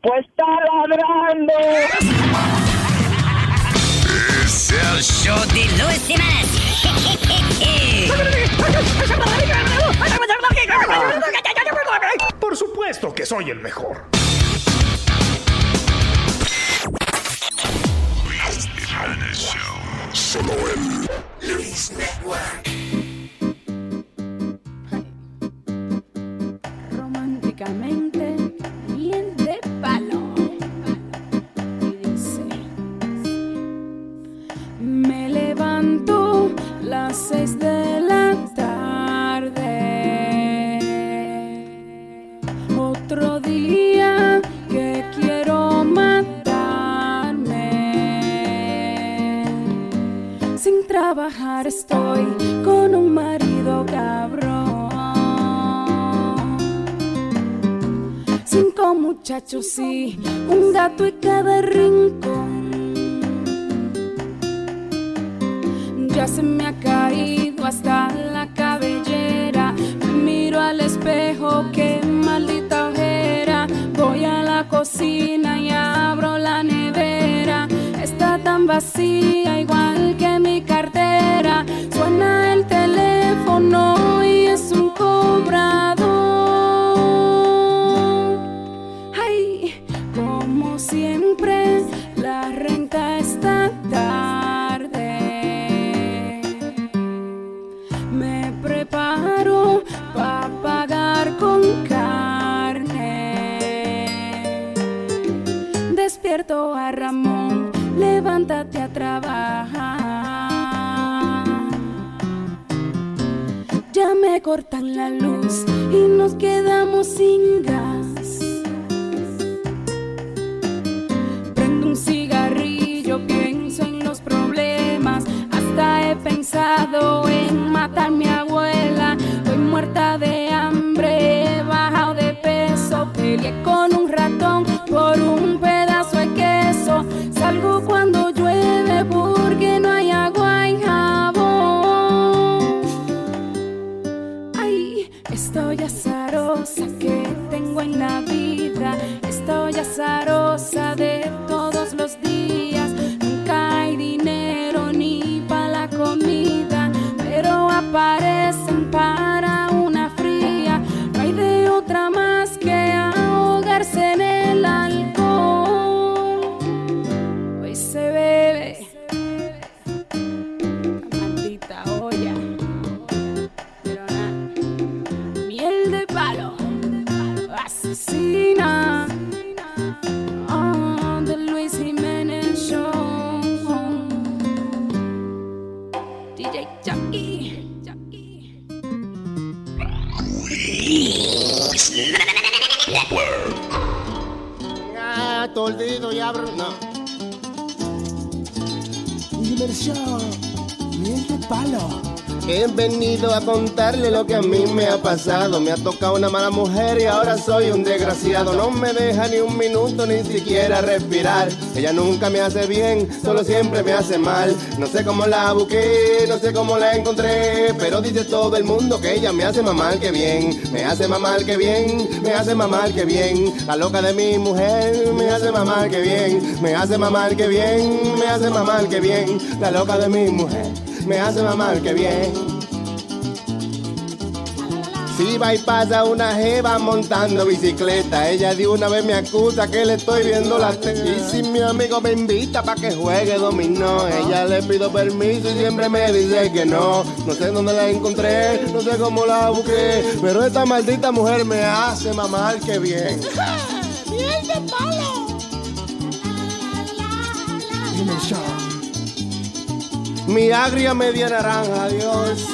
Pues está ladrando. Es el show de Luis Jiménez. Por supuesto que soy el mejor. Luis Jiménez Show. Solo en Luis Network. Románticamente, las seis de la tarde. Otro día que quiero matarme. Sin trabajar estoy con un marido cabrón. Cinco muchachos y un gato y cada rincón. Ya se me ha caído hasta la cabellera. Me miro al espejo, qué maldita ojera. Voy a la cocina y abro la nevera. Está tan vacía, igual que mi cartera. Suena el teléfono y es un cobrador. Trabajar. Ya me cortan la luz y nos quedamos sin gas. Prendo un cigarrillo, pienso en los problemas. Hasta he pensado en matar a mi abuela. Estoy muerta de hambre, he bajado de peso. Peleé con un ratón por un pedazo de queso. Salgo cuando porque no hay agua y jabón. Ay, estoy azarosa que tengo en la vida. Estoy azarosa de Toldido y abro. No. Diversión, miel de palo. He venido a contarle lo que a mí me ha pasado. Me ha tocado una mala mujer y ahora soy un desgraciado. No me deja ni un minuto ni siquiera respirar. Ella nunca me hace bien, solo siempre me hace mal. No sé cómo la busqué, no sé cómo la encontré. Pero dice todo el mundo que ella me hace mamar que bien. Me hace mamar que bien, me hace mamar que bien. La loca de mi mujer me hace mamar que bien. Me hace mamar que bien, me hace mamar que bien. La loca de mi mujer me hace mamar que bien. Si va y pasa una jeva montando bicicleta, ella de una vez me acusa que le estoy viendo la teta. Y si mi amigo me invita para que juegue dominó, ella le pido permiso y siempre me dice que no. No sé dónde la encontré, no sé cómo la busqué, pero esta maldita mujer me hace mamar que bien. ¡Miel de palo! Mi agria media naranja, Dios.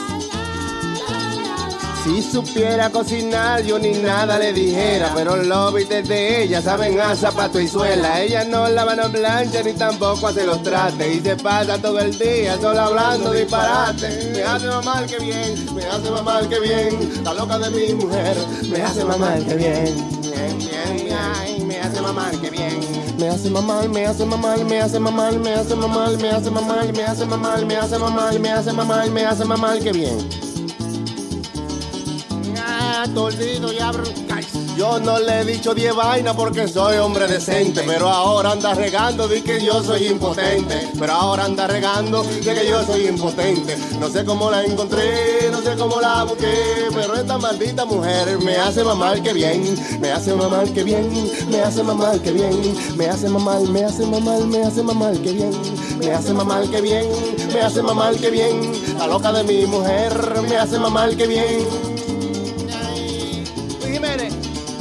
Si supiera cocinar yo ni nada le dijera, pero los bites de ella saben a zapato y suela. Ella no lava no plancha ni tampoco hace los trates y se pasa todo el día solo hablando disparate. Me hace mamar que bien, me hace mamar que bien, la loca de mi mujer, me hace mamar que bien. Bien, bien, ay, me hace mamar que bien. Me hace mamar, me hace mamar, me hace mamar, me hace mamar, me hace mamar, me hace mamar, me hace mamar, me hace mamar, me hace mamar que bien. Ah, y abro. Yo no le he dicho 10 vainas porque soy hombre decente. Pero ahora anda regando de que yo soy impotente. Pero ahora anda regando de que yo soy impotente. No sé cómo la encontré, no sé cómo la busqué. Pero esta maldita mujer me hace mamar que bien. Me hace mamar que bien. Me hace mamar que bien. Me hace mamar, me hace mamar, me hace mamar que bien. Me hace mamar que bien. Me hace mamar que bien. La loca de mi mujer me hace mamar que bien.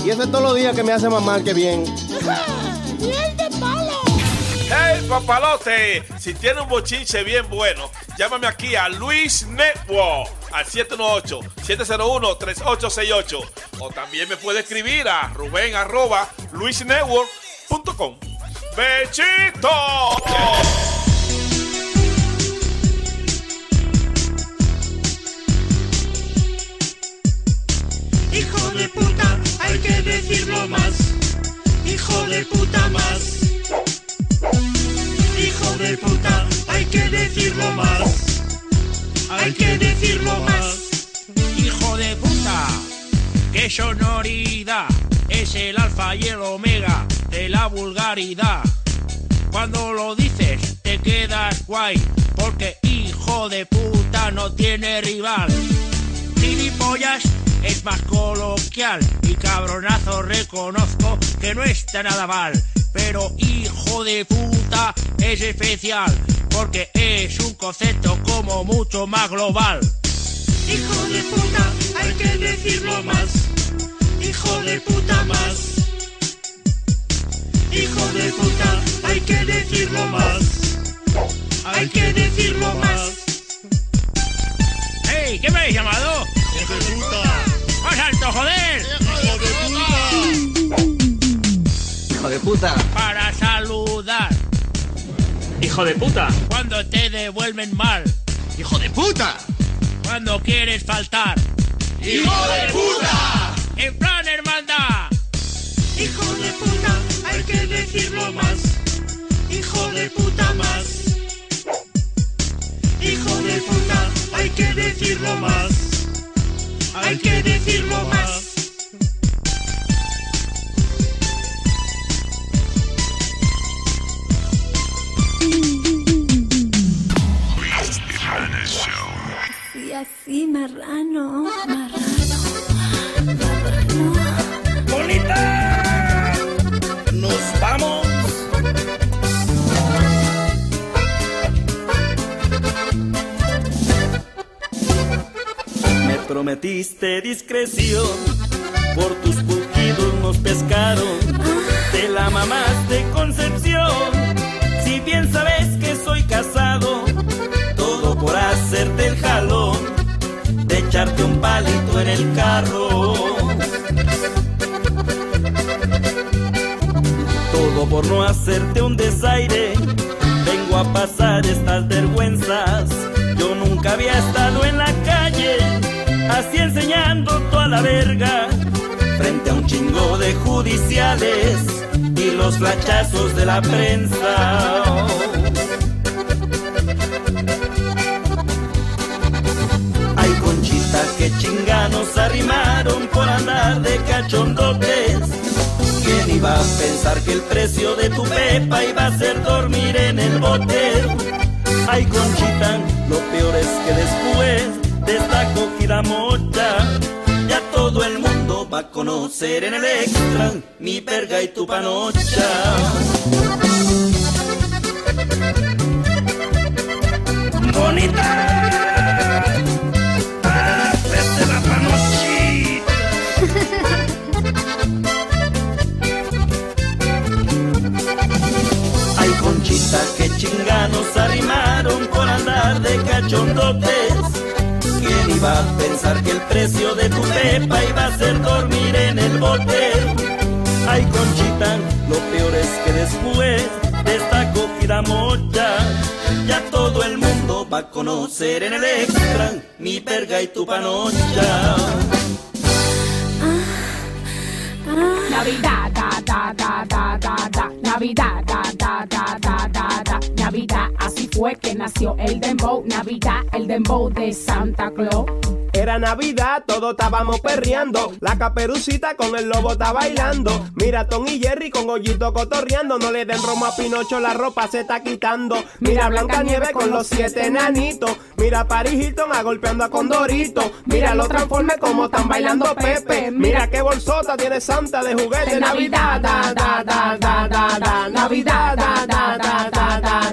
Y eso es todos los días que me hace mamar que bien. ¡Miel de palo! ¡Hey, papalote! Si tiene un bochinche bien bueno, llámame aquí a Luis Network al 718-701-3868. O también me puede escribir a ruben arroba luisnetwork.com. ¡Bechito! Hijo de puta, hay que decirlo más. Hijo de puta más. Hijo de puta, hay que decirlo más. Hay que decirlo más. Hijo de puta, qué sonoridad. Es el alfa y el omega de la vulgaridad. Cuando lo dices te quedas guay, porque hijo de puta no tiene rival. Gilipollas es más coloquial y cabronazo reconozco que no está nada mal. Pero hijo de puta es especial porque es un concepto como mucho más global. Hijo de puta, hay que decirlo más. Hijo de puta más. Hijo de puta, hay que decirlo más. Hay que decirlo más. ¡Ey! ¿Qué me habéis llamado? Hijo de puta. ¡Más alto, joder! Hijo de puta. Hijo de puta. Para saludar Hijo de puta. cuando te devuelven mal. Hijo de puta. Cuando quieres faltar. Hijo de puta. En plan hermandad. Hijo de puta, hay que decirlo más. Hijo de puta más. Hijo de puta, hay que decirlo más. Hay que decirlo más. Y así, marrano, marrano. ¡Bonita! ¡Nos vamos! Prometiste discreción, por tus pujidos nos pescaron, te la mamás de Concepción. Si bien sabes que soy casado, todo por hacerte el jalón, de echarte un palito en el carro. Todo por no hacerte un desaire, vengo a pasar estas vergüenzas. Yo nunca había estado en la calle, frente a un chingo de judiciales y los flachazos de la prensa. Ay, conchita, que chinganos arrimaron por andar de cachondotes. ¿Quién iba a pensar que el precio de tu pepa iba a ser dormir en el bote? Ay, Conchita, lo peor es que después de esta cogida mocha, todo el mundo va a conocer en el extra mi verga y tu panocha. ¡Bonita! ¡Hacerte la panochita! Ay, Conchita, que chinganos arrimaron por andar de cachondotes. ¿Quién iba a pensar que el precio de tu pepa iba a ser dormir en el bote? Ay, Conchita, lo peor es que después de esta cogida mocha, ya todo el mundo va a conocer en el extra mi verga y tu panocha. Navidad, da, da, da, da, da, da. Navidad, da, da, da, da, da, da. Navidad, así fue que nació el dembow. Navidad, el dembow de Santa Claus. Era Navidad, todos estábamos perreando. La caperucita con el lobo está bailando. Mira Tom y Jerry con hoyito cotorreando. No le den romo a Pinocho, la ropa se está quitando. Mira Blanca Nieve con los siete enanitos. Mira Paris Hilton a golpeando a Condorito. Mira los transformes como están bailando Pepe. Mira qué bolsota tiene Santa de juguete. Navidad, da, da, da, da, da, da. Navidad, da, da, da, da, da,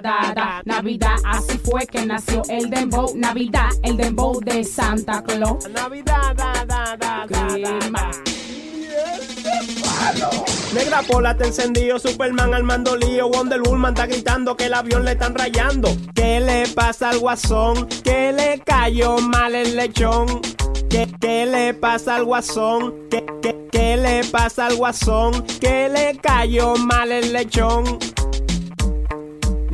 da, da. Navidad, así fue que nació el dembow. Navidad, el dembow de Santa Claus. Navidad, da, da, da, da, da. Negra pola te encendido, Superman al mando lío, Wonder Woman está gritando que el avión le están rayando. ¿Qué le pasa al guasón? Que le cayó mal el lechón. ¿Qué, qué le pasa al guasón? ¿Qué, qué, qué le pasa al guasón? Que le cayó mal el lechón.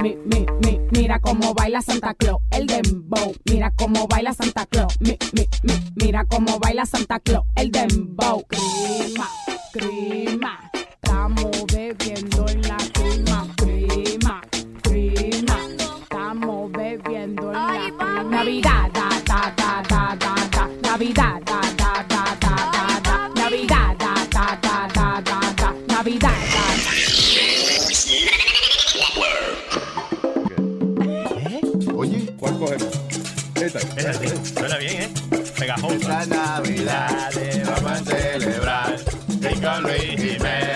Mi, mi, mi, mira cómo baila Santa Claus, el dembow. Mira cómo baila Santa Claus. Mi, mi, mi, mira cómo baila Santa Claus, el dembow. Crima, crima, estamos bebiendo en la crima. Crima, crima, estamos bebiendo en la crima. Navidad, da, da, da, da, da, da. Navidad, ¿cuál cogemos? Esta. Esa sí, suena bien, ¿eh? Pegajosa. Esta Navidad vamos a celebrar con Luis Jiménez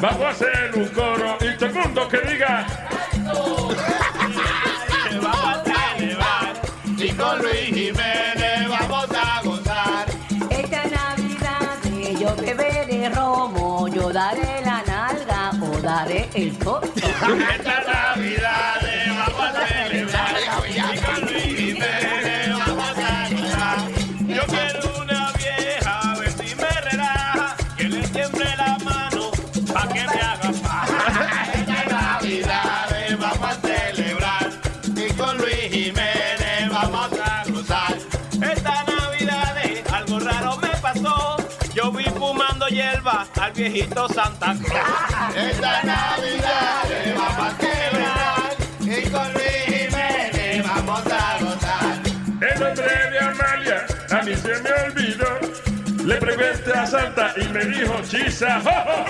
Vamos a hacer un coro y todo el mundo que diga. Vamos a celebrar y con Luis Jiménez vamos a gozar. Esta Navidad que yo beberé romo, yo daré la nalga o daré el costo. Esta Navidad viejito Santa Claus. Esta Navidad vamos a celebrar y con Luis Jiménez vamos a gozar. El nombre de Amalia a mí se me olvidó. Le pregunté a Santa y me dijo chisa. ¡Jo, jo,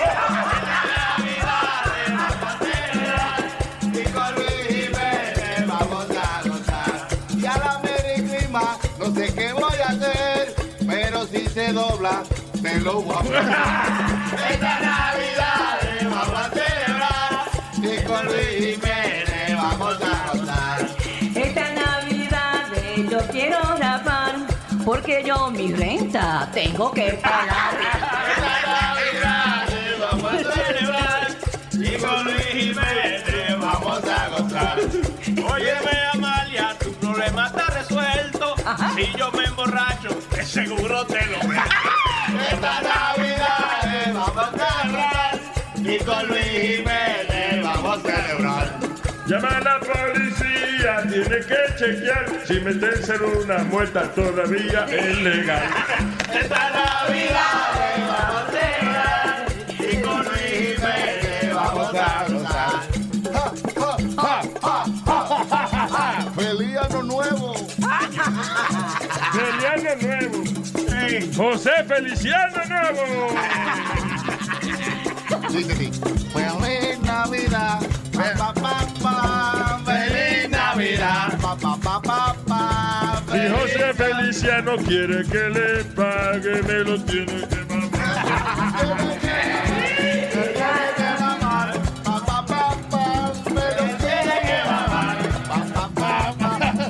Y con Luis Jiménez vamos a gozar. Y a la Merry Clima no sé qué voy a hacer, pero si se dobla, me lo voy a poner. Esta Navidad vamos a celebrar y con Luis Jiménez vamos a gozar. Esta Navidad yo quiero rapar, porque yo mi renta tengo que pagar. Vamos a celebrar y con Luis Jiménez vamos a gozar. Óyeme, Amalia, tu problema está resuelto. Si yo me emborracho, de seguro te lo veo. Esta Navidad con Luis Jiménez vamos a celebrar. Llama a la policía, tiene que chequear si meterse en una muerta todavía es legal. Esta Navidad vamos a celebrar y con Luis Jiménez vamos a gozar. ¡Feliz Año Nuevo! Feliano Nuevo. José Feliciano Nuevo. Sí, sí, sí. Feliz Navidad. Pa, pa, pa, Feliz Navidad. Pa, pa, pa, pa, pa, Y José Feliciano quiere que le pague, me lo tiene que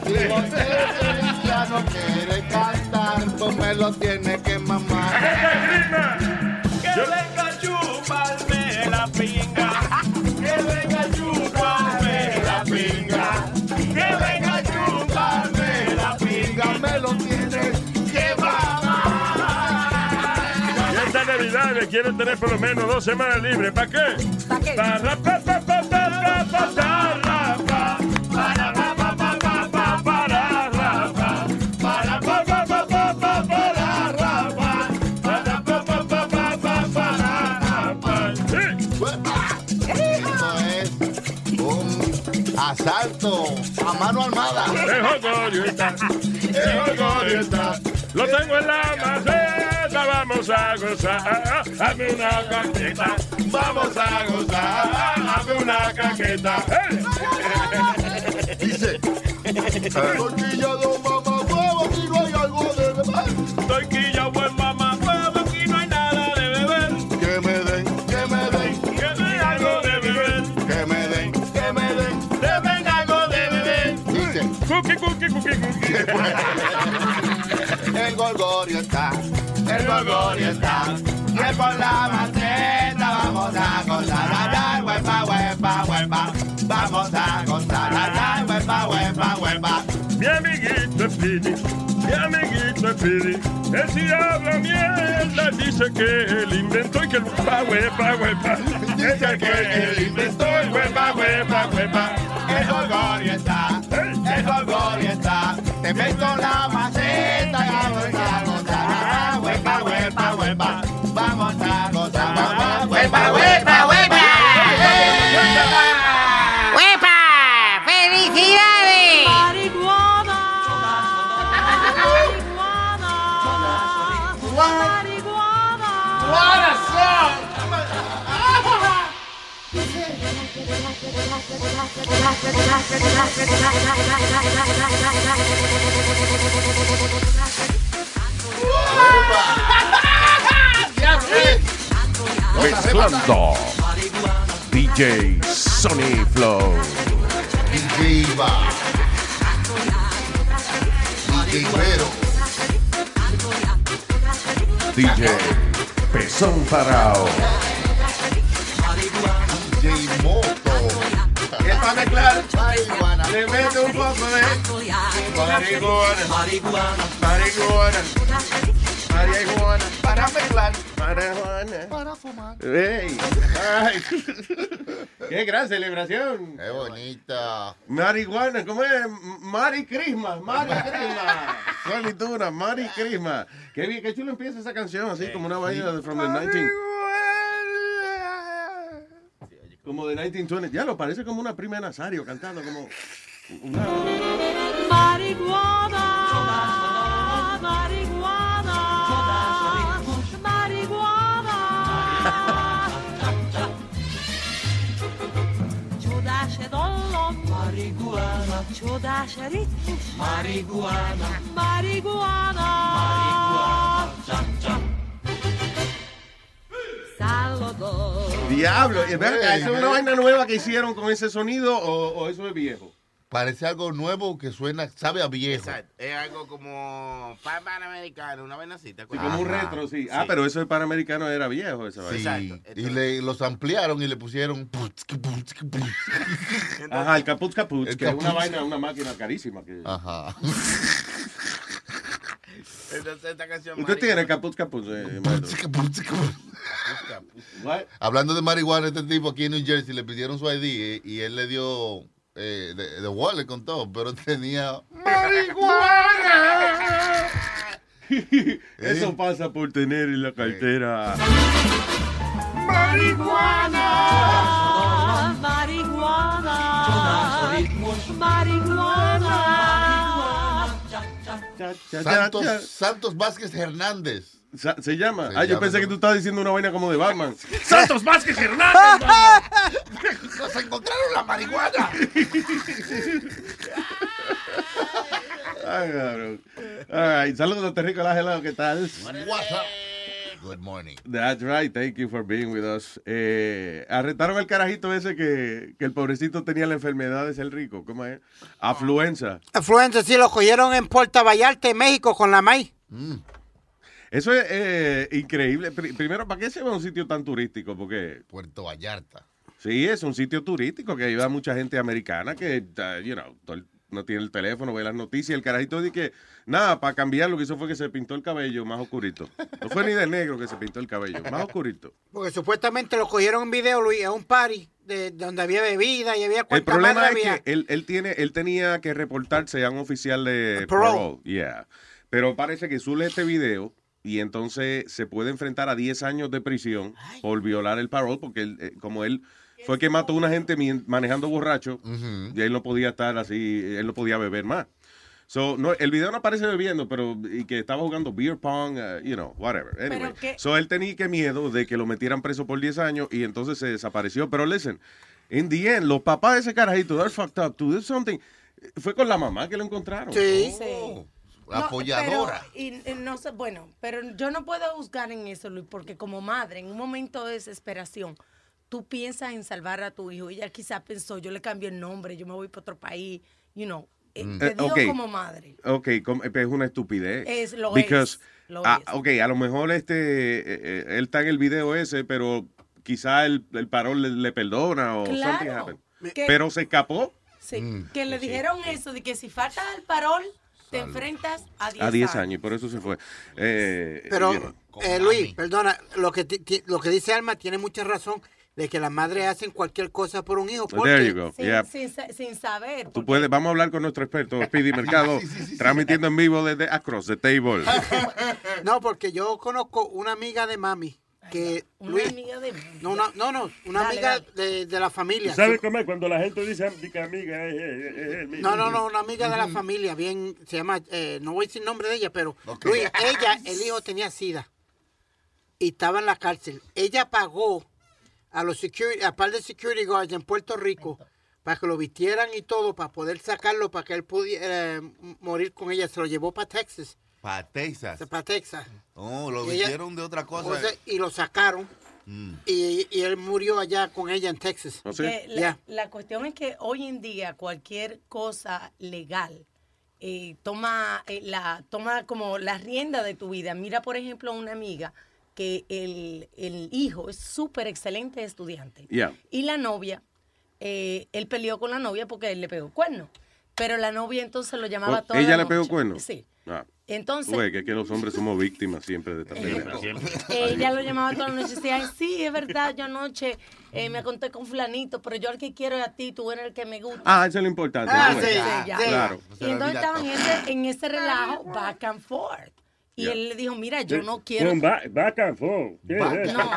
Si José Feliciano quiere cantar, pues me lo tiene que mamar. Que venga a chuparme Quieren tener por lo menos dos semanas libres. ¿Para qué? ¿Para qué? Para pa, pa, pa, pa, pa, pa, para, pa, para, pa, pa, pa, pa, pa, para, ra, pa, para, pa, pa, pa, pa, pa, para, ra, pa, para, pa, pa, pa, pa, pa, para, ra, pa. Sí. Esto es un asalto a mano armada. Jolgorio está. Lo tengo en la maceta, vamos a gozar. Hazme una caqueta, vamos a gozar. Hazme una caqueta. Dice, tortilla de mamá huevo, aquí no hay algo de beber. Torquilla, buen mamá, huevo, aquí no hay nada de beber. Que me den, que me den, Que me algo de beber. que me den, que me den. Deben algo de beber. Dice, Cookie, cookie, cookie, cookie. El gorgorio está, el gorgorio está. Y por la maceta vamos a gozar. Allá, huepa, huepa, huepa. Vamos a gozar. Allá, huepa, huepa, huepa. Mi amiguito Speedy, mi amiguito Speedy, él si habla mierda, dice que él inventó y que el huepa, huepa, huepa, dice que él inventó el huepa, huepa, huepa. El gorgorio está, el gorgorio está. Te meto la maceta y vamos a Mezclando. DJ Sony Flow. DJ Iba. DJ Vero. DJ Pezón Parao. DJ Moto. Para mezclar, le meto un poco de marihuana, marihuana, marihuana, marihuana, para mezclar, marihuana, Para fumar. ¡Ey! Ay. ¡Qué gran celebración! Qué bonita. Marihuana, ¿cómo es? Mari Christmas, Mari Christmas. Solitura, Mari Christmas. Qué bien, qué chulo empieza esa canción, así como una vaina de from the 19... Como de 1920. Ya lo parece como una prima de Nazario cantando como... una- Marihuana, marihuana, marihuana. Csodáse dallam, marihuana, csodáse ritmus, marihuana, marihuana, marihuana. Diablo, acá, ¿eso es una vaina nueva que hicieron con ese sonido o, o eso es viejo? Parece algo nuevo que suena, sabe a viejo. Exacto. Es algo como pan panamericano, una vaina así, ¿te Sí, como un retro, sí. Ah, pero eso el Panamericano era viejo, esa Sí, vaina. y le, los ampliaron y le pusieron. Ajá, el Capuz Capuz, El que es una vaina, una máquina carísima. Que... Ajá. Entonces esta canción Usted tiene Capuz Capuz, eh? Hablando de marihuana, este tipo aquí en New Jersey le pidieron su ID eh, y él le dio eh, de, de wallet con todo, pero tenía ¡Marihuana! Eso pasa por tener en la cartera. Marihuana, marihuana, marihuana. Santos, Santos Vázquez Hernández. Sa- ¿Se llama? Se ah, yo pensé que tú estabas diciendo una vaina como de Batman. Santos Vázquez Hernández. Nos encontraron la marihuana. Ay, cabrón. All right. Saludos, Puerto Rico, la helado, ¿qué tal? What's up? Good morning. That's right, thank you for being with us. Eh, arrestaron al carajito ese que, que el pobrecito tenía la enfermedad de ser rico. ¿Cómo es? Afluenza. Afluencia, sí, lo cogieron en Puerto Vallarta, en México, con la maíz. Eso es eh, increíble. Pri- primero, ¿para qué se va a un sitio tan turístico? Porque... Puerto Vallarta. Sí, es un sitio turístico que ayuda a mucha gente americana que, uh, you know, todo el- no tiene el teléfono, ve las noticias. El carajito dice que, nada, para cambiar lo que hizo fue que se pintó el cabello más oscurito. No fue ni de negro que se pintó el cabello, más oscurito. Porque supuestamente lo cogieron en video, Luis, a un party de, donde había bebida y había El problema es había. que él, él, tiene, él tenía que reportarse a un oficial de Parole. parole. Yeah. Pero parece que sube este video y entonces se puede enfrentar a 10 años de prisión por violar el parole, porque él, eh, como él fue que mató a una gente manejando borracho, y él no podía estar así, él no podía beber más. So, no, el video no aparece bebiendo, pero y que estaba jugando beer pong, uh, you know, whatever. Anyway. So, él tenía que miedo de que lo metieran preso por 10 años y entonces se desapareció. Pero listen, in the end, los papás de ese carajito, they're fucked up too. There's something. Fue con la mamá que lo encontraron. Sí. Sí. La No, apoyadora. pero- y, y no sé, bueno, pero yo no puedo juzgar en eso, Luis, porque como madre, en un momento de desesperación, tú piensas en salvar a tu hijo. Ella quizás pensó, yo le cambio el nombre, yo me voy para otro país, you know. Eh, Te Eh, digo ok. como madre. Ok, eh, pero es una estupidez. Es- lo Because, es, lo ah, es. Ok, a lo mejor este, eh, él está en el video ese, pero quizá el, el parol le, le perdona o Claro. something happened. Que- Pero se escapó Sí, Mm, que le dijeron eso, de que si falta el parol, te enfrentas a 10 a 10 años y por eso se fue. Eh, Pero, eh, Luis, perdona, lo que, lo que dice Alma tiene mucha razón de que las madres hacen cualquier cosa por un hijo. Well, Porque, there you go. Sin, Yeah. sin sa- sin saber. Tú puedes, vamos a hablar con nuestro experto, Speedy Mercado, transmitiendo en vivo desde Across the Table. No, porque yo conozco una amiga de mami que Una Luis, amiga de... no, una- no, no, una Dale, amiga dale. de, de la familia. ¿Sabes cómo es cuando la gente dice amiga, amiga? Es. No, no, no, una amiga de la familia, bien, se llama, eh, no voy a decir el nombre de ella, pero Luis, ella, el hijo tenía sida y estaba en la cárcel. Ella pagó a los security, a par de security guards en Puerto Rico para que lo vistieran y todo, para poder sacarlo, para que él pudiera eh, morir con ella. Se lo llevó para Texas, Para Texas. para Texas. Oh, lo Y ella- hicieron de otra cosa. Cosa- y lo sacaron Mm. y, y él murió allá con ella en Texas. Que la, la cuestión es que hoy en día cualquier cosa legal eh, toma eh, la toma como la rienda de tu vida. Mira, por ejemplo, una amiga que el, el hijo es súper excelente estudiante. Yeah. Y la novia, eh, él peleó con la novia porque él le pegó cuerno. Pero la novia entonces lo llamaba Oh, toda ¿Ella la le pegó cuerno? Sí. Ah. Entonces, Güey, que, que los hombres somos víctimas siempre de ella lo llamaba toda la noche y decía, "Ay, sí, es verdad, yo anoche eh, me conté con fulanito, pero yo al que quiero es a ti, tú eres el que me gusta. Ah, eso es lo importante. Ah, güey. sí, ya. Claro. Y entonces estaban en ese, en ese relajo back and forth. Y él le dijo, mira, yo no quiero... Con va- vaca and forth. ¿Qué es Back- eso? no,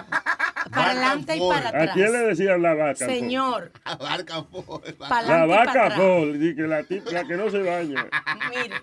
para adelante y para ¿A quién le atrás. decían la vaca? Señor, Vaca La vaca atrás. Ford, di que la, tip- la que no se baña. Mire,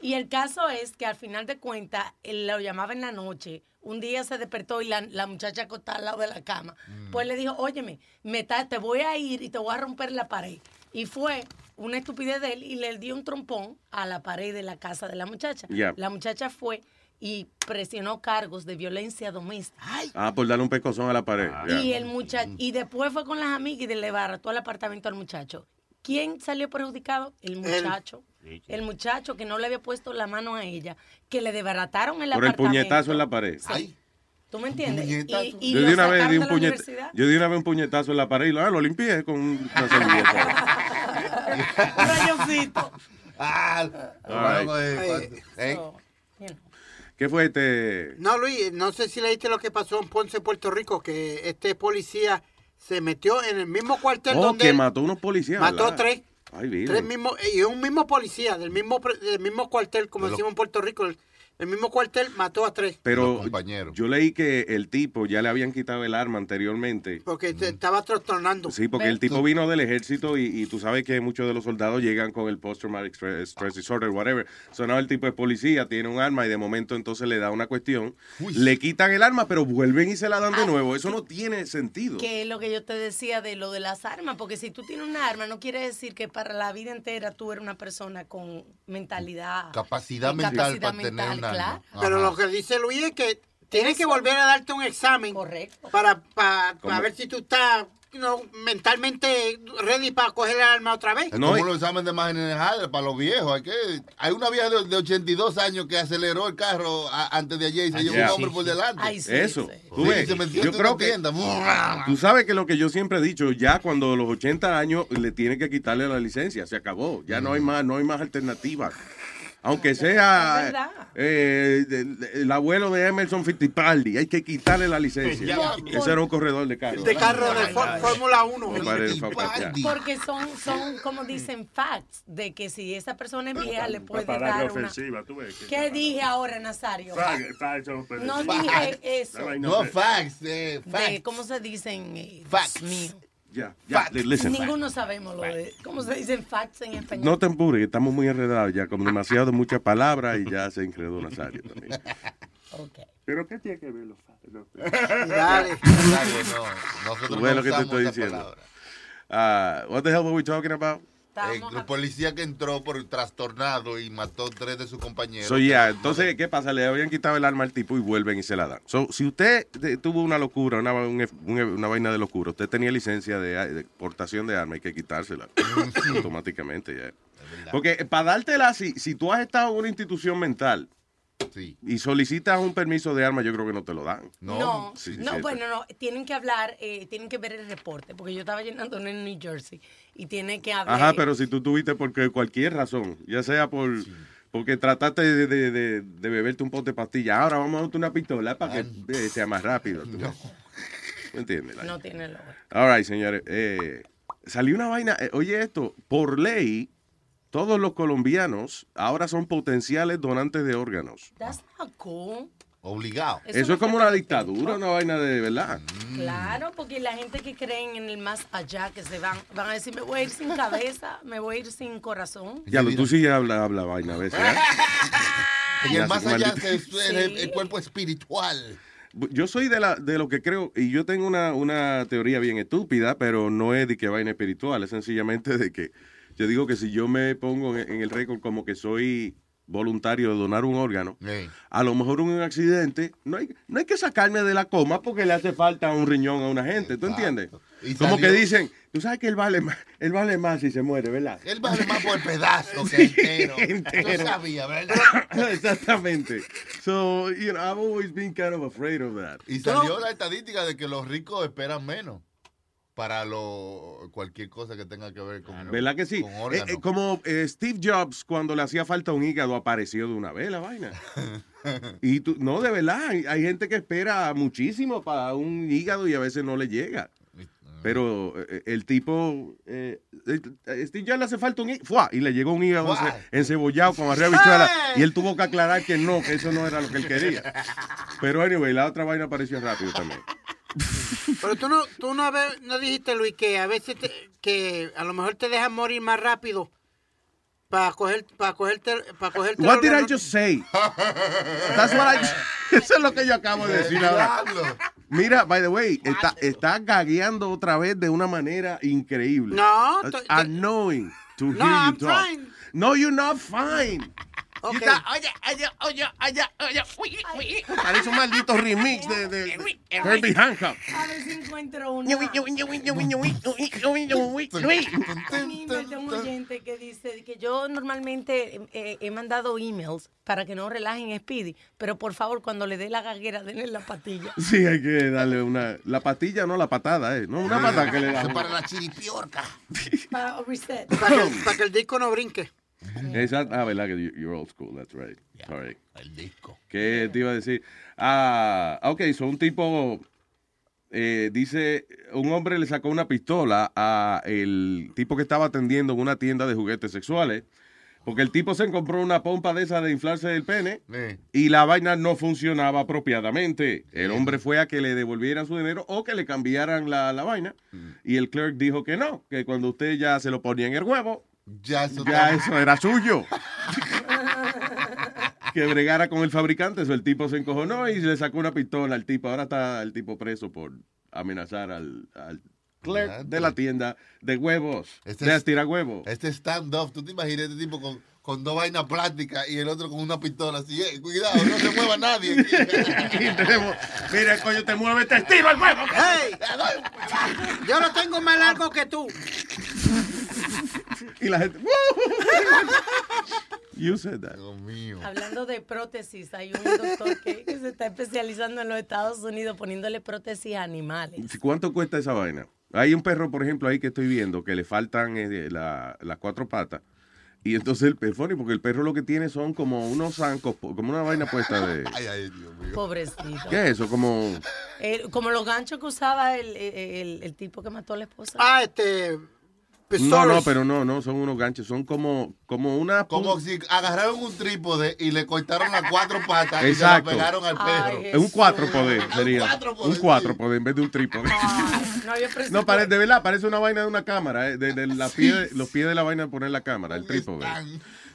y el caso es que al final de cuentas, él lo llamaba en la noche. Un día se despertó y la, la muchacha acostada al lado de la cama. Pues le dijo, óyeme, me ta- te voy a ir y te voy a romper la pared. Y fue una estupidez de él y le dio un trompón a la pared de la casa de la muchacha. La muchacha fue y presionó cargos de violencia doméstica. Ah, por darle un pescozón a la pared. Ya. Y el muchacho, y después fue con las amigas y le barató el apartamento al muchacho. ¿Quién salió perjudicado? El muchacho. El muchacho que no le había puesto la mano a ella, que le desbarataron el Por el apartamento. puñetazo en la pared. Sí. ¿Tú me entiendes? Y, y yo di una vez di un la puñet- universidad. yo di una vez un puñetazo en la pared y lo, ah, lo limpié con una servilleta. Rayoncito. Ah, right. eh, eh, ¿Qué fue este? No, Luis, no sé si leíste lo que pasó en Ponce, Puerto Rico, que este policía se metió en el mismo cuartel Oh, donde que mató unos policías. mató ¿verdad? tres. Ay. Tres mismos, y un mismo policía del mismo, del mismo cuartel, como De lo- decimos en Puerto Rico, el, el mismo cuartel mató a tres. Pero yo leí que el tipo ya le habían quitado el arma anteriormente. Porque se estaba trastornando. Sí, porque el tipo vino del ejército y, y tú sabes que muchos de los soldados llegan con el post-traumatic stress, stress disorder, whatever. Sonaba el tipo de policía, tiene un arma y de momento entonces le da una cuestión. Le quitan el arma, pero vuelven y se la dan de nuevo. Eso no tiene sentido. Que es lo que yo te decía de lo de las armas, porque si tú tienes un arma, no quiere decir que para la vida entera tú eres una persona con mentalidad. Capacidad mental capacidad para tener mental, claro. Pero lo que dice Luis es que tienes que volver a darte un examen para, para, ¿Cómo? para ver si tú estás know, mentalmente ready para coger el arma otra vez. Es como los exámenes de imágenes para los viejos. Hay, que, hay una vieja de, de 82 años que aceleró el carro a- antes de ayer y se llevó Yeah. un hombre por delante. Eso, tú Sí, ves, se metió yo creo una que tienda. tú sabes que lo que yo siempre he dicho, ya cuando a los 80 años le tiene que quitarle la licencia, se acabó, ya no hay más, no hay más alternativas. Aunque sea eh, el, el abuelo de Emerson Fittipaldi, hay que quitarle la licencia. Ya. Ese era un corredor de carro. De carro de Fór- Fórmula 1. Me parece fa- ya. Porque son, son, como dicen, facts, de que si esa persona es vieja le puede dar una... ofensiva, tú ves. que- ¿Qué dije ahora, Nazario? Son ofensivos. No dije eso. No, facts. Eh, De, facts. ¿Cómo se dicen? eh, Facts. Mío. Ya, ya, listen. Ninguno sabemos lo de... ¿Cómo se dicen facts en español? No te empures, estamos muy enredados ya, con demasiado muchas palabras y ya se enredó Nazario también. ¿Pero qué tiene que ver los fags? Los- Dale. Dale, no. Nosotros no ves lo que te usamos estoy diciendo. Ah, what the hell were we talking about? El policía que entró por trastornado y mató tres de sus compañeros. So, yeah, entonces, ¿qué pasa? Le habían quitado el arma al tipo y vuelven y se la dan. So, si usted tuvo una locura, una, un- un- una vaina de locura, usted tenía licencia de, de portación de arma, hay que quitársela automáticamente. ya. Porque eh, para dártela, si, si tú has estado en una institución mental y solicitas un permiso de arma, yo creo que no te lo dan. No, Sí, no sí, bueno, no, tienen que hablar, eh, tienen que ver el reporte, porque yo estaba llenando en New Jersey y tiene que haber... Ajá, pero si tú tuviste por cualquier razón, ya sea por porque trataste de, de- de- de beberte un pote de pastilla, ahora vamos a darte una pistola para que eh, sea más rápido. ¿tú ves? ¿Me entiendes? No tiene lo All right, señores. eh, salió una vaina, eh, oye esto, por ley, todos los colombianos ahora son potenciales donantes de órganos. That's not cool. Obligado. Eso, es como una dictadura, una vaina de verdad. Claro, porque la gente que creen en el más allá, que se van, van a decir, me voy a ir sin cabeza, me voy a ir sin corazón. Ya, lo- tú sí hablas habla vaina a veces. ¿eh? Y Ya, el más allá es el, el- el cuerpo espiritual. Yo soy de, la, de lo que creo, y yo tengo una, una teoría bien estúpida, pero no es de que vaina espiritual, es sencillamente de que yo digo que si yo me pongo en, en el récord como que soy voluntario de donar un órgano, a lo mejor un accidente, no hay, no hay que sacarme de la coma porque le hace falta un riñón a una gente, ¿tú entiendes? Y Como salió- que dicen, tú sabes que él vale más, él vale más si se muere, ¿verdad? Él vale más por pedazo que entero. entero. Yo sabía, ¿verdad? Exactamente. So, you know, I've always been kind of afraid of that. Y salió la estadística de que los ricos esperan menos para lo, cualquier cosa que tenga que ver con, ¿Verdad que sí? con Eh, eh, como eh, Steve Jobs, cuando le hacía falta un hígado, apareció de una vez la vaina. Y tú, no, de verdad, hay, hay gente que espera muchísimo para un hígado y a veces no le llega. Pero eh, el tipo, Steve Jobs le hace falta un hígado, y le llegó un hígado encebollado con arriba bichuela, y él tuvo que aclarar que no, que eso no era lo que él quería. Pero anyway, la otra vaina apareció rápido también. Pero tú no, tú no, no dijiste, Luis, que a veces te- que a lo mejor te dejan morir más rápido para coger, para cogerte, para cogerte. What did I just say? That's what I- Eso es lo que yo acabo de decir ahora. Mira, by the way, está, está gagueando otra vez de una manera increíble. No, to- annoying to No, hear you I'm talk. fine. No, you're not fine. Okay. Está, oye, oye, oye, oye, oye. Uy, uy. Parece un maldito remix de, de, de Herbie Hancock. A ver si encuentro uno. Tengo un oyente que dice que yo normalmente eh, he mandado emails para que no relajen Speedy, pero por favor, cuando le dé la gaguera, denle la patilla. Sí, hay que darle una. La patilla, no la patada, ¿eh? No, una patada que le da. Para la chiripiorca. Para reset. Para que, para que el disco no brinque. Exacto. Ah, ¿verdad? Que you- you're old school, that's right. Sorry. El disco. ¿Qué te iba a decir? Ah, ok, son un tipo eh, dice, un hombre le sacó una pistola a el tipo que estaba atendiendo en una tienda de juguetes sexuales. Porque el tipo se compró una pompa de esa de inflarse el pene y la vaina no funcionaba apropiadamente. El hombre fue a que le devolvieran su dinero o que le cambiaran la, la vaina. Y el clerk dijo que no, que cuando usted ya se lo ponía en el huevo, ya eso, ya eso era suyo. que bregara con el fabricante. Eso el tipo se encojonó y le sacó una pistola al tipo. Ahora está el tipo preso por amenazar al, al clerk de la tienda de huevos. Este de es- tirar huevos. Este stand-up, ¿tú te imaginas este tipo con, con dos vainas plásticas y el otro con una pistola así? "Eh, cuidado, no se mueva nadie. Tenemos, mira, coño, te mueve, te estiro el huevo. Yo lo tengo más largo que tú. Y la gente. You said that. Dios mío. Hablando de prótesis, hay un doctor que, que se está especializando en los Estados Unidos poniéndole prótesis a animales. ¿Cuánto cuesta esa vaina? Hay un perro, por ejemplo, ahí que estoy viendo que le faltan eh, la- las cuatro patas. Y entonces el perro, porque el perro lo que tiene son como unos zancos, como una vaina puesta de. Ay, ay, Dios mío. Pobrecito. ¿Qué es eso? Como. Eh, como los ganchos que usaba el, el- el tipo que mató a la esposa. Ah, este. No, no, pero no, no, son unos ganchos, son como, como una. Como si agarraron un trípode y le cortaron las cuatro patas Exacto. y se la pegaron al perro. Es un cuatro poder, sería. cuatro poder, Un cuatro poder en vez de un trípode. No había No, presupuesto. parece, de verdad, parece una vaina de una cámara, eh, de, de la pie- los pies de la vaina de poner la cámara, el trípode.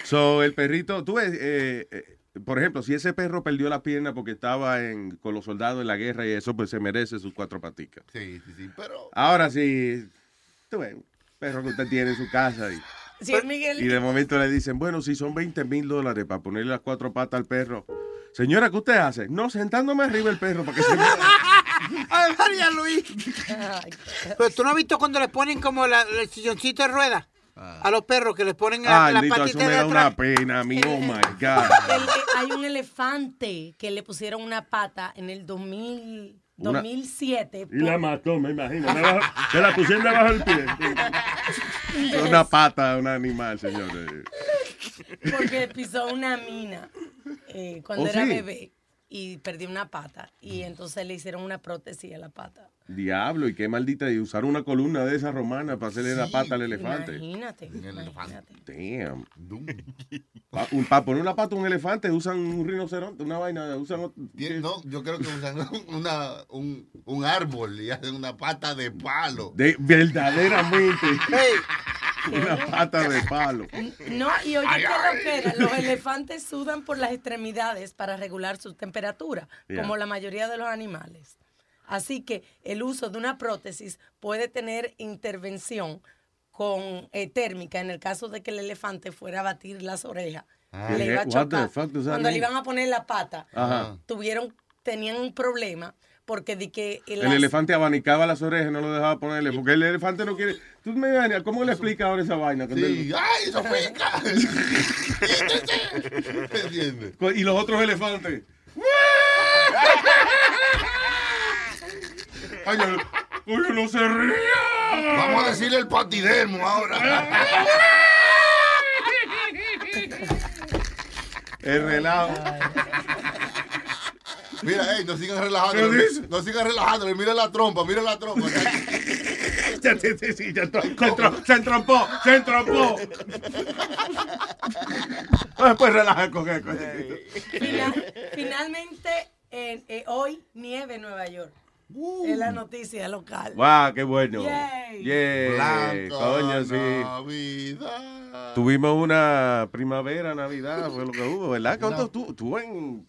So, el perrito, tú ves, eh, eh, por ejemplo, si ese perro perdió la pierna porque estaba en, con los soldados en la guerra y eso, pues se merece sus cuatro paticas. Sí, sí, sí, pero... Ahora sí, tú ves, perro que usted tiene en su casa y, Sí, el Miguel. y de momento le dicen, bueno, si son 20 mil dólares para ponerle las cuatro patas al perro. Señora, ¿qué usted hace? No, sentándome arriba el perro para que se mueva. Ay, María Luis. Pero tú no has visto cuando le ponen como la- el silloncito de rueda a los perros que les ponen la, Ay, la Lito, eso patita me de da una pena a mí, oh my God. El- hay un elefante que le pusieron una pata en el 2000, Una- 2007. Y la mató, me imagino. Debajo- Se la pusieron debajo del pie. Una pata de un animal, señores. Porque pisó una mina eh, cuando ¿Oh, era sí? bebé y perdió una pata. Y entonces le hicieron una prótesis a la pata. Diablo, y qué maldita. Y usar una columna de esa romana para hacerle la pata al elefante. Imagínate. imagínate. Damn. Pa- un- Para poner una pata a un elefante usan un rinoceronte, una vaina. Usan ot- Bien, No, yo creo que usan una, un, un árbol y hacen una pata de palo. de, verdaderamente. Una pata de palo. No, y oye, Ay, ¿qué ay. lo que era? Los elefantes sudan por las extremidades para regular su temperatura, Yeah. como la mayoría de los animales. Así que el uso de una prótesis puede tener intervención con eh, térmica en el caso de que el elefante fuera a batir las orejas. Ah. le iba a chocar. Cuando le iban a poner la pata, Ajá. tuvieron, tenían un problema porque de que El elefante abanicaba las orejas y no lo dejaba ponerle. Porque el elefante no quiere. ¿Tú me imaginas cómo le explica ahora esa vaina? Sí, él- ¡ay, eso pica! ¿Me entiendes? Y los otros elefantes. Ay, no, oye, no se ría. Vamos a decirle el patidermo ahora. El relajo. Mira, ey, no sigan relajando. ¿Qué dice? No sigan relajando. Mira la trompa, mira la trompa. Ya, sí, sí, sí, ya entró, se, se entrompó, se entrompó. Después relaja con eso. Final- finalmente, en- eh, hoy nieve en Nueva York. Es la noticia local. Wow, qué bueno. Yay. Yeah, Blanca coño, sí. Navidad. Tuvimos una primavera, Navidad, fue lo que hubo, ¿verdad? ¿Cuánto tú, tú en...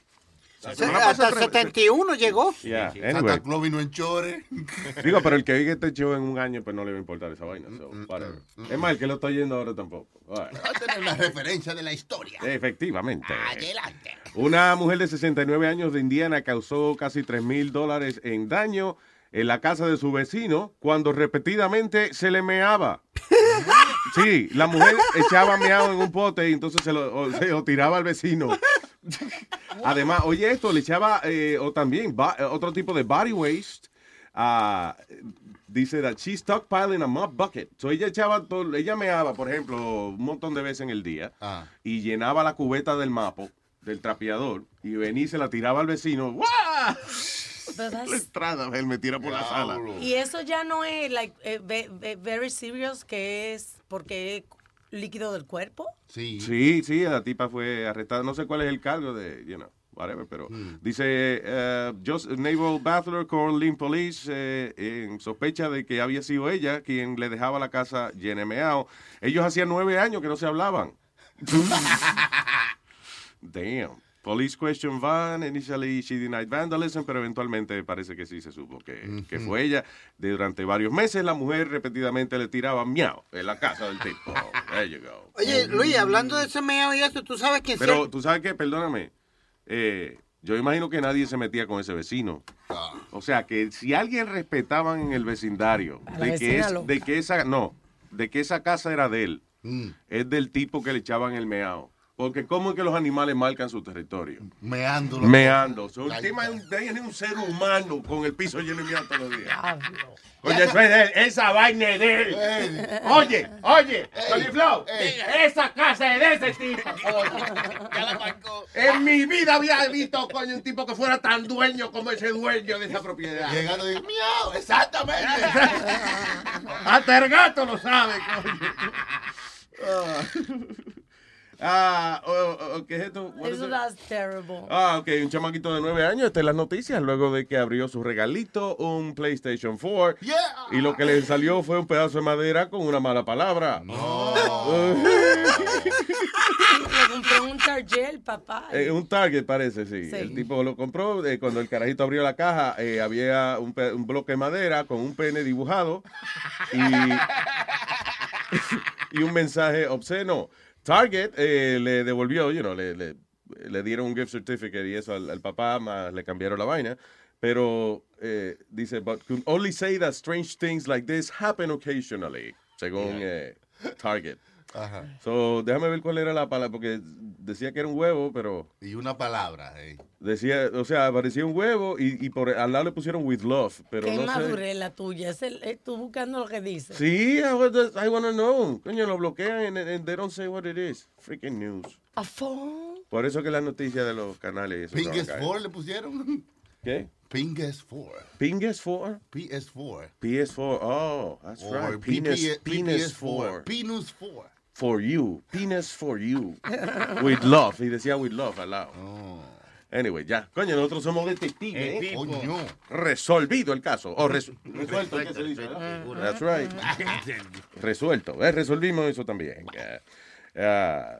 la Se- Hasta pasada- 71 llegó. Yeah, Santa anyway. Claus vino en chore. Digo, pero el que oiga este show en un año, pues no le va a importar esa vaina. so, whatever. Es más, el que lo está oyendo ahora tampoco. Va a tener una referencia de la historia. Efectivamente. Adelante. Una mujer de 69 años de Indiana causó casi 3 mil dólares en daño en la casa de su vecino cuando repetidamente se le meaba. Sí, la mujer echaba meado en un pote y entonces se lo, o- se lo tiraba al vecino. Además, oye esto, le echaba eh, o también ba- eh, otro tipo de body waste. ah, dice that she's stockpiling a mop bucket. So ella echaba todo, ella meaba, por ejemplo, un montón de veces en el día Ah. y llenaba la cubeta del mapo, del trapeador, y venía y se la tiraba al vecino. La entrada, él me tira por la sala. Y eso ya no es like eh, ve- ve- very serious que es porque líquido del cuerpo. Sí. Sí, sí, la tipa fue arrestada. No sé cuál es el cargo de, you know, whatever, pero dice, eh, Jos- Naval Butler called Lynn Police eh, en sospecha de que había sido ella quien le dejaba la casa llena meao. Ellos hacían nueve años que no se hablaban. Damn. Police question Van. Initially she denied vandalism, pero eventualmente parece que sí se supo que, que fue ella. De- durante varios meses la mujer repetidamente le tiraba miau en la casa del tipo. There you go. Oye, Luis, hablando de ese meo y eso, tú sabes que... Pero tú sabes qué, perdóname. eh, yo imagino que nadie se metía con ese vecino. O sea, que si alguien respetaban en el vecindario que, es, de que esa no, de que esa casa era de él, Mm. es del tipo que le echaban el meao. Porque cómo es que los animales marcan su territorio? Meando. Meando. So, el tema es un, tiene un ser humano con el piso lleno de todos los días. Oye, eso es de él, esa vaina es de él. Oye, oye, Tony Flow, esa casa es de ese tipo. Ya la marcó. En mi vida había visto, coño, un tipo que fuera tan dueño como ese dueño de esa propiedad. Llegando y miau, exactamente. Hasta el gato lo sabe, coño. Ah, oh, oh, ¿qué es esto? Eso that's terrible. Ah, ok, un chamaquito de nueve años está en las noticias luego de que abrió su regalito, un PlayStation 4. Y lo que le salió fue un pedazo de madera con una mala palabra. Le compré un Target, papá. Eh, un Target parece, sí. Sí. El tipo lo compró. eh, cuando el carajito abrió la caja, eh, había un, bloque de madera con un pene dibujado y, y un mensaje obsceno. Target eh, le devolvió, you know, le, le- le dieron un gift certificate y eso al, al papá, más le cambiaron la vaina. Pero eh, dice, but can only say that strange things like this happen occasionally, según eh, Target. Ajá. So, déjame ver cuál era la palabra, porque decía que era un huevo, pero Y una palabra. eh. decía, o sea, aparecía un huevo y, y por al lado le pusieron with love, pero Qué no sé. madurez la tuya. Es el, eh, tú buscando lo que dice. Sí, I, was- I wanna know. Coño, lo bloquean and, and they don't say what it is. Freaking news. A phone. Por eso que las noticias de los canales. eso no Pingues caen. 4 le pusieron. ¿Qué? Pingues 4. Pingues 4? PS4. PS4. Oh, that's Or right. Penis, PPS penis 4. 4. Penis 4. For you. Penis for you. with love. Y decía with love al lado. Oh. Anyway, ya. Coño, nosotros somos detectives. ¿eh? Coño. Resolvido el caso. O resu- resuelto, ¿qué se dice? That's right. Resuelto. Eh, resolvimos eso también. Ah,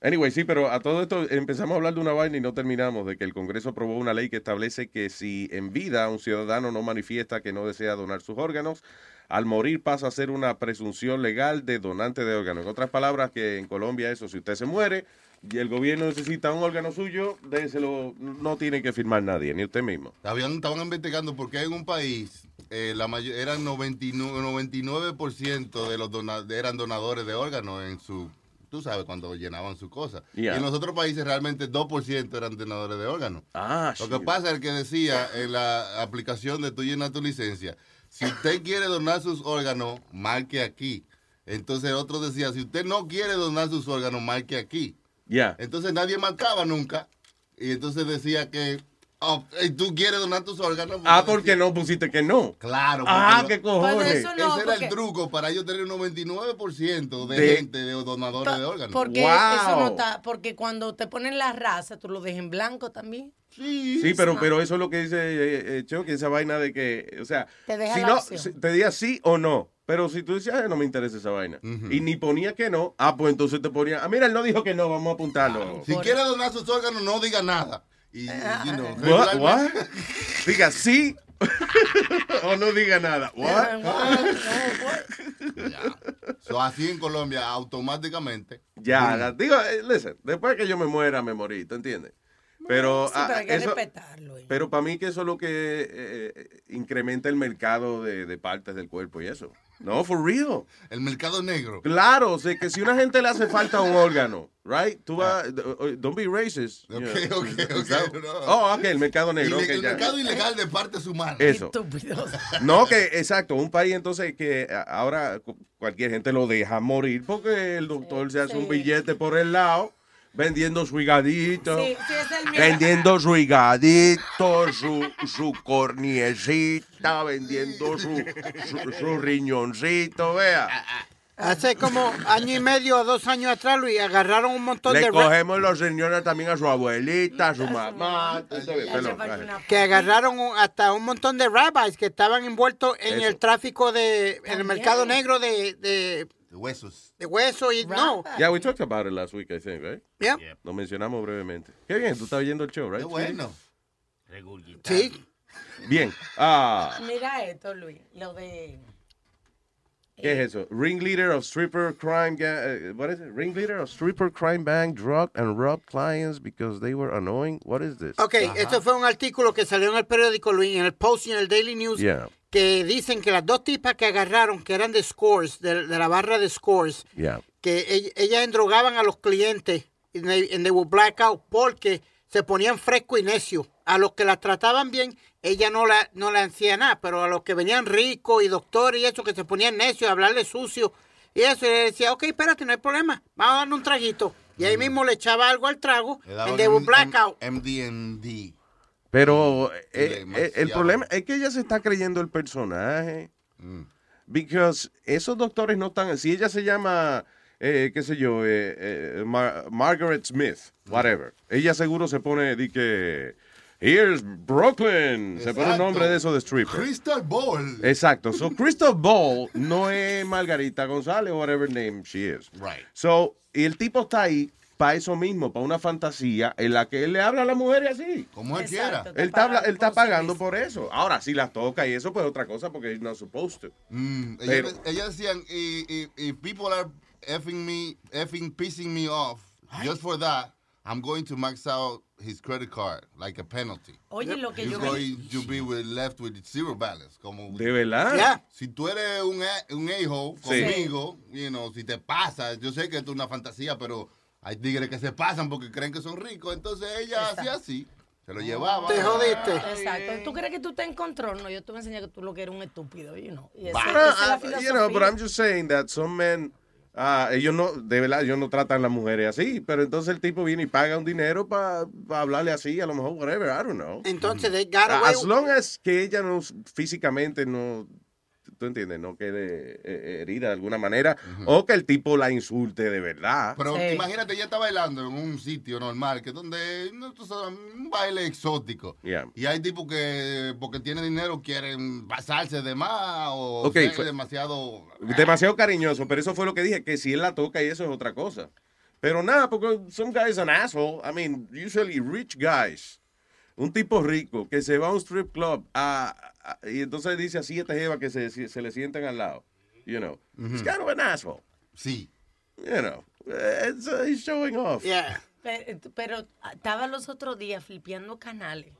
anyway, sí, pero a todo esto empezamos a hablar de una vaina y no terminamos de que el Congreso aprobó una ley que establece que si en vida un ciudadano no manifiesta que no desea donar sus órganos, al morir pasa a ser una presunción legal de donante de órganos. En otras palabras, que en Colombia eso, si usted se muere y el gobierno necesita un órgano suyo, déselo, no tiene que firmar nadie, ni usted mismo. Habían, estaban investigando porque en un país eh, la eran 99%, 99% de los dona- eran donadores de órganos en su, tú sabes, cuando llenaban su cosa. Yeah. Y en los otros países realmente 2% eran donadores de órganos. Ah, Lo que pasa es que decía en la aplicación de tu llena tu licencia, si usted quiere donar sus órganos, marque aquí. Entonces el otro decía, si usted no quiere donar sus órganos, marque aquí. Ya. Entonces nadie marcaba nunca. Y entonces decía que, oh, ¿y tú quieres donar tus órganos? Ah, porque no pusiste que no. Claro. Ah, qué cojones. Pues eso no, Ese era el truco para ellos tener un 99% de, De- gente, de donadores de órganos. Porque Wow. eso no está, porque cuando te ponen la raza, tú lo dejas en blanco también. Sí. Sí, pero, pero eso es lo que dice eh, eh, Chuck, esa vaina de que, o sea, Te deja si la no, opción. te diga sí o no. Pero si tú decías, "Ay, no me interesa esa vaina, y ni ponía que no, ah, pues entonces te ponía, ah, mira, él no dijo que no, vamos a apuntarlo. Si quiere donar sus órganos, no diga nada. Y, you know, What? What? Diga sí o no diga nada. What? So, así en Colombia, automáticamente. Ya, la- digo, eh, listen, después que yo me muera, me morí, ¿te entiendes? Pero, Sí, ah, pero hay que eso- respetarlo. eh. pero para mí que eso es lo que eh, eh, incrementa el mercado de, de partes del cuerpo y eso. No, for real. El mercado negro. Claro, o sea, que si a una gente le hace falta un órgano, right? Tú vas, don't be racist. you Ok, know. ok, ok, no. Oh, ok, el mercado negro. Ile- ok, el ya. mercado ilegal de partes humanas. Eso. No, que exacto, un país entonces que ahora cu- cualquier gente lo deja morir porque el doctor se hace un billete por el lado, Vendiendo su higadito. Sí, sí, es el mío. Vendiendo su higadito, su, su corniecita, vendiendo su, su, su riñoncito, vea. Hace como año y medio o dos años atrás, Luis, agarraron un montón Le de... ra- cogemos los señores también a su abuelita, a su mamá. ajá. que agarraron un- hasta un montón de rabbis que estaban envueltos en Eso. el tráfico de, en el mercado negro de, de, De huesos. de hueso y no. Yeah, we talked about it last week, I think, right? Yeah. Lo mencionamos brevemente. Qué bien, tú estás oyendo el show, right? Qué bueno. Sí. Bien. Ah, Mira esto, Luis, lo de... ¿qué es eso? Ringleader of stripper crime gang. what is it? Ringleader of stripper crime bang drug and robbed clients because they were annoying. What is this? Ok, esto fue un artículo que salió en el periódico, Luis, en el Post y en el Daily News, Yeah. Que dicen que las dos tipas que agarraron, que eran de Scores, de, de la barra de Scores, Yeah. que ell- ellas endrogaban a los clientes and they, and they would black out porque se ponían fresco y necio. A los que las trataban bien, ella no la, no la hacía nada, pero a los que venían ricos y doctores y eso, que se ponían necios, a hablarle sucio y eso, y le decía, ok, espérate, no hay problema, vamos a darle un traguito. Y ahí mismo le echaba algo al trago, Le daban and they would un- black un out. MDMD. Pero eh, eh, el problema es que ella se está creyendo el personaje. Because esos doctores no están. Si ella se llama, eh, qué sé yo, Mar- Margaret Smith, whatever. Ella seguro se pone de que. Here's Brooklyn. Se pone un nombre de eso de stripper. Crystal Ball. Exacto. So Crystal Ball no es Margarita González whatever name she is. Right. So, y el tipo está ahí para eso mismo, para una fantasía en la que él le habla a la mujer así. Como él Exacto, quiera. Él está, él está por pagando por eso. Ahora, si las toca y eso, pues otra cosa, porque he's not supposed to. Mm, Pero- ellas, ellas decían, if, people are effing me, effing pissing me off, just for that, I'm going to max out his credit card, like a penalty. Oye, lo que You're yo going to be with, left with zero balance. Como, ¿De verdad? Yeah. Si tú eres un, a- un a-hole Sí. conmigo, you know, si te pasa, yo sé que esto es una fantasía, pero hay tigres que se pasan porque creen que son ricos, entonces ella hacía así, se lo llevaba. Te jodiste. Exacto. ¿Tú crees que tú estás en control? No, yo te voy a enseñar que tú lo que eres un estúpido, you know. Y esa, Ah, esa es la ah, filosofía. you know, but I'm just saying that some men, ah, ellos no, de verdad, ellos no tratan a las mujeres así, pero entonces el tipo viene y paga un dinero para hablarle así, a lo mejor, whatever, I don't know. Entonces, they got away As long as que ella no, físicamente no, tú entiendes, no quede eh, herida de alguna manera, o que el tipo la insulte de verdad. Pero Sí. imagínate, ella está bailando en un sitio normal, que es donde, no, tú sabes, un baile exótico. Yeah. Y hay tipos que, porque tienen dinero, quieren pasarse de más o Ok, ser fue- demasiado... Demasiado cariñoso, pero eso fue lo que dije, que si él la toca y eso es otra cosa. Pero nada, porque some guy is an asshole. I mean, usually rich guys. Un tipo rico que se va a un strip club a- a- y entonces dice a siete jevas que se, se le sienten al lado. You know, he's kind of an asshole. Sí. You know, it's, uh, he's showing off. Yeah. Pero, pero ah, estaba los otros días flipeando canales.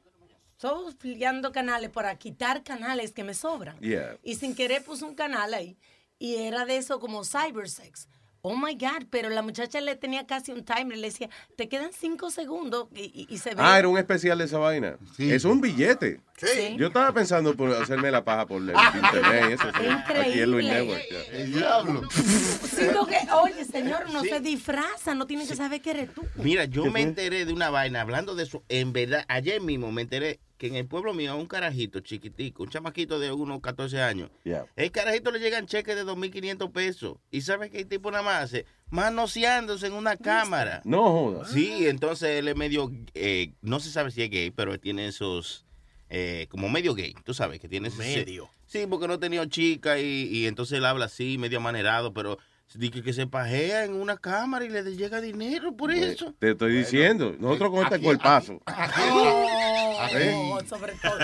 Todos flipeando canales para quitar canales que me sobran. Yeah. Y sin querer puse un canal ahí. Y era de eso como cybersex. Oh my God, pero la muchacha le tenía casi un timer. Le decía, te quedan cinco segundos y, y- y se ve. Ah, era un especial de esa vaina. Es un billete. Sí. Yo estaba pensando por hacerme la paja por el internet. y Eso, sí. Aquí en Luis Increíble. Network. El diablo. Sí, lo que, oye, señor, no se disfraza, no tiene que saber que eres tú. Mira, yo ¿Qué me fue? enteré de una vaina, hablando de eso, en verdad, ayer mismo me enteré que en el pueblo mío un carajito chiquitico, un chamaquito de unos 14 años. Yeah. El carajito le llegan cheques de 2.500 pesos. ¿Y sabes qué el tipo nada más hace? Manoseándose en una cámara. No jodas. Sí, entonces él es medio, eh, no se sabe si es gay, pero él tiene esos, eh, como medio gay, tú sabes, que tiene esos- Medio. Sí, porque no ha tenido chica y, y entonces él habla así, medio amanerado, pero dice que se pajea en una cámara y le llega dinero por eso. Te estoy diciendo. Nosotros con este cuerpazo. Sobre todo.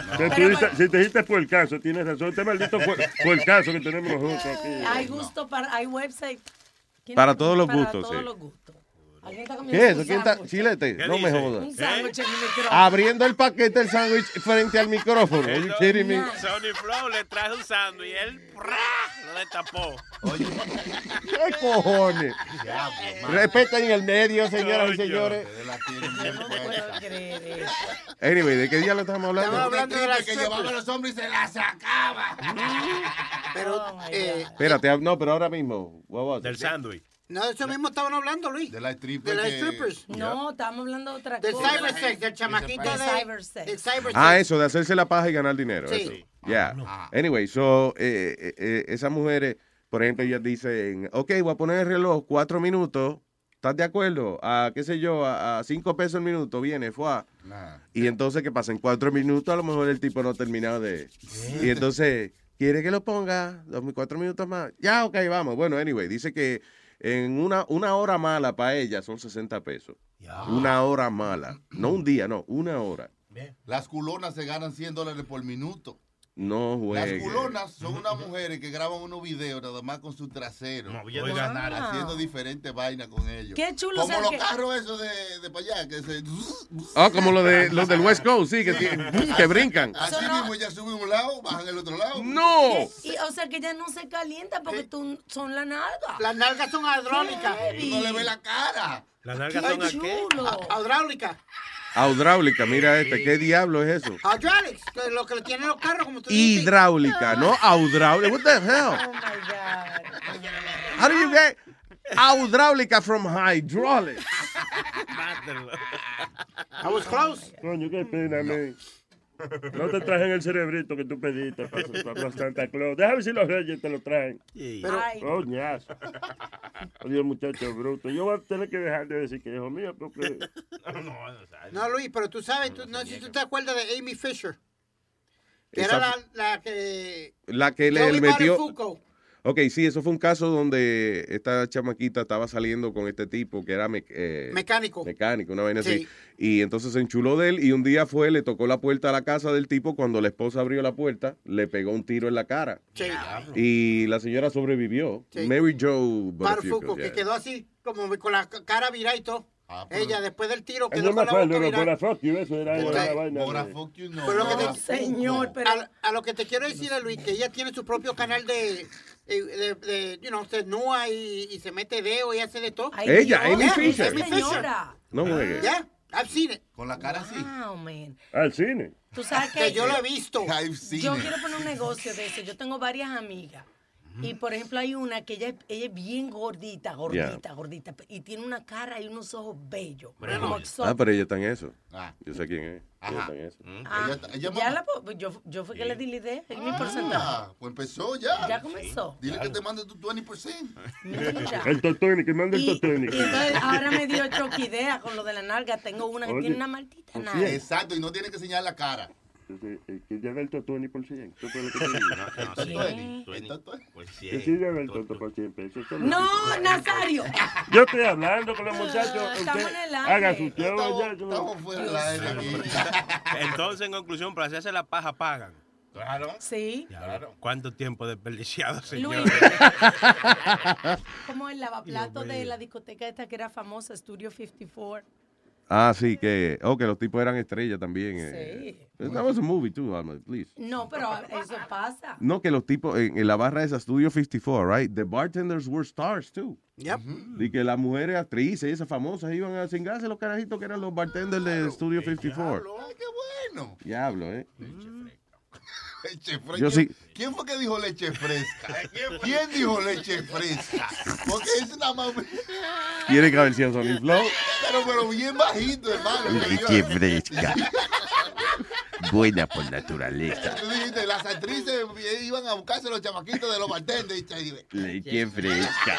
Si te dijiste por el caso, tienes razón. Este maldito por, por el caso que tenemos nosotros aquí. hay gusto para, hay website. ¿Quién- Para todos los para gustos, todos sí. los gustos. ¿Alguien está ¿Qué eso? ¿Quién está? Chilete, no me dice? jodas. Un sándwich en el micrófono. Abriendo el paquete del sándwich frente al micrófono. Are you kidding me? Sony Flow le traje un sándwich y él ¡prá! lo destapó. ¿Qué cojones? Respeten el medio, señoras y señores. La. Anyway, ¿de qué día lo estamos hablando? Estamos hablando de las que llevaba a los hombres y se la sacaba. Pero, Oh, eh, Espérate, no, pero ahora mismo. Del sándwich. No, de eso mismo estaban hablando, Luis. De la stripper. De las que- strippers. No, estamos hablando de otra Del cosa. cybersex, del chamaquito Del de... cybersex. Del cybersex. Ah, eso, de hacerse la paja y ganar dinero. Sí. Eso. Yeah. Anyway, so, eh, eh, eh, esas mujeres, por ejemplo, ellas dicen, ok, voy a poner el reloj cuatro minutos. ¿Estás de acuerdo? A, qué sé yo, a, a cinco pesos el minuto, viene, fue. Y entonces, ¿qué pasa? En cuatro minutos a lo mejor el tipo no ha terminado de... Y entonces, ¿quiere que lo ponga? Dos, cuatro minutos más. Ya, ok, vamos. Bueno, anyway, dice que en una, una hora mala para ella son 60 pesos. Una hora mala. No un día, no, una hora. Las culonas se ganan 100 dólares por minuto. No Las juegue. culonas son unas mujeres que graban unos videos nada más con su trasero. Moviendo Oiga, nalga. haciendo diferentes vainas con ellos. Qué chulo Como los que- carros esos de, de para allá, que se... Ah, como los de los del West Coast, sí, que, tienen- que brincan. Así mismo ya suben un lado, bajan el otro lado. ¡No! Y, o sea que ya no se calienta porque tú son la nalga. Las nalgas son hidráulicas. No le ve la cara. ¿Las nalgas son a qué? Hidráulica. Hidráulica, mira este, ¿qué diablo es eso? Hydraulics, que lo que le tienen los carros, como tú dices. Hidráulica, no hidráulica. What the hell? Oh my God. How do you get hidráulica from hydraulics? I was close. Coño, qué pena, man. No te trajen el cerebrito que tú pediste para, para Santa Claus. Déjame ver si los reyes te lo traen. Pero-. Coñazo. Adiós, muchacho bruto. Yo voy a tener que dejar de decir que hijo mío porque... No, Luis, pero tú sabes, tú, no sé si tú te acuerdas de Amy Fisher. Que era la, la que... La que le Joey metió. Ok, sí, eso fue un caso donde esta chamaquita estaba saliendo con este tipo que era me- eh, Mecánico. mecánico, una vaina así. Sí. Y entonces se enchuló de él y un día fue, le tocó la puerta a la casa del tipo. Cuando la esposa abrió la puerta, le pegó un tiro en la cara. Sí. Y la señora sobrevivió. Sí. Mary Jo Buttafuoco, Buttafuoco, que yeah. quedó así, como con la cara virada y todo. Ella, después del tiro, quedó me con la acuerdo, boca. Bora Fuck You, eso era una vaina. Bora fuck you, no. Pero lo que te- Bora señor, pero a, a lo que te quiero decir, Luis, que ella tiene su propio canal de, de, de, de, you know, se nua y, y se mete dedo y hace de todo. Ay, Ella, Amy esa Fisher. Amy Señora. No juegue. Yeah, I've seen it. Con la cara así. Wow, man. Al cine. Tú sabes que, Que yo lo he visto. I've seen Yo it. quiero poner un negocio de eso. Yo tengo varias amigas. Y por ejemplo hay una que ella, es- ella es bien gordita, gordita, gordita. Y tiene una cara y unos ojos bellos. como Ah, pero ella está en eso. Ah. Yo sé quién es. Ella está en eso. Ah, ya la po- yo, yo fue que le di la idea, es mi porcentaje. Ah, pues empezó ya. Ya comenzó. Dile que te mande tu 20%. Mira. El Totoni, que manda el Y, Totoni. y entonces ahora me dio choque idea con lo de la nalga. Tengo una que Oye, tiene una maldita pues nalga. Exacto, y no tiene que enseñar la cara. El Totoni por 100. Eso fue lo que te digo. ¿Qué? Que sí el Toto por 100 pesos. eso es No, que- Nazario. Yo estoy hablando con los muchachos. Estamos en el aire. haga su show ya. yo- Estamos fuera del aire. Entonces, en conclusión, para hacerse la paja pagan. Claro. Sí. Claro. ¿Cuánto tiempo desperdiciado, señor? Luis. Como el lavaplato de la discoteca esta que era famosa, Studio 54. Ah, sí, que, oh, que los tipos eran estrellas también. eh. That was a movie too, Alma, please. No, pero eso pasa. No, que los tipos en, en la barra de esa Studio 54, right? The bartenders were stars too. Yep. Y que las mujeres actrices, esas famosas, iban a cingarse los carajitos que eran los bartenders de Studio 54. Ay, qué bueno. Diablo, ¿eh? Leche fresca. Yo sí- ¿Quién fue que dijo leche fresca? ¿Quién dijo leche fresca? Porque es una más. Tiene que haber sido Sony Flow. Pero, pero bien bajito, hermano. Leche fresca. Buena por naturaleza. Tú dijiste, las actrices iban a buscarse los chamaquitos de los bartenders. Leche fresca.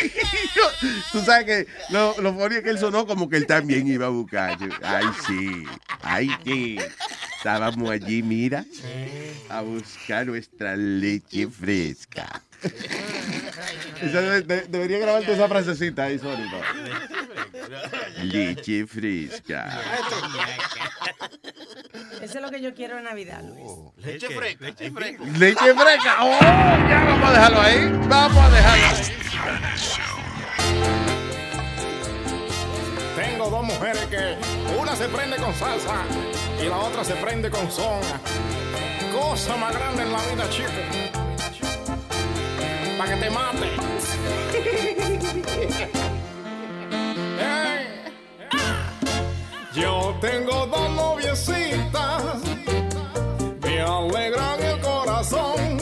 Tú sabes que lo, lo es que él sonó como que él también iba a buscar. Ay, sí. Ay, sí. Estábamos allí, mira, a buscar nuestra leche fresca. De- debería grabarte esa frasecita ahí. ¿no? Leche fresca. Eso es lo que yo quiero en Navidad, Luis. Leche fresca. Leche fresca. Leche fresca. ¡Oh! Ya vamos a dejarlo ahí. Vamos a dejarlo ahí. Tengo dos mujeres que una se prende con salsa y la otra se prende con son. Cosa más grande en la vida, chico para que te mate. Yo tengo dos noviecitas, me alegran el corazón.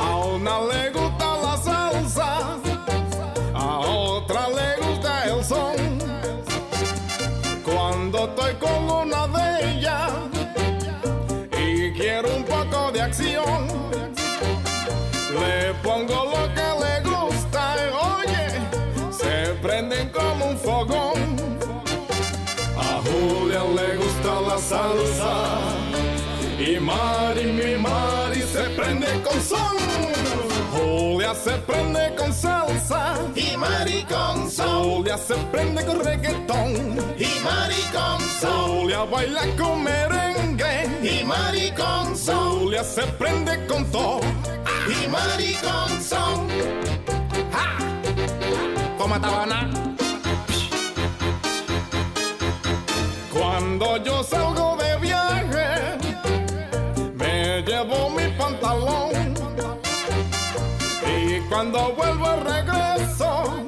A una le gusta la salsa, a otra le gusta el son. Cuando estoy con una de ellas y quiero un poco de acción. Pongo lo que le gusta, oye, se prenden como un fogón. A Julia le gusta la salsa y Mari, mi Mari se prende con son. Julia se prende con salsa y Mari con son. Julia se prende con reggaetón y Mari con son. Julia baila con merengue y Mari con son. Julia se prende con todo y Mari con son. ¡Ja! Toma tabana. Cuando yo salgo de viaje, me llevo mi pantalón. Y cuando vuelvo regreso,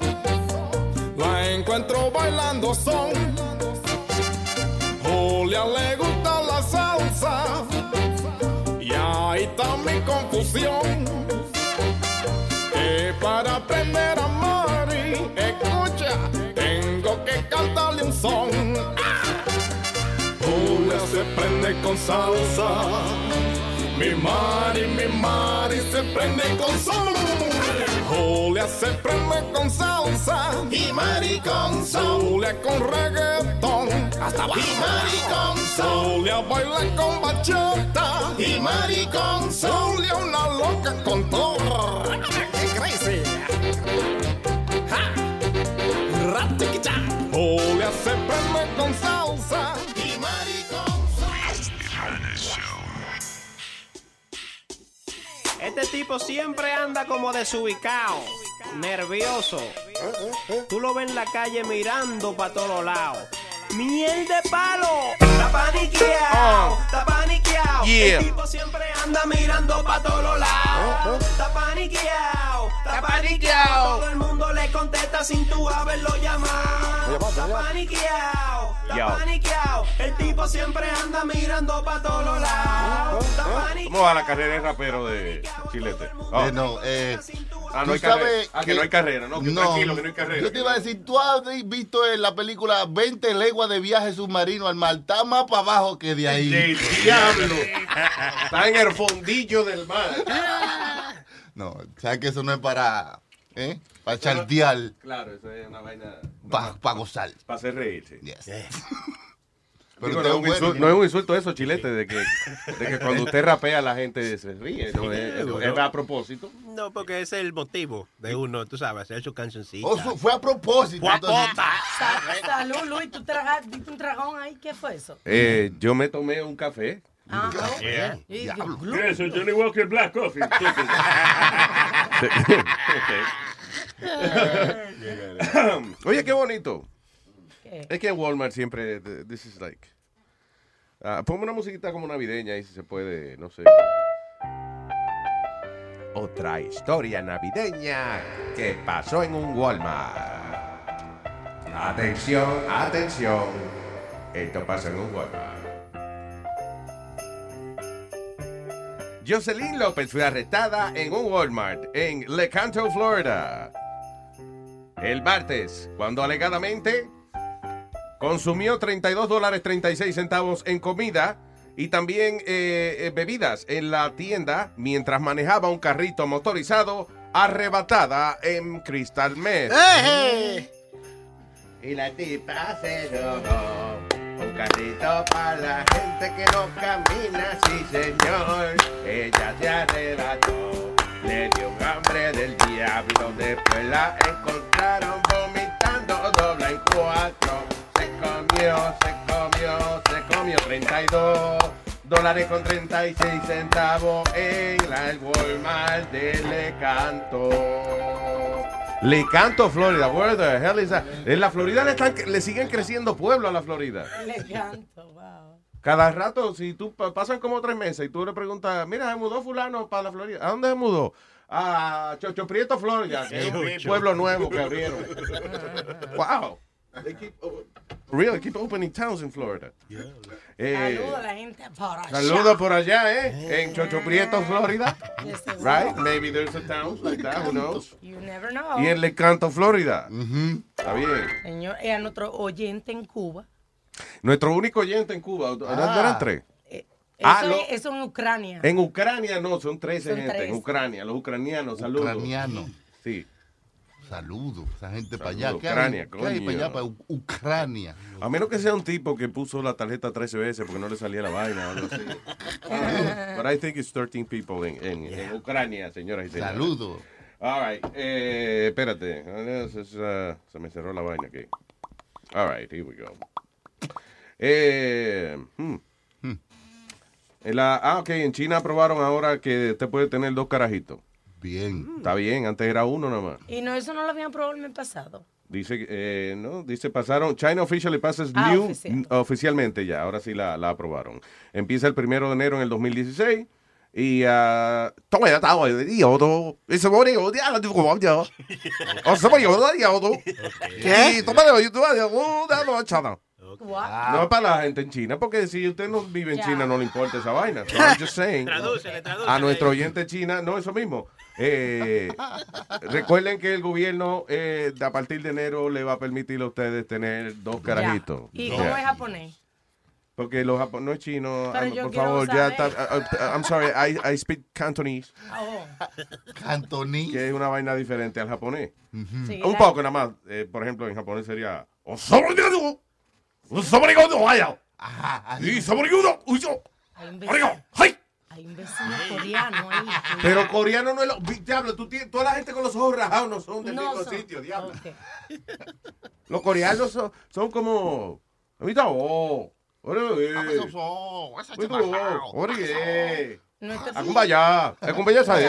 la encuentro bailando son. Julia le gusta la salsa, y ahí está mi confusión. Que para aprender a Mari, escucha, tengo que cantarle un son. Julia se prende con salsa. Mi Mari, mi Mari se prende con son. Julia se prende con salsa. Y Mari con son. Julia con reggaetón. Hasta abajo. Y Mari con son. Julia baila con bachata. Y Mari con son. Julia una loca con todo. Julia se prende con salsa. Y Mari con Este tipo siempre anda como desubicado, nervioso. Tú lo ves en la calle mirando para todos lados. ¡Miel de palo! ¡Está paniqueado! ¡Está paniqueado! Yeah. El tipo siempre anda mirando para todos lados. ¡Está paniqueado! ¡Está paniqueado! Todo el mundo le contesta sin tú haberlo llamado. ¡Está paniqueado! ¡Está paniqueado! El tipo siempre anda mirando para todos lados. ¿Cómo va la carrera de rapero de Chilete? Eh, no, eh, Ah, no hay carrera. sabes Ah, que no hay carrera, ¿no? Que tranquilo, que no hay carrera. Yo te iba a decir, tú has visto en la película 20 leguas de viaje submarino al mar. Está más para abajo que de ahí. ¡Del diablo! Está en el fondillo del mar. No, sabes que eso no es para, ¿eh? Para chartear, Claro, eso es una vaina. para gozar. Para hacer reírse. Pero Digo, no, es un insulto, no es un insulto eso, chilete, de que, de que cuando usted rapea la gente se ríe. No, es, es- es a propósito. No, porque ese es el motivo de uno, tú sabes, hacer su cancioncita. Oh, su- fue a propósito. Fue a Salud, Luis, tú traga- diste un tragón ahí, ¿qué fue eso? Eh, yo me tomé un café. Ah, Yeah. y- Diablo. glu- ¿Qué es eso? Johnny Walker Black Coffee. Oye, qué bonito. ¿Qué? Es que en Walmart siempre, th- this is like, ah, ponme una musiquita como navideña y si se puede, no sé. Otra historia navideña que pasó en un Walmart. Atención, atención. Esto pasó en un Walmart. Jocelyn López fue arrestada en un Walmart en Lecanto, Florida. El martes, cuando alegadamente consumió 32 dólares 36 centavos en comida y también eh, eh, bebidas en la tienda mientras manejaba un carrito motorizado arrebatada en Crystal Meth. Y la tipa se robó un carrito para la gente que no camina, sí señor. Ella se arrebató, le dio un hambre del diablo. Después la encontraron vomitando dobla en cuatro. Se comió, se comió, se comió 32 dólares con 36 centavos en la Walmart de Lecanto. Lecanto, Florida. Where the hell is that? En la Florida le, están, le siguen creciendo pueblos a la Florida. Le canto, wow. Cada rato, si tú pa- pasan como tres meses y tú le preguntas, mira, se mudó fulano para la Florida. ¿A dónde se mudó? A Chocho Prieto, Florida, que es un pueblo nuevo que abrieron. wow. They keep, really keep opening towns in Florida. Eh, Saludos a la gente por allá. Saludos por allá, ¿eh? En Chocho Prieto, Florida. Yes. Right? Maybe there's a town like that, who knows? You never know. Y en Lecanto, Florida. Está bien. Señor, y a nuestro oyente en Cuba. Nuestro único oyente en Cuba, ¿no Ah. eran tres? Eso, Ah, lo- es, eso en Ucrania. En Ucrania no, son 13 Son gente. tres. En Ucrania, los ucranianos, saludos. Ucraniano. Sí. Saludos, esa gente para Saludos, allá. ¿Qué Ucrania, hay, ¿Qué hay coño. para allá, para U- Ucrania? A menos que sea un tipo que puso la tarjeta 13 veces porque no le salía la vaina o algo así. But I think it's 13 people en, en, en Ucrania, señoras y señores. Saludos. All right. Eh, espérate. Ah, Se, se- me cerró la vaina aquí. All right, here we go. Eh, hmm. En la, ah, ok. En China aprobaron ahora que usted puede tener dos carajitos. Bien. Está bien. Antes era uno nada más. Y no, eso no lo habían probado el mes pasado. Dice, que, eh, no, dice, pasaron, China officially passes Ah, new, oficial. oficialmente ya, ahora sí la, la aprobaron. Empieza el primero de enero en el 2016 y ah, toma ya está, güey, yo, tú, ese bonito, ya lo digo, yo. O sea, yo, yo, tú. Y toma yo, tú, yo, uh, dalo, chana. No es para la gente en China, porque si usted no vive en Ya. China no le importa esa vaina. So I'm just saying. A nuestro oyente China, no, eso mismo. Eh, recuerden que el gobierno eh, a partir de enero le va a permitir a ustedes tener dos carajitos. ¿Y cómo es japonés? Porque los japoneses, no es chino, ah, por favor, ya está. ah, ah, I'm sorry, I, I speak Cantonese, Oh. Cantonés. que es una vaina diferente al japonés. Sí, Un poco nada más. Eh, por ejemplo, en japonés sería. "Osoborigodo, osoborigodo, vaya". Y. Hay un vecino, coreano ahí. Pero coreano no es lo. Diablo, tú tienes, toda la gente con los ojos rajados no son del No mismo son. sitio, diablo. Ok. Los coreanos son, son como. Ahorita, oh. Ore, eh. Ahorita, oh, ore, eh. No es que- Akumbaya, akumbaya sabe.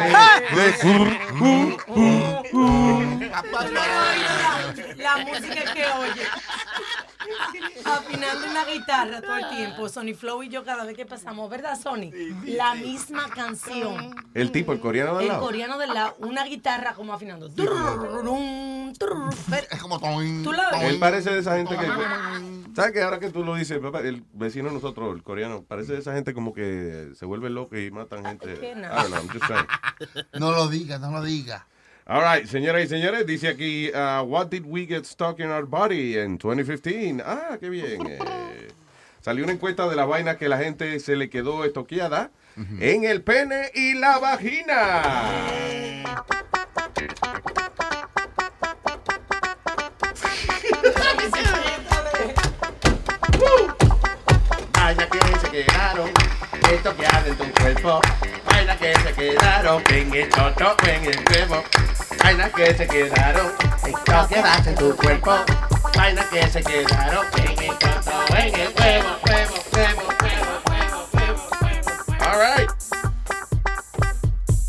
La música que oye. Afinando una guitarra todo el tiempo. Sony Flow y yo cada vez que pasamos, ¿verdad, Sony? La misma canción. El tipo, el coreano del El lado. coreano de la una guitarra como afinando. Es como. Tú la ves. Él parece de esa gente que. ¿Sabes que ahora que tú lo dices, papá, el vecino de nosotros, el coreano, parece de esa gente como que se vuelve loco y matan gente. I no. don't know, I'm just saying. No lo diga, no lo diga. All right, señoras y señores, dice aquí, uh, what did we get stuck in our body in 2015? Ah, qué bien. eh. salió una encuesta de la vaina que la gente se le quedó estoqueada en el pene y la vagina. Que quedaron estoqueadas en tu cuerpo. Vaina que se quedaron en el choto, en el huevo. Vaina que se quedaron estoqueadas en tu cuerpo. Vaina que se quedaron en el choto, en el huevo, huevo, huevo, huevo, huevo, huevo. All right.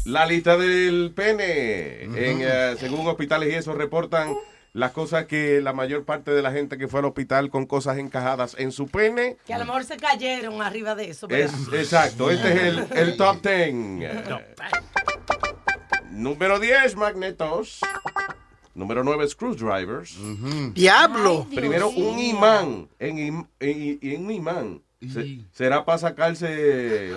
La lista del pene. En, eh, según hospitales y eso reportan las cosas que la mayor parte de la gente que fue al hospital con cosas encajadas en su pene Que a lo mejor se cayeron arriba de eso. es, ¿verdad? exacto, este es el, el top 10. Número 10, magnetos. Número 9, screwdrivers. ¡Diablo! Primero, un imán. En, im- en- en un imán. Se- será para sacarse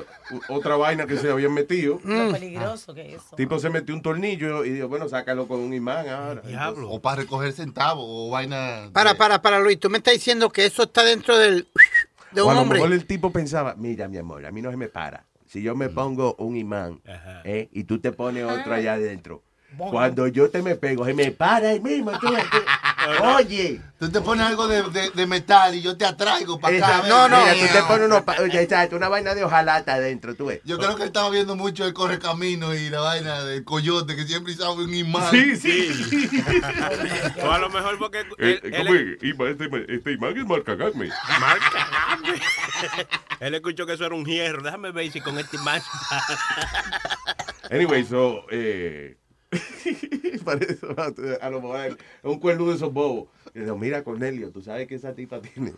otra vaina que se habían metido. Lo peligroso que es eso. Tipo se metió un tornillo y dijo, bueno, sácalo con un imán ahora. O para recoger centavos o vaina. Para, para, para, Luis. Tú me estás diciendo que eso está dentro del. de o un a lo hombre. mejor el tipo pensaba, mira mi amor, a mí no se me para. Si yo me pongo un imán ¿eh? y tú te pones otro allá adentro, cuando yo te me pego, se me para el mismo. tú- tú- Oye. Tú te pones algo de, de- de metal y yo te atraigo para acá. No, no. Mira, tú te pones unos pa- oye, exacto, una vaina de hojalata adentro, tú ves. Yo creo que él estaba viendo mucho el correcamino y la vaina del coyote que siempre usaba un imán. Sí, sí. O a lo mejor porque él, Eh, él- ¿cómo es? Ima- Este, este imán es marca Gagme. Marca. él escuchó que eso era un hierro. Déjame ver si con este imán. Anyway, so, eh, parece, a lo mejor es un cuerno de esos bobos. Y digo, mira, Cornelio, tú sabes que esa tipa tiene.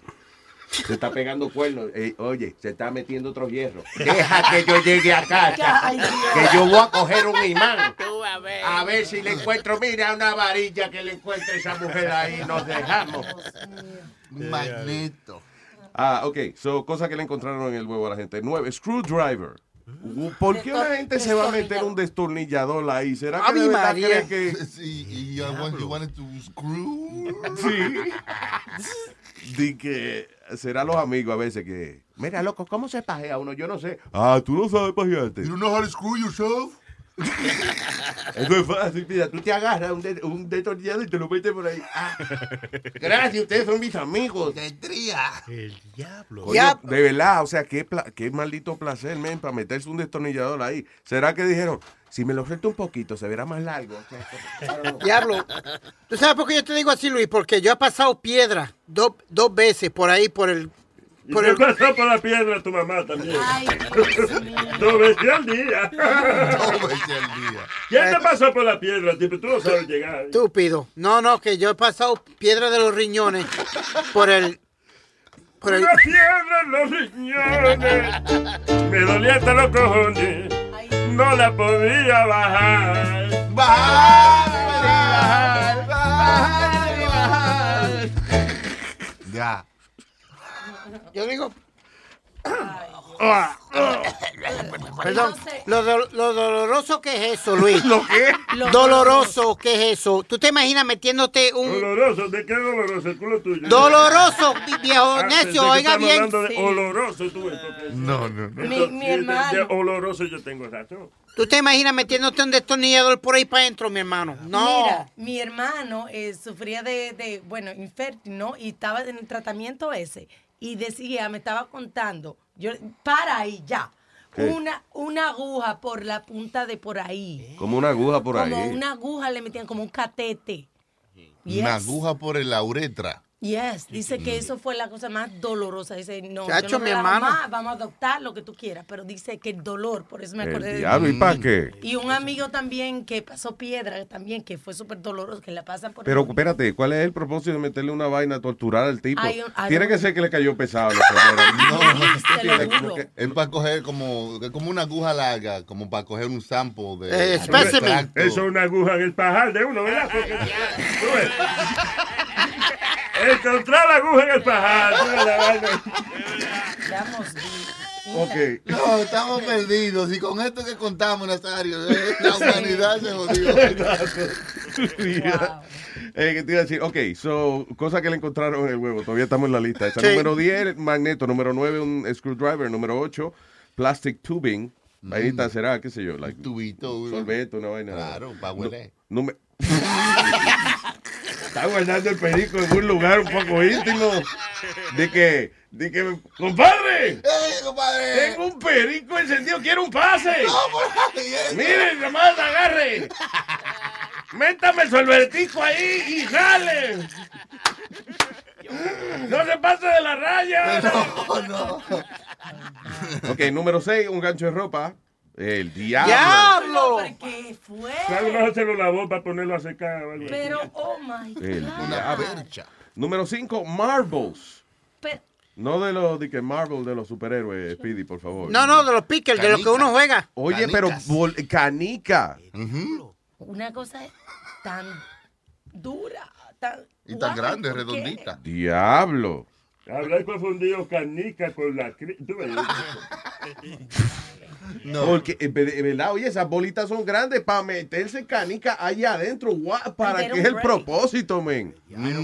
Se está pegando cuernos. Eh, oye, se está metiendo otro hierro. Deja que yo llegue a casa. Que yo voy a coger un imán. A ver. A ver si le encuentro, mira, una varilla que le encuentre esa mujer ahí. Nos dejamos. Magneto. Ah, ok. So, cosa que le encontraron en el huevo a la gente. Nueve, screwdriver. ¿Por qué la gente se va a meter un destornillador ahí? ¿Será que Ave de verdad creen que...? Sí, y you wanted to screw. Sí. di que será los amigos a veces que. Mira, loco, ¿cómo se pajea uno? Yo no sé. Ah, tú no sabes pajearte. You know how to screw yourself? Eso es fácil, mira, tú te agarras un, de- un detornillador y te lo metes por ahí. Ah, gracias, ustedes son mis amigos. El diablo. Coño, de verdad, o sea, qué, qué maldito placer, men, para meterse un destornillador ahí. ¿Será que dijeron, si me lo suelto un poquito, se verá más largo? Diablo. ¿Tú sabes por qué yo te digo así, Luis? Porque yo he pasado piedra dos, dos veces por ahí, por el... Y Por te el pasó por la piedra tu mamá también. Dos veces al día. Dos veces al día. ¿Quién te pasó por la piedra, tipo? Tú no sabes llegar. Estúpido. No, no, que yo he pasado piedra de los riñones por el... Por el... Una piedra en los riñones. Me dolía hasta los cojones. No la podía bajar. Bajar, bajar, bajar. Ya. Yo digo... Perdón, lo, do- lo doloroso que es eso, Luis. ¿Lo qué? Doloroso que es eso. ¿Tú te imaginas metiéndote un... Doloroso, ¿de qué doloroso? El culo tuyo. Doloroso, vi- viejo Ah, pensé necio, que oiga estamos bien. hablando de oloroso tú. entonces. No, no, no. Mi- de- hermano. de oloroso yo tengo razón. ¿Tú te imaginas metiéndote un destornillador por ahí para adentro, mi hermano? No. Mira, mi hermano eh, sufría de, de, bueno, infértil, ¿no? Y estaba en el tratamiento ese. Y decía, me estaba contando, yo, para ahí ya. ¿Qué? Una, una aguja por la punta de por ahí. como una aguja por ahí. Como una aguja le metían como un catete. Yes. Una aguja por el la uretra. Yes, dice que eso fue la cosa más dolorosa. Dice, no, yo no mi más, vamos a adoptar lo que tú quieras. Pero dice que el dolor, por eso me acordé El de diablo, ¿y para qué? Y un amigo también que pasó piedra también, que fue súper doloroso, que la pasan por Pero espérate, ¿cuál es el propósito de meterle una vaina a torturar al tipo? Tiene un- que ser que le cayó pesado. Como juro. que- Es para coger como, es como una aguja larga, como para coger un sample de. Eh. Eso es una aguja en el pajar de uno, ¿verdad? Encontrar la aguja en el pajar. Ok. No, estamos perdidos. Y con esto que contamos, Nazario, eh, la humanidad se jodió. Eh, ¿qué te iba a decir? Ok, so, cosa que le encontraron en el huevo. Todavía estamos en la lista. Esa Sí. número 10, magneto. Número 9, un screwdriver. Número 8, plastic tubing. Vainita será, qué sé yo. Like, Tubito. Sorbeto, una vaina. Claro, para hueler. Está guardando el perico en un lugar un poco íntimo. De que, de que, compadre, ¡Eh, compadre! tengo un perico encendido, quiero un pase. No, por. Miren, nomás agarre. Métame el solvertico ahí y jale. No se pase de la raya. No, no. Ok, número 6, un gancho de ropa. El diablo. ¡Diablo! ¿Pero qué fue? A lo mejor se lo lavó para ponerlo a secar. así. Pero, oh my El God. diablo. Número 5, marbles. Pero- No de los de que Marvel de los superhéroes, Speedy, por favor. No, no, de los pickles, de los que uno juega. Oye, pero bol- canica. Una cosa tan dura, tan... Y tan Guau, grande, ¿por qué? redondita. Diablo. Habrá confundido canica con la... ves. Porque, verdad, oye, esas bolitas son grandes para meterse canica allá adentro. Guau, ¿Para qué es el propósito, men?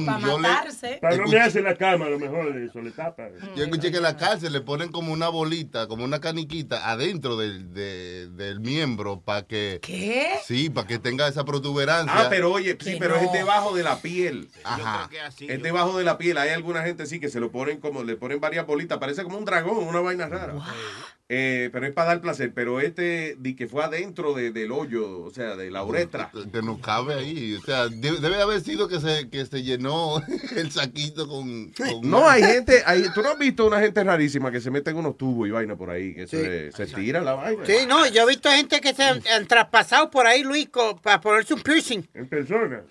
Para yo le- matarse. Para no me hace la cama, a lo mejor eso le tapa. Yo escuché que en la cárcel le ponen como una bolita, como una caniquita adentro del, de- del miembro para que... ¿Qué? Sí, para que tenga esa protuberancia. Ah, pero oye, sí, pero es no. debajo de la piel. Ajá. Es debajo de la piel. Hay alguna gente sí que se lo ponen como, le ponen varias bolitas. Parece como un dragón, una vaina rara. Eh, pero es para dar placer. Pero este di que fue adentro de- del hoyo, o sea, de la uretra. Que no cabe ahí. O sea, de- debe haber sido que se, que se llenó el saquito con... con- No, hay gente, hay, tú no has visto una gente rarísima que se mete en unos tubos y vaina por ahí, que se, se tira la vaina. Sí, no, yo he visto gente que se han, han traspasado por ahí, Luis, para ponerse un piercing. En persona.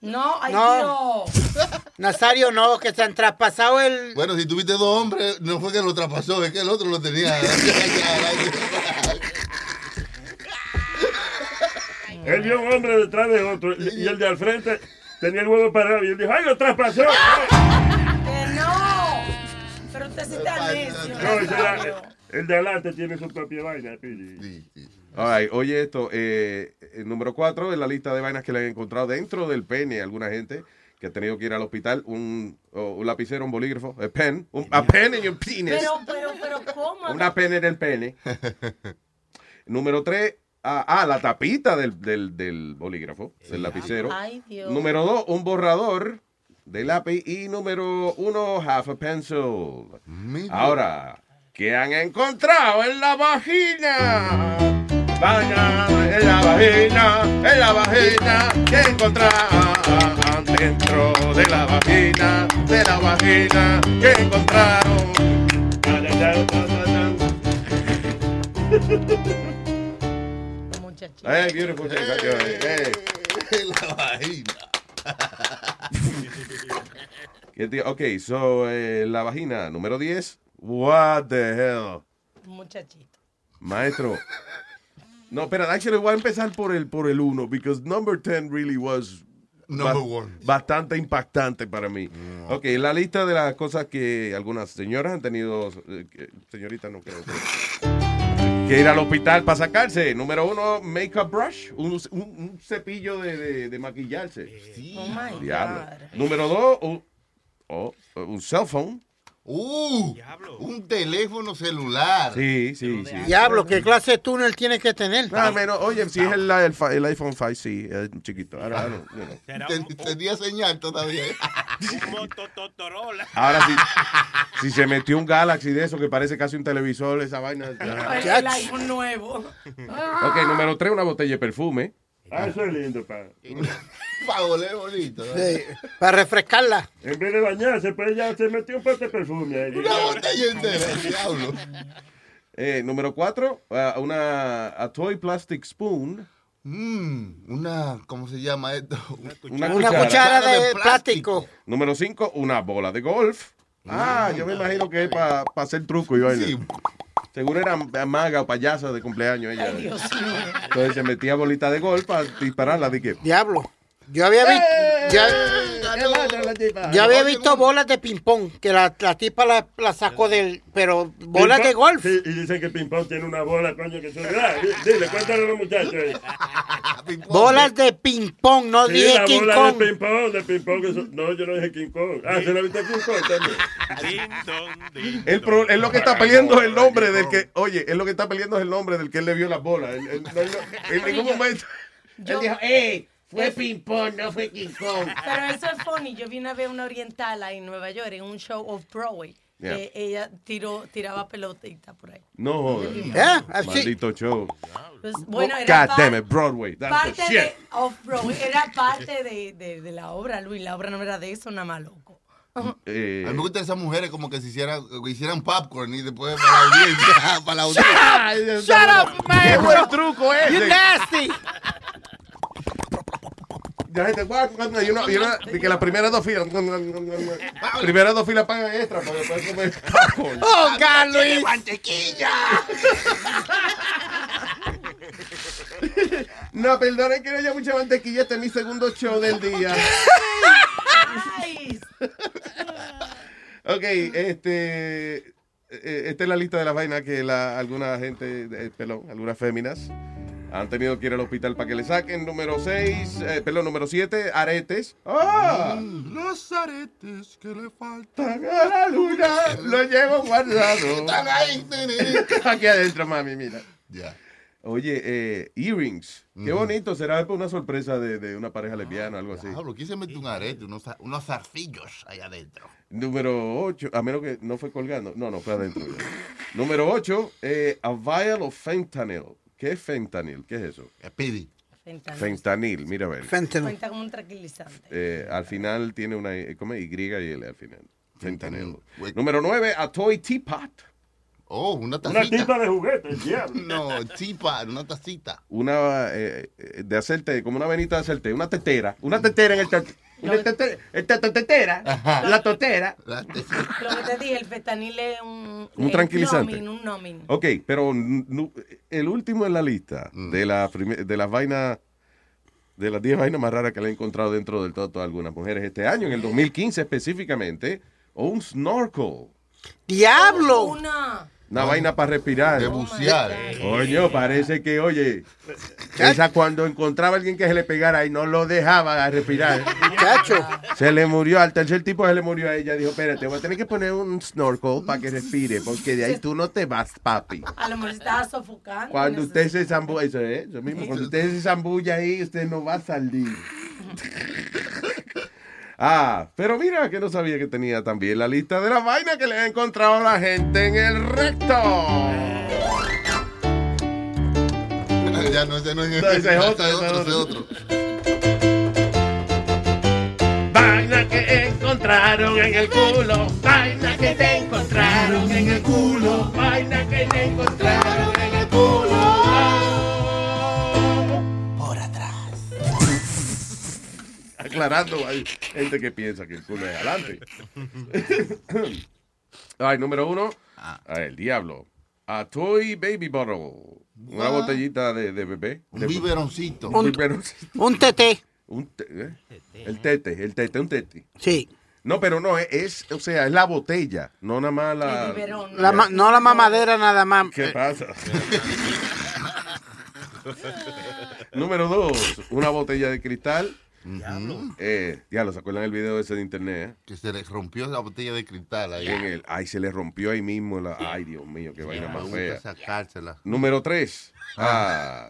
No, ay No. Dios. Nazario, no, que se han traspasado el... Bueno, si tuviste dos hombres, no fue que lo traspasó, es que el otro lo tenía. Él vio un hombre detrás de otro y, el de al frente tenía el huevo parado y él dijo, ¡ay, lo traspasó! Que no. Pero usted sí está necio. No, el de adelante tiene su propia vaina. Pili. Right, oye esto, eh, el número cuatro en la lista de vainas que le han encontrado dentro del pene alguna gente, que ha tenido que ir al hospital, un, un lapicero, un bolígrafo, a pen, un, a pen in your penis. Pero, pero, pero, ¿cómo? Una pene en el pene. Número tres, ah, ah, la tapita del, del, del bolígrafo, del lapicero. Ay, Dios. Número dos, un borrador de lápiz. Y número uno, half a pencil. Ahora, ¿qué han encontrado en la vagina? Vaya, en la vagina, en la vagina, ¿qué encontraron dentro de la vagina, de la vagina, ¿qué encontraron? Hey, beautiful thing. Hey. La vagina. ¿Qué te- Ok, so, eh, la vagina, número 10. What the hell? Muchachito. Maestro. No, espera, actually voy a empezar por el por el 1, because number 10 really was Number ba- one. bastante impactante para mí. Ok, la lista de las cosas que algunas señoras han tenido, eh, señoritas no creo que, que ir al hospital para sacarse. Número uno, makeup brush, un, un- un cepillo de, de- de maquillarse. Oh my Diablo. God. Número dos, un, oh, un cell phone. Uh, un teléfono celular. Sí, sí, sí. Diablo, ¿qué clase de túnel tiene que tener? Ah, menos, oye, si es el, el, fa- el iPhone 5, sí, es chiquito. Ahora, know. Ten- Tenía señal todavía. Ahora sí, si se metió un Galaxy de eso que parece casi un televisor, esa vaina. El, el iPhone nuevo. Ok, número 3, una botella de perfume. Ah, eso es lindo, pa. Para oler bonito. Sí, para refrescarla. En vez de bañarse, pues ya se metió un pote de perfume ahí. Una botella entera, diablo. Eh, número 4, una a toy plastic spoon. Mm, una, ¿cómo se llama esto? Una, Una cuchara de plástico. Número 5, una bola de golf. Ah, yo me imagino que es para hacer truco y vaina. Seguro era maga o payasa de cumpleaños ella. Ay, Dios mío. Entonces se metía bolita de golf para dispararla. De que, Diablo. Yo había visto. Ya, yo había visto bolas de ping-pong, que la, la tipa la, la sacó del. Pero bolas de golf. Sí, y dicen que ping-pong tiene una bola, coño, que son. Ah, Dile, cuéntale a los muchachos. ahí. Bolas de ping-pong, no Sí, dije la King bola Kong. de ping-pong, de ping-pong. No, yo no dije King Kong. Ah, ¿se la viste King Kong también? él, pro- él lo que está peleando es el nombre del que, oye, él lo que está peleando es el nombre del que él le vio las bolas. Él- él- no- no- en ningún momento. Yo- él dijo, ¡eh! Fue ping-pong, no fue King Kong. Pero eso es funny. Yo vi una vez una oriental ahí en Nueva York en un show of Broadway. Yeah. Ella tiró, tiraba pelotita por ahí. No, Yeah, I've seen- maldito show. Pues, bueno, era God damn it, Broadway. That's the parte shit. de Broadway. Era parte de, de, de la obra, Luis. La obra no era de eso, nada más loco. Eh, A mí me gustan esas mujeres como que se hicieran, que hicieran popcorn y después para la audiencia. para la audiencia. Shut up, man. Qué buen truco ese. You nasty. La gente, y uno- y uno- y que las primeras dos filas, primeras dos filas pagan extra para después comer. Oh, Luis. mantequilla! No, perdonen que no haya mucha mantequilla, este es mi segundo show del día. ok, este, eh, esta es la lista de las vainas que la, alguna gente, eh, perdón, algunas féminas han tenido que ir al hospital para que le saquen. Número 6, perdón, número 7, aretes. ¡Ah! Los aretes que le faltan. A la luna lo llevo guardado. Están ahí. Aquí adentro, mami, mira. Ya. Oye, eh, earrings. Qué bonito. ¿Será una sorpresa de, de una pareja lesbiana o algo así? Diablo, ¿quién se mete un arete? Unos, unos zarcillos ahí adentro. Número 8, a menos que no fue colgando. No, no, fue adentro. Número 8, a vial of fentanyl. ¿Qué es fentanyl? ¿Qué es eso? Pidi. Fentanyl. Fentanyl, mira a ver. Cuenta como un tranquilizante. Eh, al final tiene una, eh, ¿cómo es? Y y L al final. Fentanyl. Número 9, a toy teapot. Oh, una Una tacita. tipa de juguete, el diablo. No, tipa, una tacita. Una eh, eh, de hacer té, como una venita de hacer té, una tetera. Una tetera en el. Una tetera, el té- tetera, la totera. Lo que te dije, el fetanil es un... Un tranquilizante. Nomin, un nomin. Ok, pero el último en la lista de, la de las vainas, de las 10 vainas más raras que le he encontrado dentro del toto a algunas mujeres este año, en el 2015 específicamente, un snorkel. ¡Diablo! Una. Una vaina para respirar. De bucear. Coño, parece que, oye, Esa cuando encontraba a alguien que se le pegara y no lo dejaba respirar. Chacho. Se le murió, al tercer tipo se le murió a ella. Dijo, espérate, voy a tener que poner un snorkel para que respire, porque de ahí tú no te vas, papi. A lo mejor estaba sofocando. Cuando usted se zambulla, eso es, eso mismo, cuando usted se zambulla ahí, usted no va a salir. Ah, pero mira que no sabía que tenía también la lista de la vaina que le ha encontrado la gente en el recto. Ya no, ese no es No, ese es otro, ese es ese es otro, ese otro. Vaina que encontraron en el culo. Vaina que te encontraron en el culo. Vaina que te encontraron en el culo. Aclarando, hay gente que piensa que el culo es adelante. Ay, número uno. ah, el diablo. A Toy Baby Bottle. Una Ah. botellita de, de bebé. Un De- biberoncito. Un biberoncito. Un tete. Un te- ¿eh? El tete, el tete, un tete. Sí. No, pero no, es, es- o sea, es la botella, no nada más la... La ma- no la mamadera nada más. ¿Qué pasa? Número dos, una botella de cristal. Eh, ya lo, ¿se acuerdan el video ese de internet? eh? Que se le rompió la botella de cristal ahí. En el, ay, se le rompió ahí mismo. La, ay, Dios mío, qué vaina más fea. sacársela. Número tres. Ah,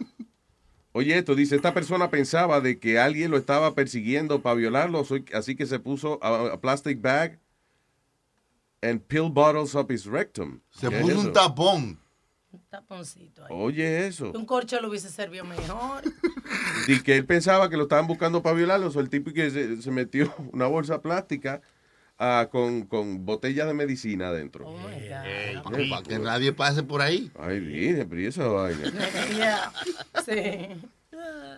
oye, esto dice, esta persona pensaba de que alguien lo estaba persiguiendo para violarlo, así que se puso a, a plastic bag and pill bottles up his rectum. Se ¿Qué es puso un tapón. Taponcito ahí. Oye, eso. Un corcho lo hubiese servido mejor. Y que él pensaba que lo estaban buscando para violarlo. O el tipo que se, se metió una bolsa plástica ah, con, con botellas de medicina adentro. Para que nadie pase por ahí. Ay, dije, pero ¿y esa vaina? Ya. Sí.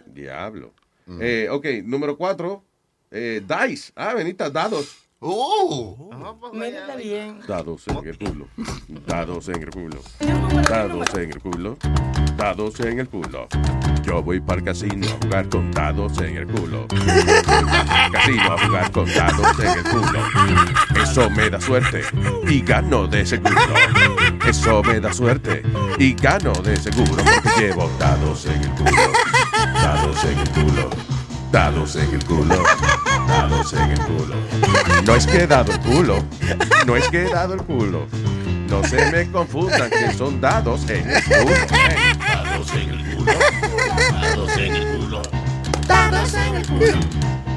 Diablo. Eh, ok, número cuatro. eh, dice. Ah, venita, dados. ¡Oh! Mírate bien. Dados en el culo. Dados en el culo. Dados en el culo. Dados en el culo. Yo voy para el casino a jugar con dados en el culo. Voy para el casino a jugar con dados en el culo. Eso me da suerte y gano de seguro. Eso me da suerte y gano de seguro porque llevo dados en el culo. Dados en el culo. Dados en el culo. Dados en el culo. No es que he dado el culo. No es que he dado el culo. No se me confundan que son dados en el culo. Dados en el culo. Dados en el culo. Dados en el culo.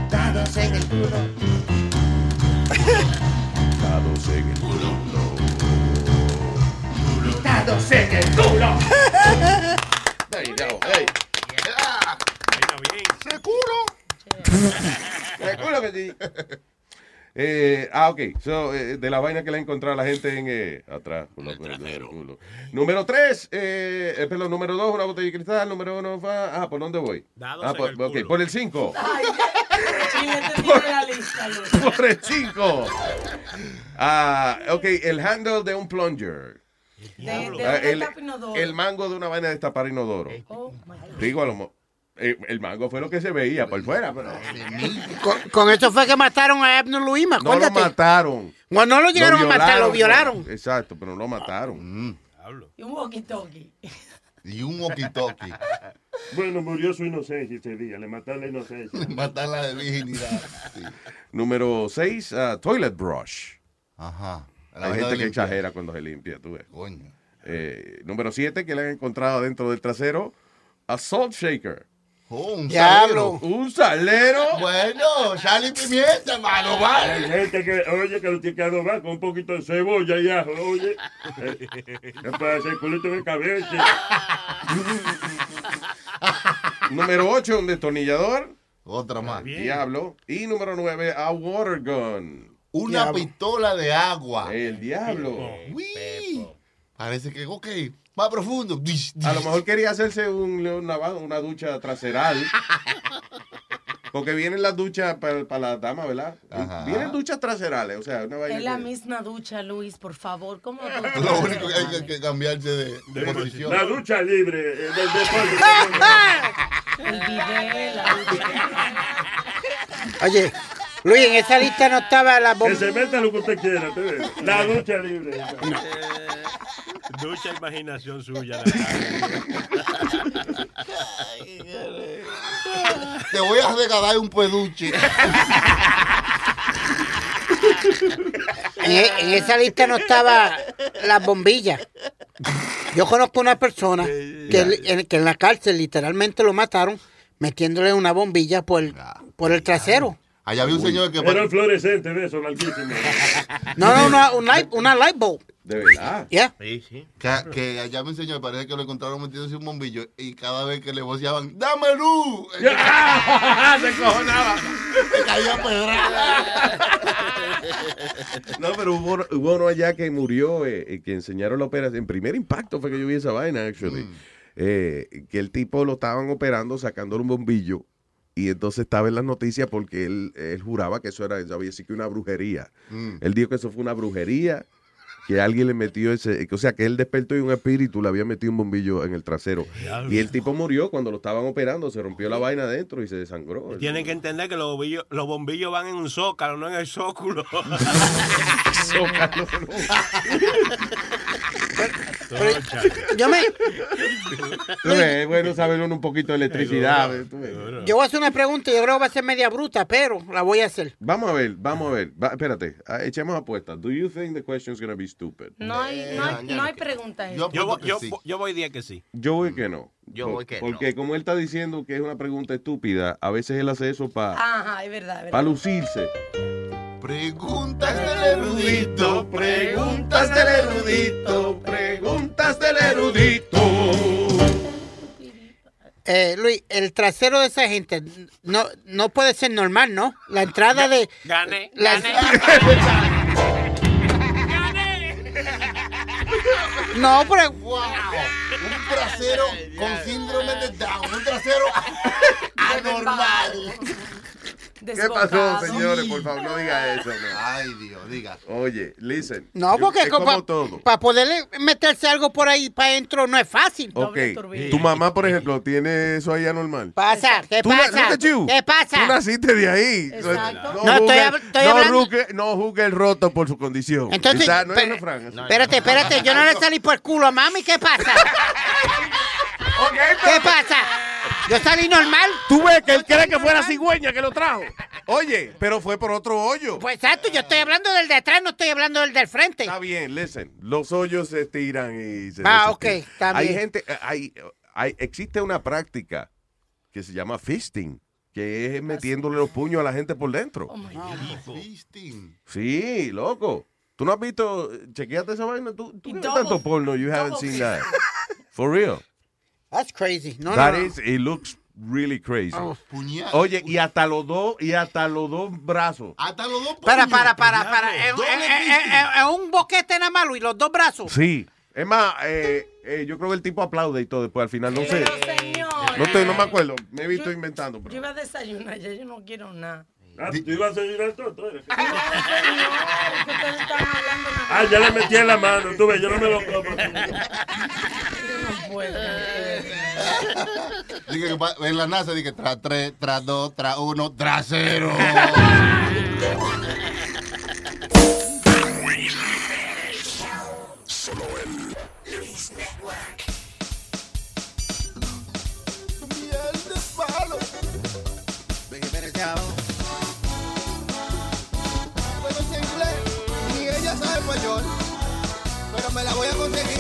Dados en el culo. Dados en el culo. Dados en el culo. There you go. Hey. ¡Seguro! Seguro que sí. Eh, ah, ok. So, eh, de la vaina que le ha encontrado la gente en eh, atrás. el culo. Número tres, eh, eh, perdón, número dos, una botella de cristal. Número uno, va. Ah, ¿por dónde voy? Dados ah, por, el ok, culo. por el cinco. Ay, Chile te tiene la lista, Luis. por el cinco. Ah, ok, el handle de un plunger. De, de Ah, un el, el mango de una vaina de destapar inodoro. Oh. Digo, a lo eh, el mango fue lo que se veía por fuera, pero Con, con eso fue que mataron a Abner Luima, no lo mataron. Bueno, no lo llegaron a matar, lo violaron. Exacto, pero no lo mataron. Y un walkie-talkie. Y un walkie-talkie. Bueno, murió su inocencia ese día. Le mataron la inocencia. Matar la de virginidad. Sí. Número 6, toilet brush. Ajá. La Hay gente que limpiar. exagera cuando se limpia, tú ves. Coño. Eh, número 7, que le han encontrado dentro del trasero, a salt shaker. Oh, un Diablo. salero. Un salero. Bueno, sal y pimienta, mano, Hay vale. gente que, oye, que lo tiene que adobar con un poquito de cebolla y ajo, oye. No puede hacer culito de cabeza. Número 8, un destornillador. Otra más. Diablo. Y número 9, a water gun. Una Diablo. pistola de agua. El diablo. Uy. Parece que, ok, más profundo. A lo mejor quería hacerse un, una, una ducha traseral. Porque vienen las duchas para, para las damas, ¿verdad? Ajá. Vienen duchas traserales, o sea, una vaina Es la que- misma ducha, Luis, por favor. ¿Cómo tú? Lo único que hay que, que cambiarse de, de posición. La ducha libre eh, del deporte. El bidet, la ducha. Oye, Luis, en esa lista no estaba la Que bomba. se meta lo que usted quiera. ¿te ves? La ducha libre. Ducha imaginación suya. te voy a regalar un peluche. En, e- en esa lista no estaba las bombillas. Yo conozco una persona que, en, que en la cárcel literalmente lo mataron metiéndole una bombilla por, por el trasero. Allá había un señor que... Era el fluorescente de eso, larguísimo. No, no, una, un light, una light bulb. De verdad. Yeah. Sí, sí. Que, que allá me enseñó, parece que lo encontraron metiéndose un bombillo y cada vez que le voceaban, ¡dame luz! Se cojonaba. Se caía pedrada. No, pero hubo, hubo uno allá que murió, eh, que enseñaron la operación. En primer impacto fue que yo vi esa vaina, actually. Eh, que el tipo lo estaban operando, sacándole un bombillo. Y entonces estaba en las noticias porque él, él juraba que eso era, ya había que una brujería. Mm. Él dijo que eso fue una brujería, que alguien le metió ese, o sea, que él despertó y un espíritu le había metido un bombillo en el trasero. Y el tipo murió cuando lo estaban operando, se rompió la vaina adentro y se desangró. Tienen que entender que los bombillos, los bombillos van en un zócalo, no en el zóculo. Zócalo, Yo me, Tú ves, Es bueno saber uno un poquito de electricidad. ¿ves? Tú ves. yo voy a hacer una pregunta y yo creo que va a ser media bruta, pero la voy a hacer. Vamos a ver, vamos a ver. Va, espérate, ah, echemos apuestas. Do you think the question is going to be stupid? No hay, no hay, no hay pregunta. Yo Yo, yo, sí. yo voy día que sí. Yo voy que no. Yo voy que Porque como él está diciendo que es una pregunta estúpida, a veces él hace eso para Ajá, es verdad, es verdad. lucirse. Preguntas del erudito, preguntas del erudito, preguntas del erudito. Eh, Luis, el trasero de esa gente no, no puede ser normal, ¿no? La entrada de... Gané, la- no, pero... Un trasero con síndrome de Down, un trasero anormal. ¿Qué pasó, señores? Por favor, no diga eso. no. Ay, Dios, diga. Oye, listen. No, porque para todo. poderle meterse algo por ahí para adentro no es fácil. Ok, tu mamá, por ejemplo, tiene eso ahí anormal. Pasa, ¿qué pasa? ¿Qué pasa? Tú naciste de ahí. Exacto. No, No, estoy estoy no hablando- juzgue- no juzgue el roto por su condición. Entonces, Esa- no es pe- un refrán, eso. espérate, espérate, yo no le salí por el culo a mami, ¿qué pasa? ¿Qué pasa? Yo salí normal. Tú ves que él cree que fue la cigüeña que lo trajo. Oye, pero fue por otro hoyo. Pues exacto, yo estoy hablando del de atrás, no estoy hablando del del frente. Está bien, listen. Los hoyos se estiran y se Ah, ok, está Hay bien. gente, eh, hay, hay, existe una práctica que se llama fisting, que es metiéndole los puños a la gente por dentro. Fisting. Sí, loco. ¿Tú no has visto? Chequeate esa vaina. ¿Tú, tú tanto porno? You haven't seen that. For real. That's crazy. No, That no, no. is, it looks really crazy. Oh. Puñal. Oye, y hasta los dos, y hasta los dos brazos. Hasta los dos Para, puños. para, para, para. Es un boquete nada malo y los dos brazos. Sí. Es más, eh, eh, yo creo que el tipo aplaude y todo después al final. No sé. Pero, señor. No, estoy, no me acuerdo. Me he visto inventando. Yo Pero. iba a desayunar, ya yo no quiero nada. Ah, tú ibas a seguir esto, tú eres. No, señor, es que ustedes están hablando nada Ah, ya le metí en la mano, tú ves, yo no me lo como. Dije que en la NASA dije tras tres, tras dos, tras uno, tras cero. Miel de palo. Bueno, sé inglés, ni ella sabe español, pero me la voy a conseguir,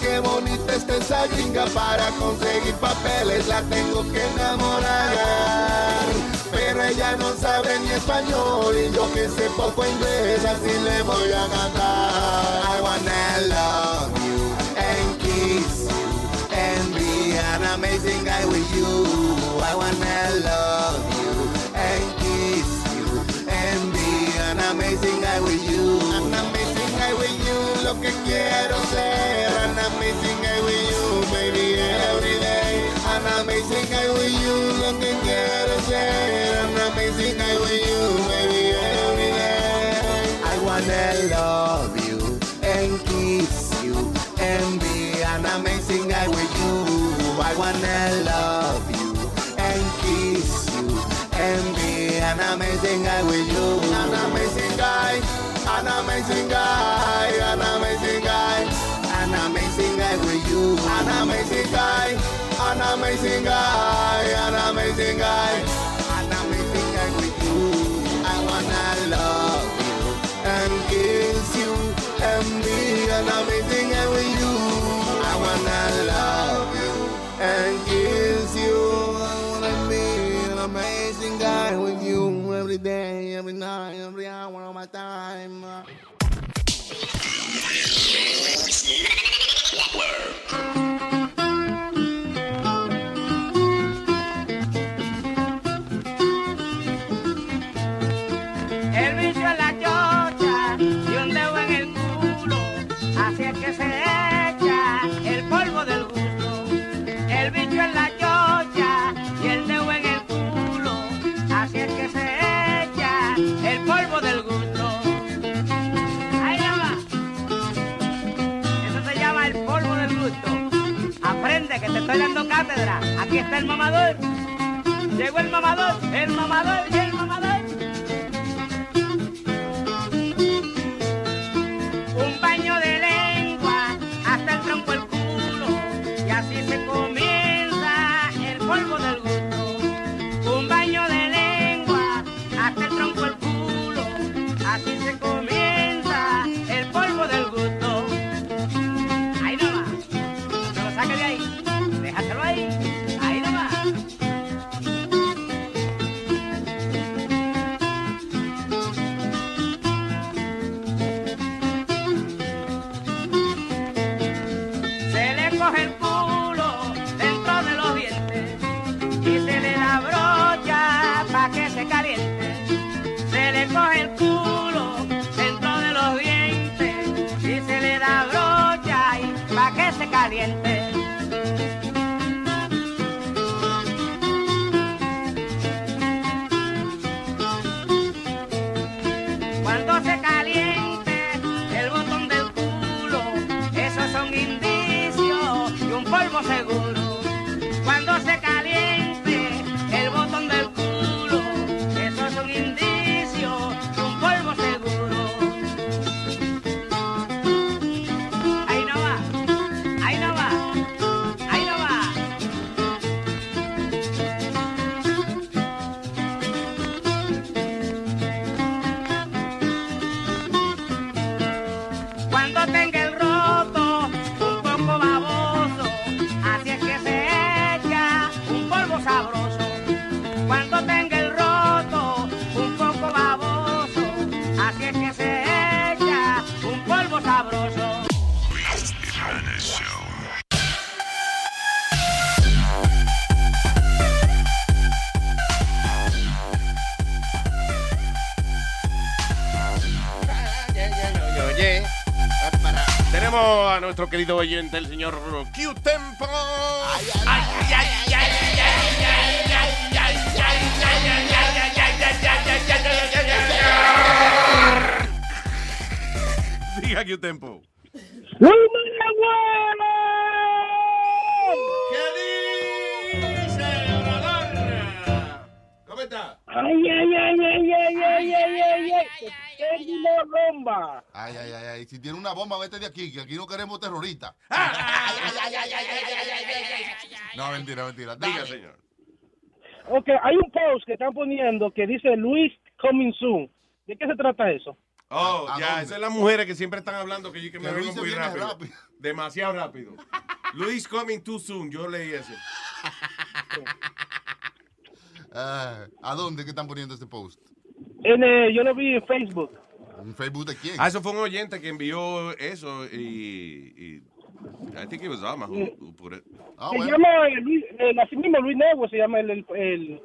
qué bonita está esa gringa para conseguir papeles, la tengo que enamorar. Pero ella no sabe ni español y yo que sé poco inglés, así le voy a cantar. I wanna love you and kiss you and be an amazing guy with you. I wanna love you and kiss you and be an amazing guy with you. An amazing guy with you, lo que quiero ser. Amazing guy with you, lo que quiero ser. An amazing guy with you, baby, every day. I wanna love you and kiss you and be an amazing guy with you. I wanna love you and kiss you and be an amazing guy with you. An amazing guy, an amazing guy, an amazing amazing guy, an amazing guy, an amazing guy with you. I wanna love you and kiss you and be an amazing guy with you. I wanna love you and kiss you. I wanna be an amazing guy with you every day, every night, every hour of my time. El estoy dando cátedra. Aquí está el mamador. Llegó el mamador, el mamador y a nuestro querido oyente, el señor Q Tempo. Diga Q Tempo tengo una bomba. Ay, ay, ay, ay. Si tiene una bomba, vete de aquí, que aquí no queremos terroristas. No, mentira, mentira. Diga, señor. Ok, hay un post que están poniendo que dice Luis coming soon. ¿De qué se trata eso? Oh, ya, esas son las mujeres que siempre están hablando que yo que me vengo muy rápido. rápido. Demasiado rápido. Luis coming too soon, yo leí ese. Ah, ¿A dónde que están poniendo este post? En, eh, yo lo vi en Facebook. ¿En Facebook de quién? Ah, eso fue un oyente que envió eso y, y I think it was Alma who, who put it. Ah, se llama eh, Luis, eh, así mismo Luis Network, se llama el, el, el-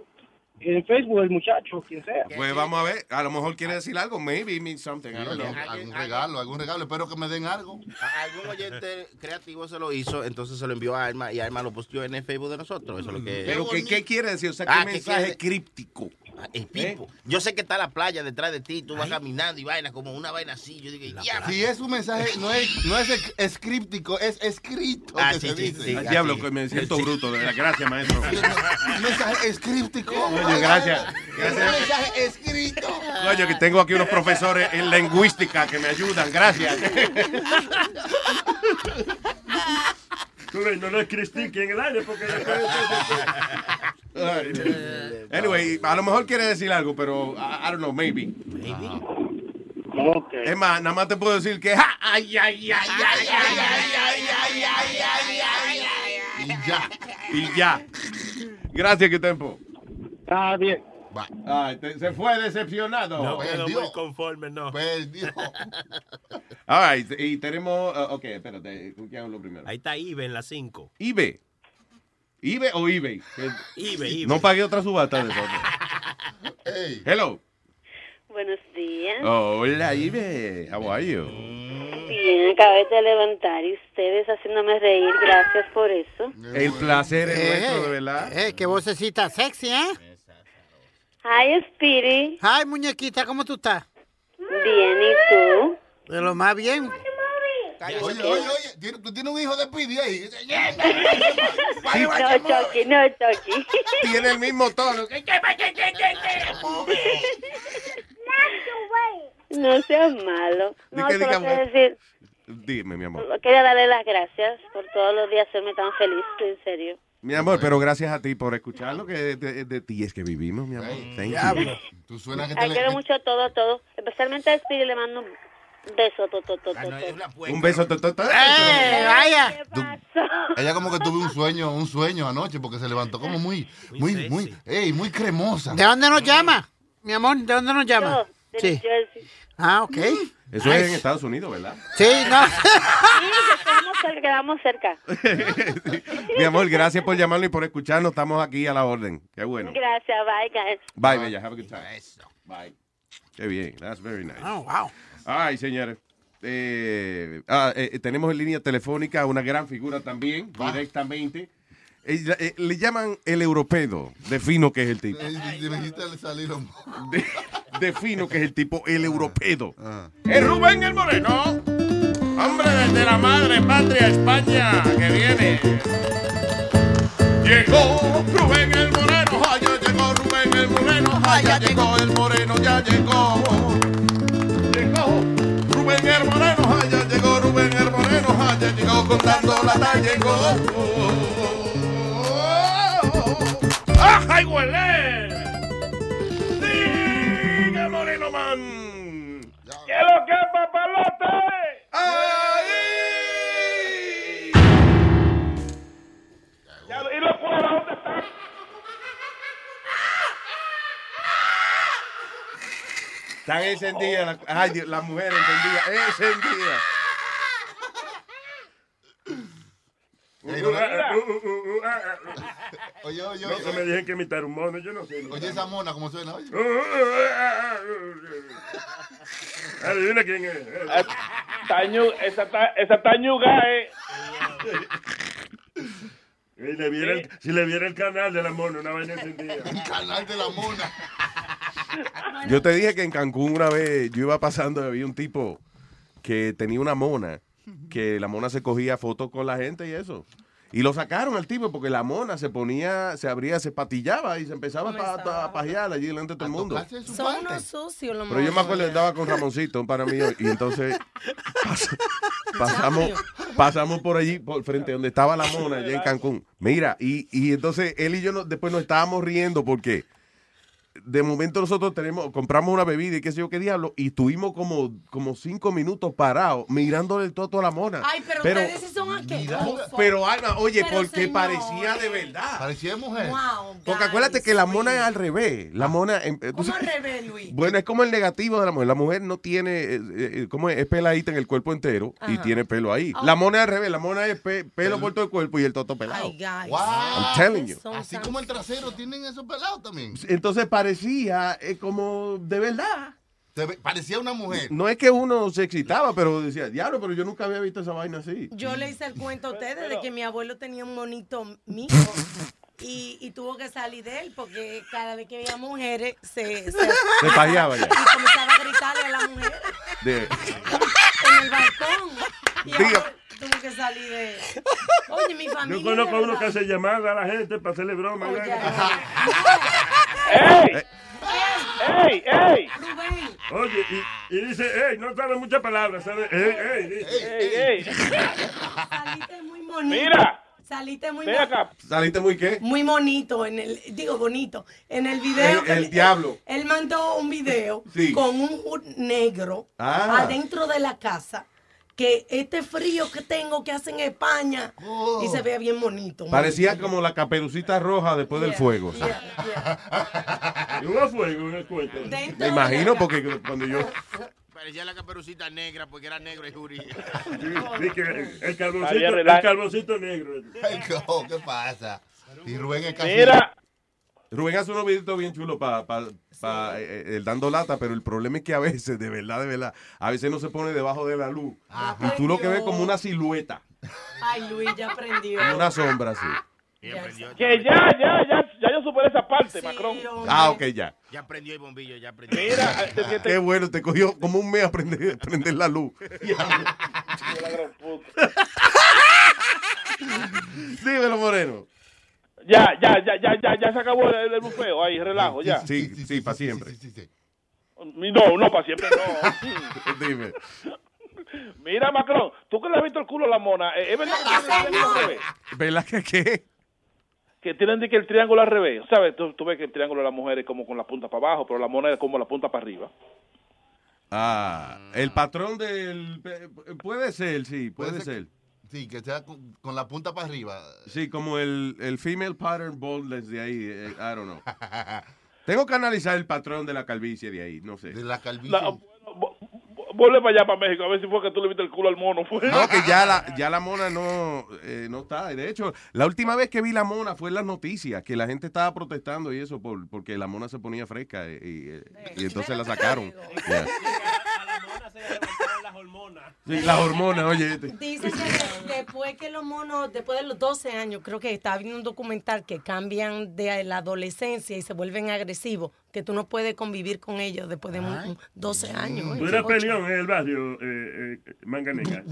en Facebook el muchacho, quien sea. Pues vamos a ver, a lo mejor quiere decir algo, maybe means something, I don't know. Algún regalo, algún regalo. Espero que me den algo. Algún oyente creativo se lo hizo, entonces se lo envió a Alma y Alma lo posteó en el Facebook de nosotros. Eso es lo que. Pero ¿qué, qué quiere decir? O sea, ¿qué Ah, ¿qué mensaje quiere? críptico? Ah, El pipo. Yo sé que está la playa detrás de ti, tú vas caminando y vaina como una vaina así. Yo digo, ya. Si es un mensaje, no es, no es esc- escríptico, es escrito. Ah, que sí, se sí, dice. sí. Al diablo, que me siento bruto, de verdad. Gracias, maestro. Un mensaje escríptico. Gracias. Un Gracias. mensaje escrito. Coño, que tengo aquí unos profesores en lingüística que me ayudan. Gracias. No lo critiques en el aire porque después... Anyway, a lo mejor quiere decir algo, pero I, I don't know, maybe. Es más, nada más te puedo decir que. ¡ja! ¡Ay, ay, ay, ay, ay, ay, ay, ay, ay, ay, ay, ay! Y ya. Y ya. Gracias, que tiempo. Está bien. Ay, te- se fue decepcionado. No quedó muy conforme, no. All right, y tenemos. uh, ok, espérate, ¿con quién hablo primero? Ahí está Ibe en la 5. Ibe. ¿Ibe o eBay? Ibe, Ibe. No pagué otra subasta de eso. Hello. Buenos días. Hola, Ibe. How are you? Bien, acabé de levantar y ustedes haciéndome reír. Gracias por eso. El placer es Eh, nuestro, de verdad. Eh, qué vocecita sexy, ¿eh? Hi, Speedy. Hi, muñequita, ¿cómo tú estás? Bien, ¿y tú? De lo más bien. Oye, oye, oye, ¿tiene- tú tienes un hijo de Pidi ahí. No, Chucky, no, Chucky. Tiene el mismo tono. No seas malo. No, solo quería decir, Dime, mi amor. quería darle las gracias por todos los días hacerme tan feliz, en serio. Mi amor, pero gracias a ti por escuchar lo que de, de- de ti es que vivimos, mi amor. Thank you. Tú suenas que Ay, quiero mucho todo, todo. Especialmente a Speedy le mando un beso, to, to, to, to, to. Un beso. to- to- to- ¡Eh, vaya! Ella como que tuvo un sueño, un sueño anoche porque se levantó como muy, muy, muy, ey, muy cremosa. ¿De dónde nos llama? Mi amor, ¿de dónde nos llama? de Sí. Ah, ok. Eso es en Estados Unidos, ¿verdad? Sí, no. Sí, que quedamos cerca, cerca. Mi amor, gracias por llamarnos y por escucharnos. Estamos aquí a la orden. Qué bueno. Gracias, bye, guys. Bye, Bella. Have a good time. Bye. Qué bien. That's very nice. Oh, wow. Ay, señores. Eh, ah, eh, tenemos en línea telefónica una gran figura también, directamente. Ella- eh, le llaman el europeo. Defino que es el tipo. Un De- defino que es el tipo, el europeo. Es Rubén el Moreno. Hombre desde la madre patria España que viene. Llegó Rubén el Moreno, ay, ya llegó Rubén el Moreno, ay, ya llegó el Moreno, ya llegó. Llegó Rubén el Moreno, ay, ya llegó Rubén el Moreno, ay, ya llegó contando la talla, llegó. ¡Ajá, huele! ¡Sigue, Moreno Man! ¿Qué es lo que es, papalote? Ya, ¿Y los cueros dónde están? Están encendidas. Ay, Dios, las mujeres encendidas. Encendidas. Ey, no me- Oye, oye, No, oye. me dijeron que imitar un mono, yo no sé. Oye, esa mona, ¿cómo suena? Oye. Adivina quién es. Tañu, esa, ta, esa tañuga es. Y le viera el- si le viera el canal de la mona, una vaina encendida. El canal de la mona. Yo te dije que en Cancún una vez yo iba pasando y había un tipo que tenía una mona, que la mona se cogía fotos con la gente y eso. Y lo sacaron al tipo porque la mona se ponía, se abría, se patillaba y se empezaba a, pa- a pajear allí delante de todo el mundo. Son unos sucios los Pero yo me acuerdo, estaba con Ramoncito, un para mí, y entonces pas- pasamos, pasamos por allí, por frente donde estaba la mona, allá en Cancún. Mira, y, y entonces él y yo no- después nos estábamos riendo porque de momento nosotros tenemos, compramos una bebida y qué sé yo qué diablo, y estuvimos como, como cinco minutos parados mirándole el toto a la mona. Ay, pero, ustedes sí son asquerosos. pero Alma, oye, Pero, porque señor. parecía de verdad. Parecía mujer. Wow, Porque acuérdate que la mona es al revés. La mona. em, eh, ¿Cómo sabes- al revés, Luis? Bueno, es como el negativo de la mujer. La mujer no tiene, eh, eh, como es, es peladita en el cuerpo entero y tiene pelo ahí. Oh. La mona es al revés. La mona es pe- pelo por todo el cuerpo y el toto pelado. Ay, guys. Wow. I'm telling you. Así como el trasero tienen esos pelados también. Entonces parecía eh, como de verdad. Parecía una mujer. No es que uno se excitaba, pero decía, diablo, pero yo nunca había visto esa vaina así. Yo le hice el cuento a ustedes de que mi abuelo tenía un monito mío y, y tuvo que salir de él porque cada vez que veía mujeres se, se, Se pajeaba ya. y comenzaba a gritarle a la mujer De- en el balcón. Y Diga. ahora tuvo que salir de Oye, mi familia. Yo conozco a uno que hace llamadas a la gente para hacerle broma. Oye, ¡Ey! ¡Ey! ¡Ey! Rubén. Oye, y, y dice, ey, no sabe muchas palabras, ¿sabe? Ey, ey. ¡Ey! ¡Ey! Saliste muy bonito. Mira. Saliste muy acá. ¿Saliste muy qué? Muy bonito en el, digo bonito, en el video. El- el diablo. Él, mandó un video Sí. con un hood negro Ah. adentro de la casa. Que este frío que tengo que hace en España y se ve bien bonito. Parecía como la caperucita roja después del fuego. sí. Y un fuego en el cuento. Me imagino porque cuando yo... Parecía la caperucita negra porque era negro y que el, Había el relax. carboncito negro. Ay, co, ¿qué pasa? Y Rubén es casi... Mira. Rubén hace unos videitos bien chulos para pa, pa, eh, eh, dando lata, pero el problema es que a veces, de verdad, de verdad, a veces no se pone debajo de la luz. Y tú lo que ves como una silueta, Ay, Luis, ya aprendió. como una sombra así. Que ya, ya, ya, ya yo superé esa parte, Macron. Ah, ok, ya. Ya prendió el bombillo, ya prendió. Mira, Qué bueno, te cogió como un mes a prender, prender la luz. Dímelo, Moreno. Ya, ya, ya, ya, ya, ya se acabó el, el bufeo ahí, relajo, ya. Sí, sí, para siempre. No, no, para siempre no. Dime. Mira, Macron, tú que le has visto el culo a la mona, eh, ¿es verdad que tienen el triángulo al revés? ¿Verdad que qué? Que tienen de que el triángulo al revés. ¿Sabes? Tú, tú ves que el triángulo de la mujer es como con la punta para abajo, pero la mona es como la punta para arriba. Ah, el patrón del... Puede ser, sí, puede, Puede ser ser. Sí, que sea con, con la punta para arriba. Sí, como el, el female pattern baldness de ahí, eh, I don't know. Tengo que analizar el patrón de la calvicie de ahí, no sé. De la calvicie. La- Vuelve para allá, para México, a ver si fue que tú le viste el culo al mono. Fue. No, que ya la, ya la mona no, eh, no está. De hecho, la última vez que vi la mona fue en las noticias, que la gente estaba protestando y eso por, porque la mona se ponía fresca eh, y, eh, y entonces la sacaron. Yeah. Sí, las hormonas, oye. este. Dicen que de- después que los monos, después de los 12 años, creo que estaba viendo un documental que cambian de la adolescencia y se vuelven agresivos, que tú no puedes convivir con ellos después de mu- 12 años. Tú eras peleón en el barrio, eh, eh, Manganenga.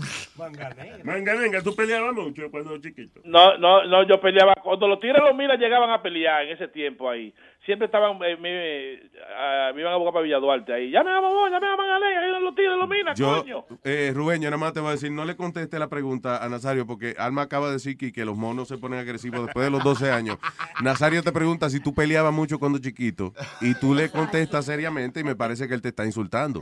Manganenga, tú peleabas mucho cuando chiquito. No, no, no, yo peleaba. Cuando los tigres los miras llegaban a pelear en ese tiempo ahí. Siempre estaban, eh, me, me iban a buscar para Villa Duarte ahí. Llamen a Bobón, llamen a Magalega, ahí los tigres los minas, Yo, coño. eh, Rubén, yo nada más te voy a decir, no le conteste la pregunta a Nazario, porque Alma acaba de decir que, que los monos se ponen agresivos después de los 12 años. Nazario te pregunta si tú peleabas mucho cuando chiquito, y tú le contestas seriamente, y me parece que él te está insultando.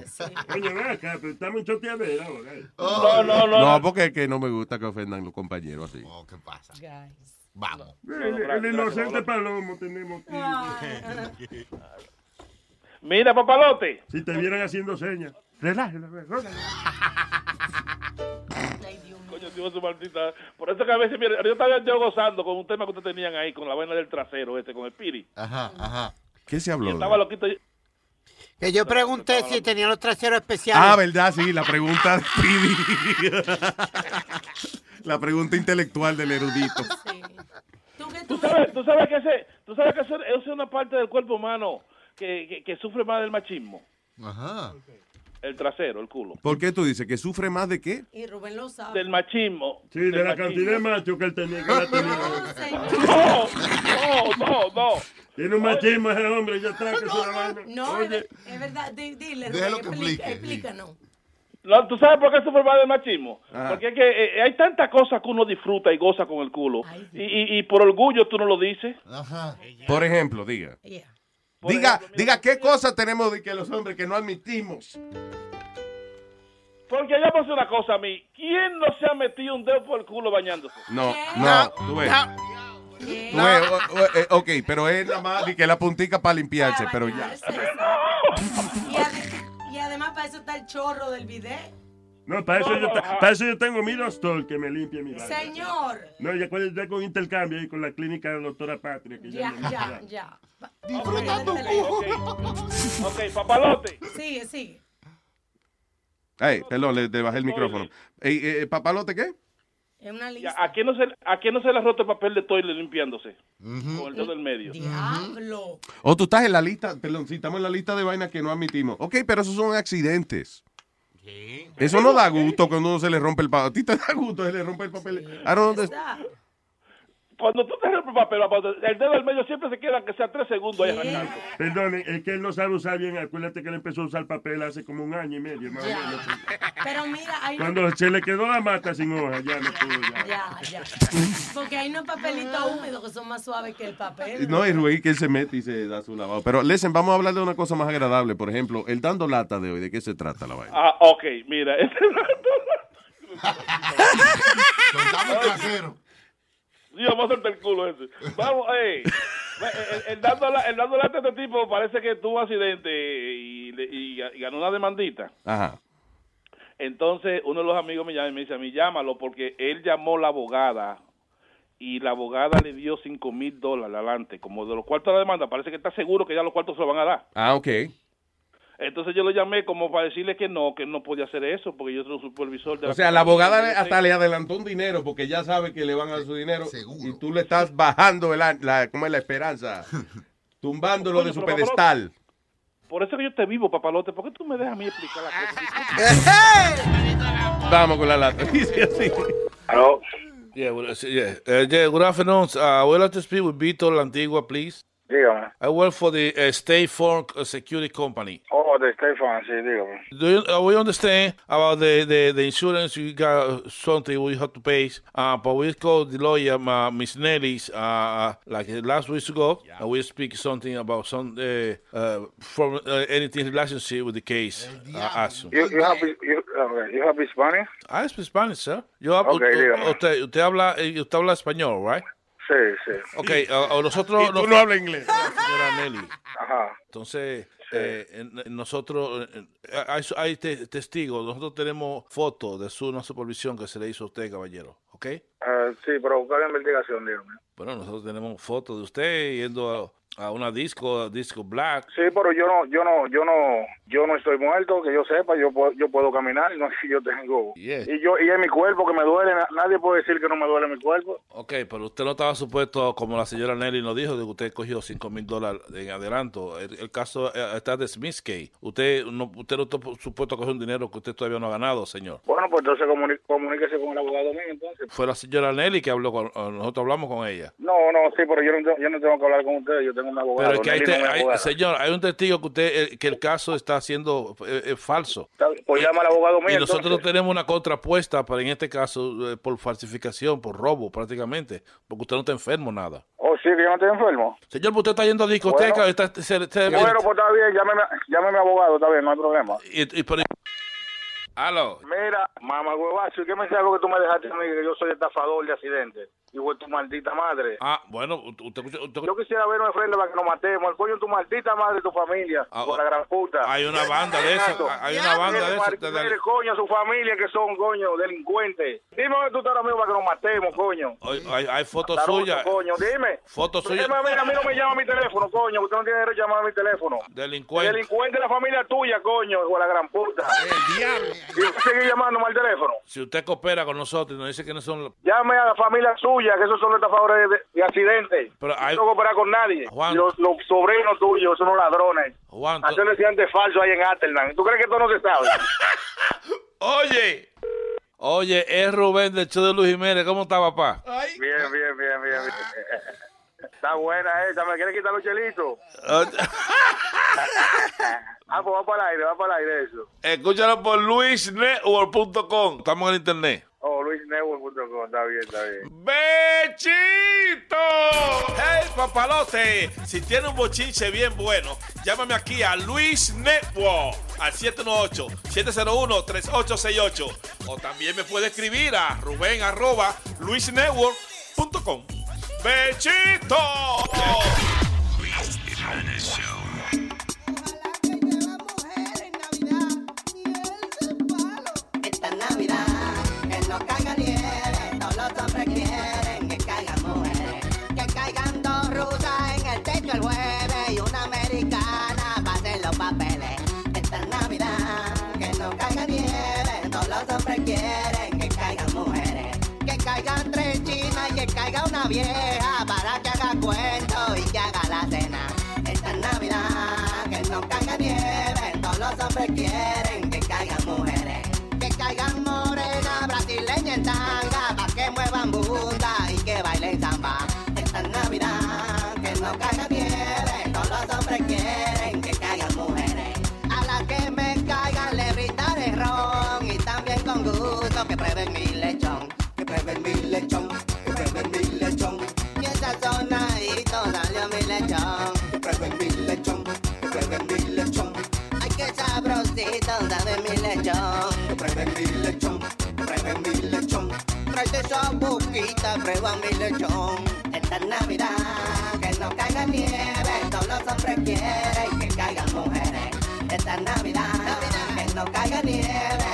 Oye, ven acá, pero estamos en choteadera ahora. No, no, no. No, porque es que no me gusta que ofendan los compañeros así. ¿Qué pasa? Vamos. El, inocente palomo tenemos Ah. que... Mira, papalote. Si te vieran haciendo señas. Relájate, relájate. Coño, tío, su maldita. Por eso que a veces, mira, yo estaba yo gozando con un tema que ustedes tenían ahí, con la vaina del trasero este, con el piri. Ajá, ajá. ¿Qué se Y habló? estaba loquito. Que yo pregunté si tenía los traseros especiales. Ah, verdad, sí, la pregunta. La pregunta intelectual del erudito. ¿Tú sabes, tú sabes que, ese, tú sabes que eso, eso es una parte del cuerpo humano que, que, que sufre más del machismo. Ajá. El trasero, el culo. ¿Por qué tú dices? ¿Que sufre más de qué? Y Rubén lo sabe. Del machismo. Sí, de la machismo. cantidad de machos que él tenía. Que tenía. No, no, no. Tiene un machismo ese hombre, ya está, que se la vaina. No, es, Oye, ver- es verdad. Di- Dile, Déjalo que explica- explique, explícanos. No, ¿Tú sabes por qué sufre más del machismo? Ah. Porque es que eh, hay tantas cosas que uno disfruta y goza con el culo. Y, y, y por orgullo tú no lo dices. Ajá. Por ejemplo, diga. Diga, diga qué cosas tenemos de que los hombres que no admitimos. Porque yo pasé una cosa a mí. ¿Quién no se ha metido un dedo por el culo bañándose? No, no, tú ves. Tú ves, o- o- eh, ok, pero es nada más de que la puntica para limpiarse, pero ya. Y, ade- y además para eso está el chorro del video. No, para eso, yo, te- para eso yo tengo mi doctor que me limpia mi vaina. Señor. No, ya con, ya con intercambio y con la clínica de la doctora Patria. Que Ya, me- ya, ya. Disfrutando un Ok, papalote. Sigue, sigue. Ay, perdón, le, le bajé el micrófono. Ey, eh, ¿Papalote qué? Es una Ya, lista. ¿A quién no se, a quién no se le ha roto el papel de toile limpiándose? Con el dedo del medio. Diablo. O tú estás en la lista, perdón, si estamos en la lista de vainas que no admitimos. Ok, pero esos son accidentes. Eso no da gusto cuando uno se le rompe el papel. A ti te da gusto se le rompe el papel. I don't understand. Cuando tú te rompes el papel, el dedo del medio siempre se queda que sea tres segundos ahí arrancando. Perdón, es que él no sabe usar bien. Acuérdate que él empezó a usar papel hace como un año y medio. más o Ya. menos. Pero mira, hay Cuando se le quedó la mata sin hoja, ya no pudo. Ya. Ya, ya. Porque hay unos papelitos húmedos que son más suaves que el papel. No, es Rubén que él se mete y se da su lavado. Pero, listen, vamos a hablar de una cosa más agradable. Por ejemplo, el dando lata de hoy. ¿De qué se trata la vaina? Ah, ok, mira. Soltamos trasero. Sí, vamos a soltar el culo ese. Vamos, ey. El, el dando la, el dando lata a este tipo parece que tuvo accidente y, y, y ganó una demandita. Ajá. Entonces, uno de los amigos me llama y me dice a mí, llámalo porque él llamó la abogada y la abogada le dio cinco mil dólares adelante, como de los cuartos de la demanda. Parece que está seguro que ya los cuartos se lo van a dar. Ah, ok. Entonces yo lo llamé como para decirle que no, que él no podía hacer eso porque yo soy un supervisor de O sea, la abogada le- hasta le adelantó un dinero porque ya sabe que le van a dar su dinero y tú le estás bajando el, la, ¿cómo es la esperanza? Tumbándolo de su pedestal. Por eso que yo te vivo, papalote. ¿Por qué tú me dejas a mí explicar la cosa? Vamos con la lata. Dice así. Hello. Yeah, well, yeah. Uh, yeah, good afternoon. Uh, I would like to speak with Víctor Lantigua, please. Dígame. I work for the uh, State Farm uh, Security Company. Oh, de Stefan, sí, dígame. Do you, uh, we understand about the, the, the insurance you got something we have to pay, uh, but we called the lawyer, uh, Miss Nelly's, uh, like uh, last week ago, and we speak something about some uh, uh, from uh, anything relationship with the case. Uh, action. You, you have, you, okay, you have Spanish? I speak Spanish, sir. Yo hablo, Ok, dígame. usted, usted habla, eh, usted habla español, right? Sí, sí. Ok, uh, uh, nosotros... Y tú no hablas inglés. Señora Nelly. Ajá. Entonces, eh, en- en nosotros, eh, eh, hay, hay te- testigos, nosotros tenemos fotos de su una supervisión que se le hizo a usted, caballero, ¿ok? Eh, sí, pero buscar la investigación, dígame. Bueno, nosotros tenemos fotos de usted yendo a, una disco, disco black. Sí, pero yo no, yo no, yo no, yo no estoy muerto, que yo sepa, yo puedo, yo puedo caminar, no es que yo tengo. Yes. Y yo, y es mi cuerpo que me duele, na- nadie puede decir que no me duele mi cuerpo. Ok, pero usted no estaba supuesto, como la señora Nelly nos dijo, de que usted cogió 5 mil dólares en adelanto. El, el caso eh, está de Smith Case. Usted no, usted no está supuesto a coger un dinero que usted todavía no ha ganado, señor. Bueno, pues entonces comuníquese con el abogado mío, entonces. Fue la señora Nelly que habló con, nosotros hablamos con ella. No, no, sí, pero yo no, yo no tengo que hablar con ustedes, yo tengo un abogado. Pero es que hay, te- señor, hay un testigo que usted eh, que el caso está siendo eh, eh, falso. Pues llama al abogado mío. Y nosotros entonces. tenemos una contrapuesta, pero en este caso eh, por falsificación, por robo prácticamente, porque usted no está enfermo nada. Oh, sí, que yo no estoy enfermo. Señor, ¿usted está yendo a discoteca? Bueno. está- se- se- Bueno, pues está bien, llámeme, llámeme abogado, está bien, no hay problema. y- y- pero- Aló. Mira, mamá huevazo, ¿y qué mensaje que tú me dejaste a mí que yo soy estafador de accidentes? Igual tu maldita madre. Ah, bueno, usted, usted- usted- Yo quisiera ver una frente para que nos matemos. El coño de tu maldita madre y tu familia. Ah, por la gran puta. hay una banda de esas, hay una banda de esas. Coño, su familia que son, coño, delincuentes. Dime dónde tú estás ahora mismo para que nos matemos, coño. Hay, hay- hay fotos suyas. coño, dime. Fotos suyas. A mí no me llama mi teléfono, coño. Usted no tiene derecho a llamar a mi teléfono. Delincuente. Delincuente de la familia tuya, coño, hijo de la gran puta. El diablo. Y usted sigue llamándome al teléfono. Si usted coopera con nosotros y nos dice que no son... Llame a la familia suya, que esos son los estafadores de, de accidentes. Pero hay- No cooperar con nadie. Juan. Los, los sobrinos tuyos son unos ladrones. Juan, tú- Hacerle accidentes falsos ahí en Atterland. ¿Tú crees que esto no se sabe? Oye. Oye, es Rubén del show de Luis Jiménez. ¿Cómo está, papá? Bien, bien, bien, bien, bien. Está buena esa. ¿Me quiere quitar los chelitos? ah, pues va para el aire, va para el aire eso. Escúchalo por luisnetwork.com. Estamos en internet. Oh, luisnetwork.com. Está bien, está bien. ¡Bechito! ¡Hey, papalote! Si tiene un bochinche bien bueno, llámame aquí a Luis Network al 718-701-3868. O también me puede escribir a Rubén arroba luisnetwork.com. ¡Bechito! Vieja para que haga cuento y que haga la cena. Esta Navidad, que no caiga nieve, todos los hombres quieren que prueben mi lechón, que prueben mi lechón. Tráete esa boquita, prueba mi lechón. Esta Navidad, que no caiga nieve, todos los hombres quieren que caigan mujeres. Esta Navidad, que no caiga nieve,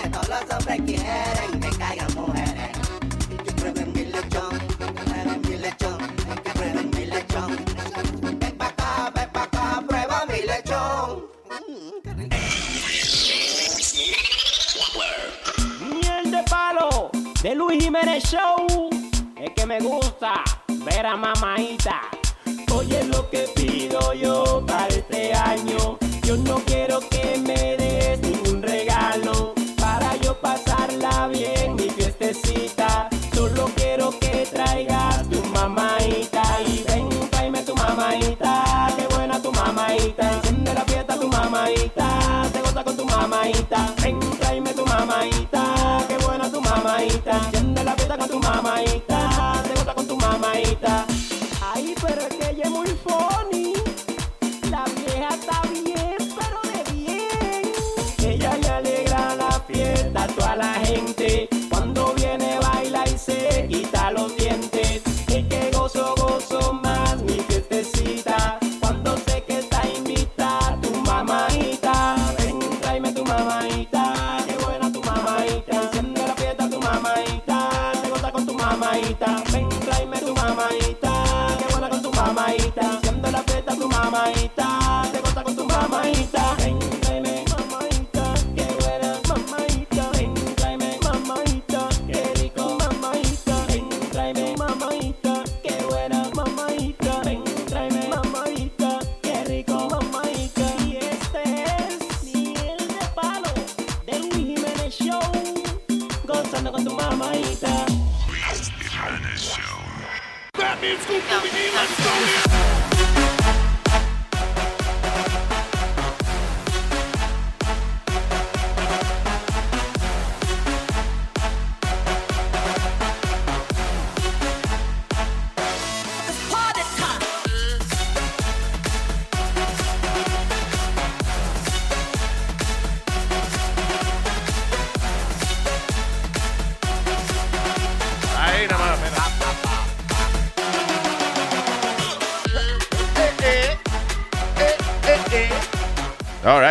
Jiménez Show. Es que me gusta ver a mamaita. Oye lo que pido yo para este año. Yo no quiero que me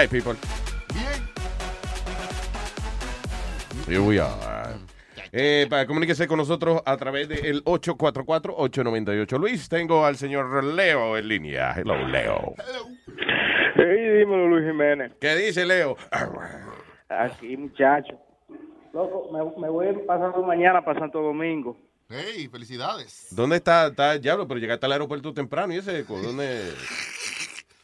right, people. Here we are. Eh, para comunicarse con nosotros a través del 844-898. Luis, tengo al señor Leo en línea. Hello, Leo. Hey, dímelo, Luis Jiménez. ¿Qué dice Leo? Aquí, muchacho. Loco, me, me voy pasando mañana para Santo Domingo. Hey, felicidades. ¿Dónde está? Está Diablo, pero llegaste al aeropuerto temprano y ese eco. ¿Dónde?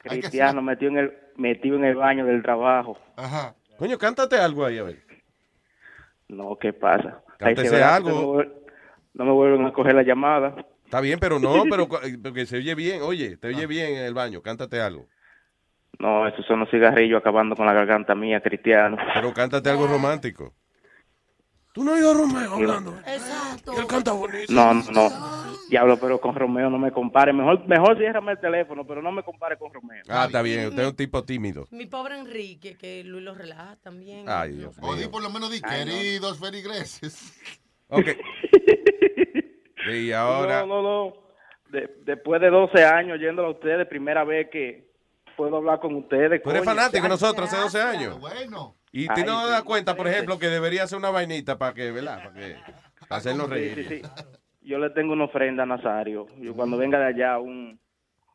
Cristiano metido en el metido en el baño del trabajo. Ajá. Coño, cántate algo ahí, a ver. No, ¿qué pasa? Ahí se Cántese verá, algo. No me, vuelven a coger la llamada. Está bien, pero no, pero cu- porque se oye bien. Oye, te oye bien en el baño. Cántate algo. No, esos son los cigarrillos acabando con la garganta mía, Cristiano. Pero cántate algo romántico. ¿Tú no oído a Romeo hablando? Exacto. Él canta bonito. No, no, no. Diablo, pero con Romeo no me compare. Mejor, mejor ciérrame el teléfono, pero no me compare con Romeo. Ah, está bien. Usted es un tipo tímido. Mi pobre Enrique, que Luis lo relaja también. Ay, Dios O di mío. por lo menos di, Ay, no. queridos feligreses. Ok. Y ahora. No, no, no. De- después de 12 años yéndolo a ustedes, primera vez que puedo hablar con ustedes. Tú eres coño. fanático de nosotros hace 12 años. Bueno. Y tú no te sí. das cuenta, por ejemplo, que debería hacer una vainita para que, ¿verdad? Para que para hacernos Sí, reír. sí, sí. Yo le tengo una ofrenda a Nazario. Yo cuando venga de allá, un,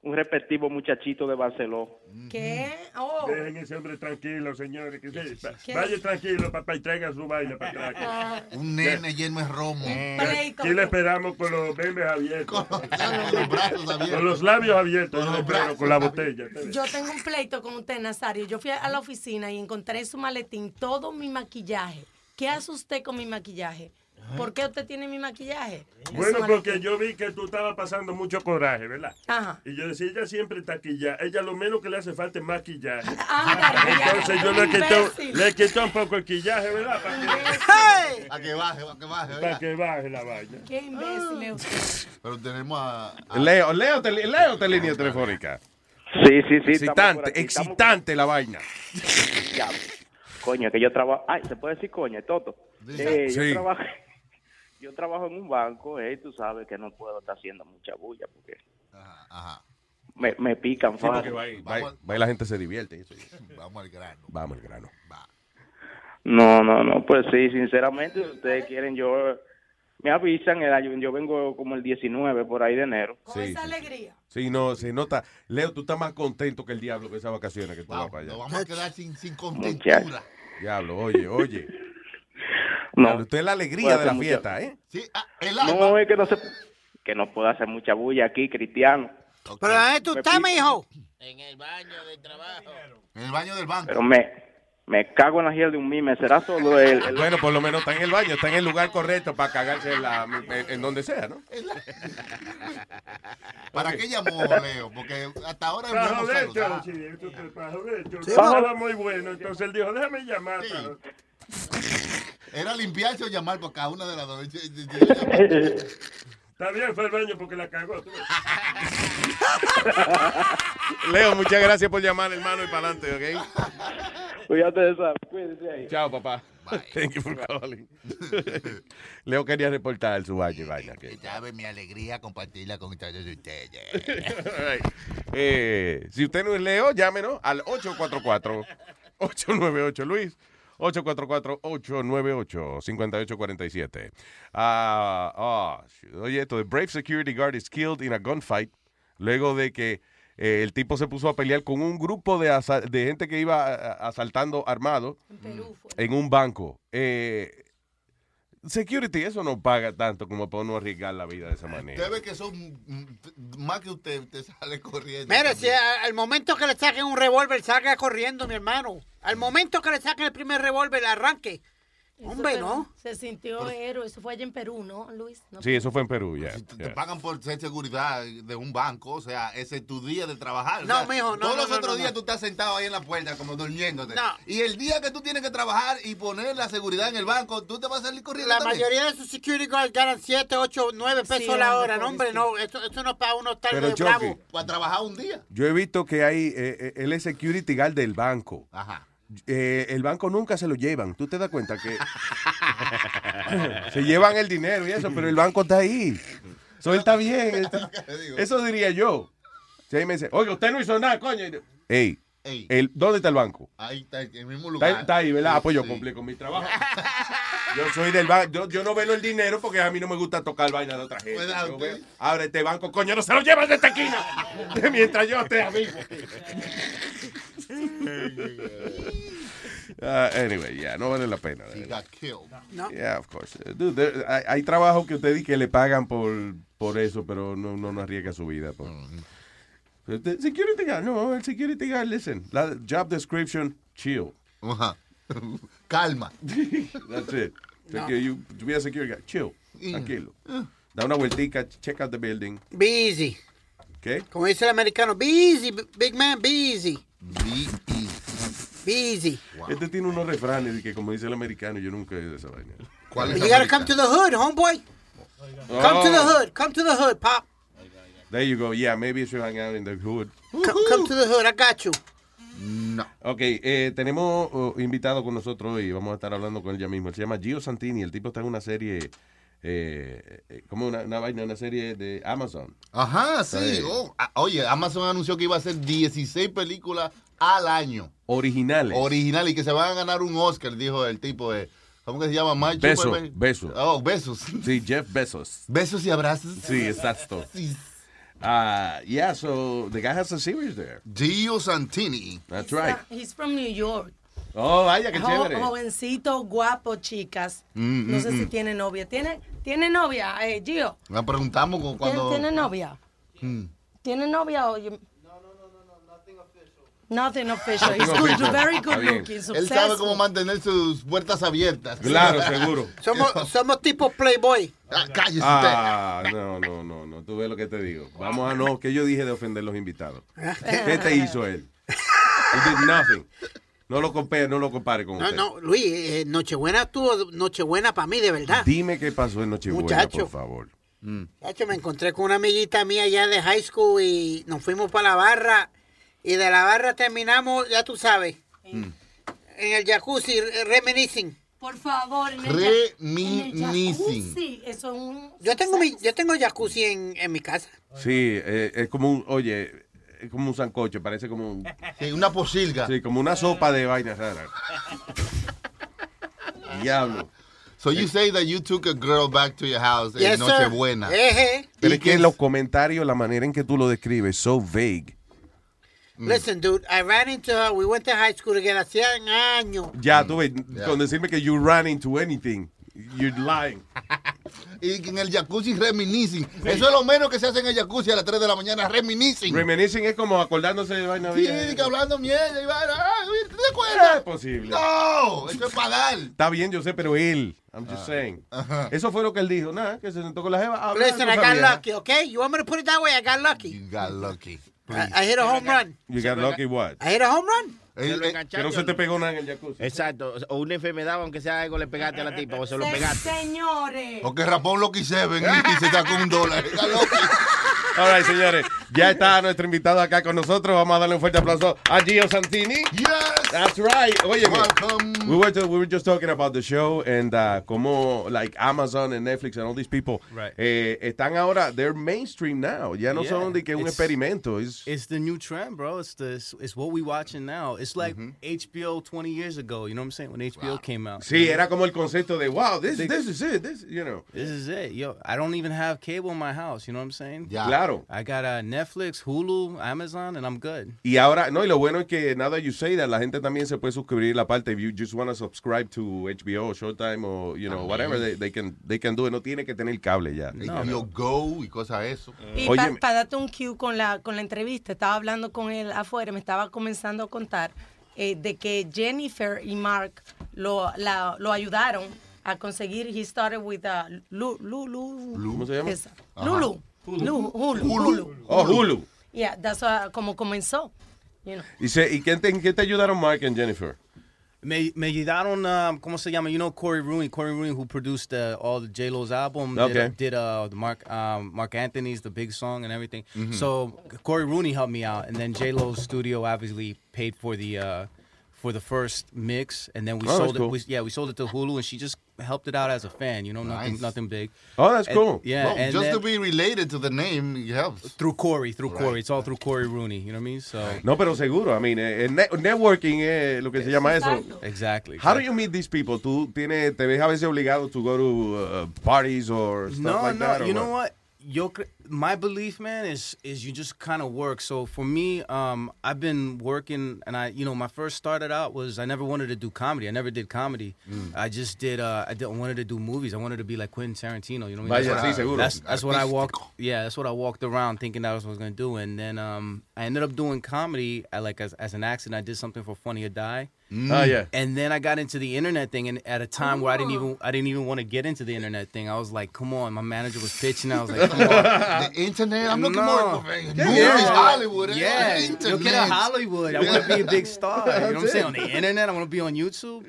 un respectivo muchachito de Barcelona. ¿Qué? Oh. Dejen ese hombre tranquilo, señores. Que se- ¿Qué? Vaya tranquilo, papá, y traiga su vaina para atrás. Ah. Un nene lleno de romo. pleito. Aquí le esperamos con los memes abiertos. Con los brazos abiertos. Con los labios abiertos, yo le espero, con la botella. Yo tengo un pleito con usted, Nazario. Yo fui a la oficina y encontré en su maletín todo mi maquillaje. ¿Qué hace usted con mi maquillaje? ¿Por qué usted tiene mi maquillaje? Bueno, Eso porque yo vi que tú estabas pasando mucho coraje, ¿verdad? Ajá. Y yo decía, ella siempre está maquillada. Ella lo menos que le hace falta es maquillaje. Ya. Entonces yo le Imbécil. le quité un poco el quillaje, ¿verdad? Para que, Para que baje, para que baje. para que baje la vaina. Qué imbécil es usted. Pero tenemos a... a- Leo, Leo, te, Leo, te línea telefónica. Sí, sí, sí. Excitante, excitante la vaina. Ya, coño, que yo trabajo. Ay, se puede decir coño, Toto. Eh, yo, Sí. Yo trabajo en un banco, eh, tú sabes que no puedo estar haciendo mucha bulla porque me, me pican Sí, fácil. va, ahí- va ahí- va ahí la gente se divierte. y eso. Vamos al grano. Vamos al grano. No, no, no, pues sí, sinceramente, si ustedes quieren, yo me avisan, el año- yo vengo como el 19 por ahí de enero. Con Sí, esa sí. alegría. Sí, no, se nota. Leo, tú estás más contento que el diablo que esas vacaciones que tú vas para allá. nos vamos a quedar sin, sin contentura. Diablo, oye, oye. No. Diablo, usted es la alegría de la mucha- fiesta, ¿eh? Sí, ah, el No, es que no se que no puedo hacer mucha bulla aquí, cristiano. ¿Pero dónde tú estás, pi- mijo? En el baño de trabajo. En el baño del banco. Pero me, me cago en la hiel de un mime. ¿Será solo el, el- Bueno, por lo menos está en el baño, está en el lugar correcto para cagarse en, la- en- en donde sea, ¿no? ¿Para qué llamó Leo? Porque hasta ahora yo, sí, esto es yo. Sí, muy bueno, entonces él dijo, déjame llamar. para- Era limpiarse o llamar porque a una de las dos. Está bien, fue al baño porque la cagó. Leo, muchas gracias por llamar, hermano, y para adelante, ¿ok? Cuídate de esa, cuídese ahí. Chao, papá. Thank you for calling. Leo quería reportar su baño y vaina. que- Sabe mi alegría compartirla con todos ustedes. Right. Eh, si usted no es Leo, llámenos al 844-898 Luis. 844-898-5847. Ah, ah, sh- oye, esto de Brave Security Guard is killed in a gunfight luego de que eh, el tipo se puso a pelear con un grupo de, de gente que iba asaltando armado en un banco. Eh, security, eso no paga tanto como para uno arriesgar la vida de esa manera. Usted ve que son mm, más que usted, usted sale corriendo. Mire, si al momento que le saquen un revólver, salga corriendo, mi hermano. Al momento que le saquen el primer revólver, arranque. Hombre, ¿no? Se sintió héroe. Eso fue allá en Perú, ¿no, Luis? No Sí, eso fue en Perú, ya. Te ya. pagan por ser seguridad de un banco, o sea, ese es tu día de trabajar. o No, sea, mijo, no, Todos no, los no, otros no, días no. tú estás sentado ahí en la puerta como durmiéndote. No. Y el día que tú tienes que trabajar y poner la seguridad en el banco, tú te vas a salir corriendo La también. mayoría de esos security guards ganan 7, 8, 9 pesos Sí, la hora. No, hombre, no. Esto, esto no es para uno estar Pero, de Chucky, bravo. Para trabajar un día. Yo he visto que hay, eh, eh, él es security guard del banco. Ajá. Eh, el banco nunca se lo llevan. ¿Tú te das cuenta que se llevan el dinero y eso, pero el banco está ahí? Eso él está bien. él está- Eso diría yo. Si ahí me dice, oye, usted no hizo nada, coño. Ey, Ey. el, ¿dónde está el banco? Ahí está, en el mismo lugar. está ahí, ¿verdad? Ah, pues yo Sí. cumplí con mi trabajo. Yo soy del banco. Yo, yo no velo el dinero porque a mí no me gusta tocar vaina de otra gente. ¿Verdad, Yo usted? veo, Abre este banco, coño, no se lo llevas de esta esquina. Mientras yo esté amigo. Uh, anyway, yeah, no vale la pena. He got killed. Yeah, of course. Uh, Dude, there- hay, hay trabajo que usted dice que le pagan por, por eso, pero no, no, no arriesga su vida. Por. Pero the Security guard, no, el security guard, listen. La job description, chill. Ajá. Calma. That's it. No. You, to be a security guard, chill, tranquilo. Da una vueltica, check out the building. Be easy. ¿Qué? Como dice el americano, be easy, big man, be easy. Be easy. Be easy. Este tiene unos refranes que, como dice el americano, yo nunca he oído esa vaina. ¿Cuál You gotta come to the hood, homeboy. Come to the Oh, hood. Come to the hood, pop. There you go. Yeah, maybe you should hang out in the hood. Come, come to the hood. I got you. No. Ok, eh, tenemos oh, invitado con nosotros hoy. Vamos a estar hablando con él ya mismo. Él se llama Gio Santini. El tipo está en una serie, eh, eh, como una, una vaina, una serie de Amazon. Ajá, sí. Sí. Oh, ah, oye, Amazon anunció que iba a hacer 16 películas al año. Originales. Original y que se van a ganar un Oscar, dijo el tipo de. ¿Cómo que se llama? Mike Beso, Zuckerberg? beso. Oh, besos. Sí, Jeff Bezos. Besos y abrazos. Sí, exacto. Uh, yeah, so the guy has a series there. Gio Santini. That's right. He's from New York. Oh, vaya, qué Jo- chévere. jovencito, guapo, chicas. Mm, no mm, sé mm. si tiene novia. ¿Tiene, ¿tiene novia, eh, Gio? Me preguntamos cu- ¿Tiene, cuando. tiene novia? Mm. ¿Tiene novia o...? yo- Nothing official. Nothing He's good, official. very Está good bien. looking, Él sabe successful. cómo mantener sus puertas abiertas. Claro, seguro. Somos, somos tipo Playboy. Ah, cállese Ah, no, no, no, no. Tú ves lo que te digo. Vamos a no, que yo dije de ofender los invitados. ¿Qué te hizo él? He did nothing. No lo compare, no lo compare con No, usted. no, Luis, eh, Nochebuena tuvo Nochebuena para mí, de verdad. Dime qué pasó en Nochebuena, Muchacho. por favor. Chacho, me encontré con una amiguita mía allá de high school y nos fuimos para la barra. Y de la barra terminamos, ya tú sabes, en el jacuzzi, reminiscing. Por favor, en el, ja- en el Reminiscing. jacuzzi. Eso es un... Yo tengo mi, yo tengo jacuzzi en, en mi casa. Sí, eh, es como un, oye, como un sancocho, parece como un... Sí, una posilga. Sí, como una sopa de vainas raras. Diablo. So you say that you took a girl back to your house Yes, en sir. Nochebuena. Pero es que los comentarios, la manera en que tú lo describes, so vague. Listen, dude, I ran into her. We went to high school together. Hacían años. Ya, tú ves, con decirme que you ran into anything, you're lying. Y en el jacuzzi reminiscing. Eso es lo menos que se hace en el jacuzzi a las 3 de la mañana, reminiscing. Reminiscing es como acordándose de vaina Sí, vieja. que hablando mierda y vaina. Ah, ¿Te das cuenta? Es posible. No, eso es pagar. Está bien, yo sé, pero él, I'm just saying. Eso fue lo que él dijo, nada, que se sentó con la jeva. Listen, I got vieja. lucky, okay? You want me to put it that way? I got lucky. You got lucky. I, I hit a home run. You got lucky what? I hit a home run. Se lo Que engancharon. no se te pegó nada en el jacuzzi. Exacto. O una enfermedad, aunque sea algo, le pegaste a la tipa o se lo pegaste. Señores. Porque rapón lo que se ven y se sacó un dólar. All right, señores, ya está nuestro invitado acá con nosotros. Vamos a darle un fuerte aplauso a Gio Santini. Yes. That's right. Oye, Welcome. we were, we were just talking about the show and uh, como like Amazon and Netflix and all these people Right. eh, están ahora, they're mainstream now. Ya no Yeah, son de que un it's- experimento. It's, It's the new trend, bro. It's the it's, it's what we watching now. It's like HBO 20 years ago. You know what I'm saying? When HBO came out. sí, era como el concepto de wow, this, this is it. This, you know. This is it, yo. I don't even have cable in my house. You know what I'm saying? Ya. Claro. I got uh, Netflix, Hulu, Amazon, and I'm good. Y ahora, no, y lo bueno es que that you say that, la gente también se puede suscribir la parte if you just want to subscribe to HBO, Showtime o, you know, whatever, they, they can, they can do it. No tiene que tener cable ya. HBO Go y cosas eso. Y para darte un cue con la, con la entrevista, estaba hablando con él afuera, me estaba comenzando a contar eh, de que Jennifer y Mark lo, la- lo ayudaron a conseguir. He started with uh, Lu- Lulu. ¿Cómo se llama? Esa. Ajá. Lulu. Lu- Hulu. Hulu. Oh, Hulu. Yeah, that's uh, como comenzó. You know. Y, se, ¿y quién te, quién te ayudaron, Mark and Jennifer? Me, me ayudaron, um, ¿cómo se llama? You know Corey Rooney. Corey Rooney, who produced uh, all the J Lo's album, Okay. did, did uh, the Mark um, Mark Anthony's the big song and everything. Mhm. So Corey Rooney helped me out, and then J Lo's studio obviously paid for the uh, for the first mix, and then we Oh, that's sold cool. it. We, yeah, we sold it to Hulu, and she just helped it out as a fan. You know, nothing Nice. nothing big. Oh, that's And- cool. Yeah, Well, and just then- to be related to the name it helps. through Corey, through Right. Corey. It's all through Corey Rooney. You know what I mean? So No, pero seguro. I mean, eh, eh, ne- networking es lo que se llama eso. exactly. How do you meet these people? ¿Tú tienes, te ves a veces obligado to go to uh, parties or stuff no, like no. that? or you know what? Yo, my belief, man, is is you just kind of work. So for me, um, I've been working, and I, you know, my first started out was I never wanted to do comedy. I never did comedy. Mm. I just did. Uh, I, did, I wanted to do movies. I wanted to be like Quentin Tarantino. You know, what I mean? That's what I- That's, that's what I walked. Yeah, that's what I walked around thinking that was what I was gonna do, and then um, I ended up doing comedy. I like as as an accident. I did something for Funny or Die. Mm. Oh, yeah. And then I got into the internet thing, and at a time where I didn't even I didn't even want to get into the internet thing. I was like, "Come on!" My manager was pitching. I was like, "Come on!" The internet, I'm looking No. more for movies, Yeah. Hollywood. eh? Yeah, internet. yo quiero Hollywood. I want to be a big star. You know what I'm saying? On the internet, I want to be on YouTube.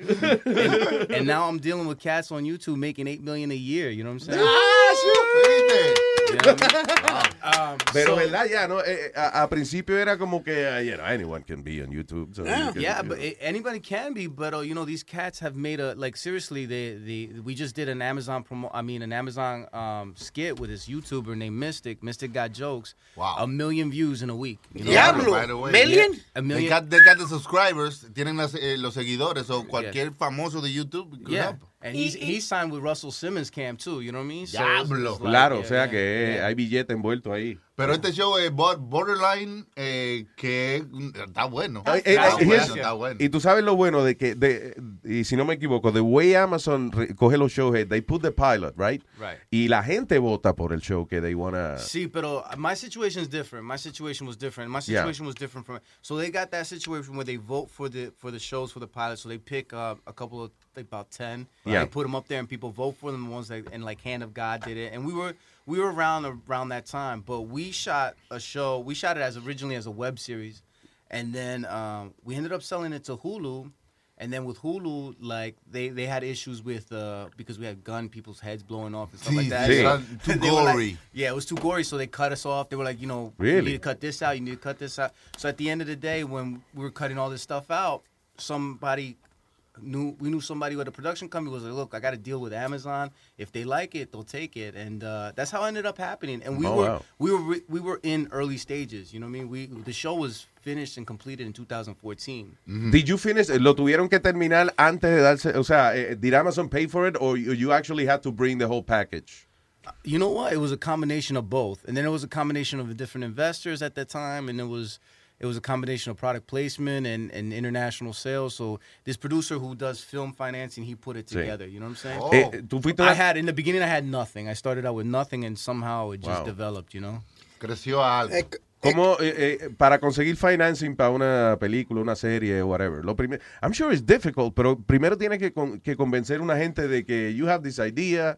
And, and now I'm dealing with cats on YouTube making eight million a year. You know what I'm saying? You mean? Um, Pero so- verdad ya no Eh, eh, a, a principio era como que uh, you know, anyone can be on YouTube. So Yeah, you can- yeah, you but know. it, anybody can be. But uh, you know, these cats have made a like seriously. They, they we just did an Amazon promo. I mean, an Amazon um, skit with this YouTuber named Mystic. Mystic got jokes. Wow. a million views in a week. You know? Diablo, by the way. Yeah, They a million. got, they got the subscribers, tienen las, eh, los seguidores, o cualquier famoso de YouTube. could Yeah, help. And he's he signed with Russell Simmons camp too. You know what I mean? So it's- Diablo. it's like, Claro, yeah, o sea yeah, que yeah. hay billete envuelto ahí. Pero este show es bo- borderline, eh, que está bueno. Eh, eh, Está eh, bueno, here's- está bueno. Y tú sabes lo bueno de que, de, y si no me equivoco, the way Amazon coge los shows, es, they put the pilot, right? Right. Y la gente vota por el show que they wanna. See, pero my situation is different. My situation was different. My Yeah. situation was different from. So they got that situation where they vote for the for the shows for the pilots. So they pick uh, a couple of like about ten. Yeah. They put them up there and people vote for them. The ones that and like Hand of God did it. And we were we were around around that time. But we shot a show. We shot it as originally as a web series, and then um, we ended up selling it to Hulu. And then with Hulu, like they, they had issues with uh because we had gun people's heads blowing off and stuff like that. So. Too were like- gory. yeah, it was too gory, so they cut us off. They were like, you know, Really? you need to cut this out. You need to cut this out. So at the end of the day, when we were cutting all this stuff out, somebody knew we knew somebody with a production company was like, look, I got to deal with Amazon. If they like it, they'll take it, and uh, that's how it ended up happening. And we Oh, were wow. we were re- we were in early stages. You know what I mean? We the show was finished and completed in 2014. Did you finish? Lo tuvieron que terminar antes de darse. O sea, eh, did Amazon pay for it or you, you actually had to bring the whole package? You know what? It was a combination of both, and then it was a combination of the different investors at that time, and it was it was a combination of product placement and, and international sales. So this producer who does film financing, he put it Sí. together. You know what I'm saying? Oh. Eh, ¿tú fuiste I had in the beginning, I had nothing. I started out with nothing, and somehow it just Wow. developed. You know. Creció a algo. Como eh, eh, para conseguir financing para una película, una serie, whatever. Lo primero, I'm sure it's difficult, pero primero tienes que, con- que convencer a una gente de que you have this idea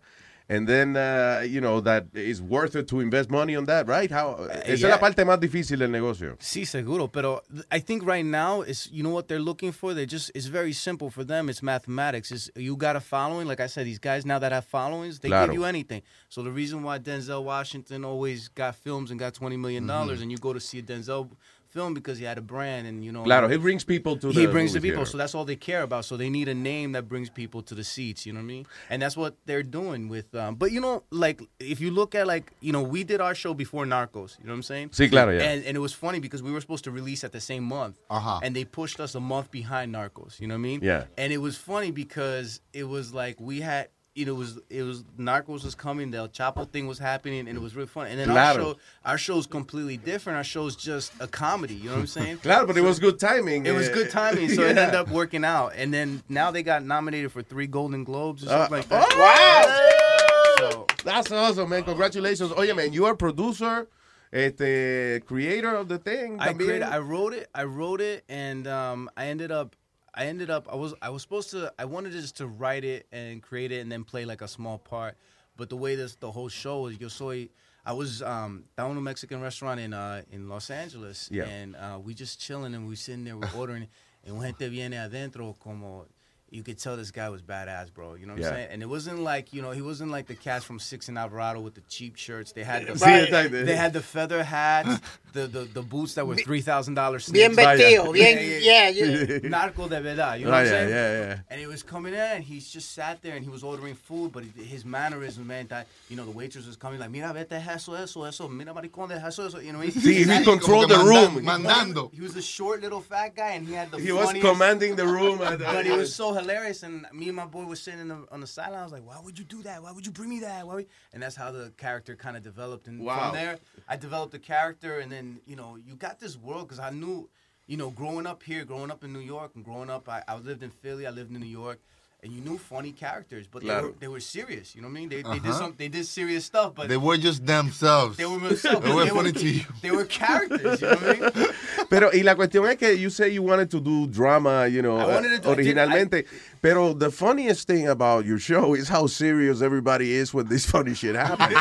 and then uh, you know that it's worth it to invest money on that, right? How, esa es yeah. la parte más difícil del negocio. Sí, seguro. Pero I think right now is you know what they're looking for. They just it's very simple for them. It's mathematics. It's you got a following. Like I said, these guys now that have followings, they Claro. give you anything. So the reason why Denzel Washington always got films and got twenty million dollars, Mhm. and you go to see a Denzel film because he had a brand and you know. Claro, he brings people to He the brings the people, theater. so that's all they care about. So they need a name that brings people to the seats. You know what I mean? And that's what they're doing with. Um, but you know, like if you look at like you know, we did our show before Narcos. You know what I'm saying? Sí, claro, yeah. And and it was funny because we were supposed to release at the same month, Uh-huh. and they pushed us a month behind Narcos. You know what I mean? Yeah. And it was funny because it was like we had. You know, it was it was Narcos was coming, the El Chapo thing was happening, and it was really fun. And then our show, our show's completely different. Our show's just a comedy. You know what I'm saying? Claro, but it was good timing. It was eh, good timing, so it ended up working out. And then now they got nominated for three Golden Globes or Uh, something like that. So, that's awesome, man. Congratulations. Oh yeah, man, you are producer, este, creator of the thing. I created, I wrote it, I wrote it, and um, I ended up, I ended up, I was, I was supposed to, I wanted just to write it and create it and then play like a small part. But the way this, the whole show is, yo soy, I was um, down in a Mexican restaurant in uh, in Los Angeles, Yeah. and uh, we just chilling and we sitting there, we're ordering, and gente viene adentro como. You could tell this guy was badass, bro. You know what Yeah. I'm saying? And it wasn't like, you know, he wasn't like the cast from Six and Alvarado with the cheap shirts. They had the, Sí, exacto. they had the feather hats, the, the, the boots that were three thousand dollars. Bien vestido, bien, yeah, yeah. Narco de verdad, you know Oh, what I'm saying? yeah, yeah. And he was coming in, and he's just sat there, and he was ordering food, but his mannerism, man, that you know, the waitress was coming like, mira, vete eso, eso, eso, mira, maricón, deja eso, eso, you know. Sí, he had- controlled the room. Mandando. He was a short little fat guy, and he had the He was commanding the room. at- but it was so hilarious, and me and my boy was sitting in the, on the sideline. I was like, "Why would you do that? Why would you bring me that?" Why would-" And that's how the character kind of developed. And Wow. from there, I developed the character, and then you know, you got this world because I knew, you know, growing up here, growing up in New York, and growing up, I, I lived in Philly, I lived in New York. And you knew funny characters, but they, were, they were serious. You know what I mean? They, they did Uh-huh. some, they did serious stuff, but They were just themselves. they were themselves. They were funny to you. They were characters. You know what I mean? Pero, y la cuestión es que you say you wanted to do drama, you know, I wanted to do- I did- originalmente. Pero the funniest thing about your show is how serious everybody is when this funny shit happens.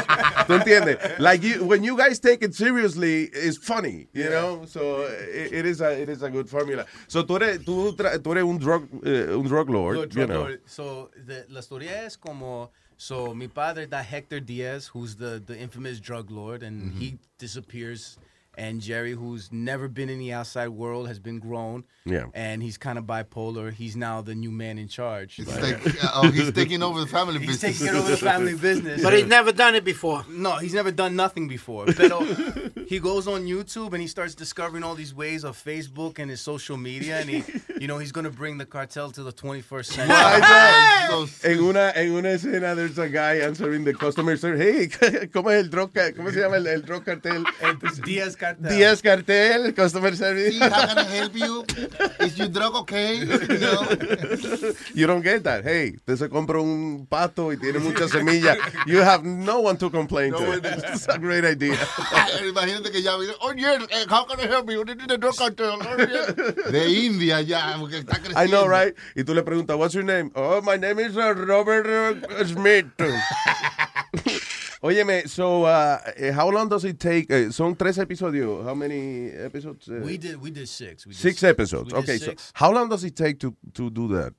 ¿Tú entiendes? Like, you, when you guys take it seriously, it's funny, you know? So, it, it is a, it is a good formula. So, tú eres, tú, tú eres un drug, eh, un drug lord, Good you know. lord. So the, la historia es como so mi padre da Hector Diaz, who's the the infamous drug lord, and he disappears. And Jerry, who's never been in the outside world, has been grown. Yeah. And he's kind of bipolar. He's now the new man in charge. But- like- oh, he's taking over the family he's business. He's taking over the family business. But he's never done it before. No, he's never done nothing before. Pero uh, he goes on YouTube and he starts discovering all these ways of Facebook and his social media, and he, you know, he's gonna bring the cartel to the 21st century. en una en una escena there's a guy answering the customer service. Hey, ¿cómo es el drug ca- cómo se llama el, el drug cartel? Díaz Cartel. Díaz Cartel, customer service. Sí, how can I help you? Is your drug okay? No. You don't get that. Hey, usted se compra un pato y tiene mucha semilla. You have no one to complain No to. It's a great idea. Imagínate que ya viene, oh yes, eh, how can I help you? The drug cartel. Oh, yes. De India ya, porque está creciendo. I know, right? Y tú le preguntas, what's your name? Oh, my name is uh, Robert uh, Smith. Óyeme, so uh, eh, how long does it take? eh, son tres episodios. How many episodes? eh? We did we did six. We did Six episodes. We did okay, six. so how long does it take to to do that?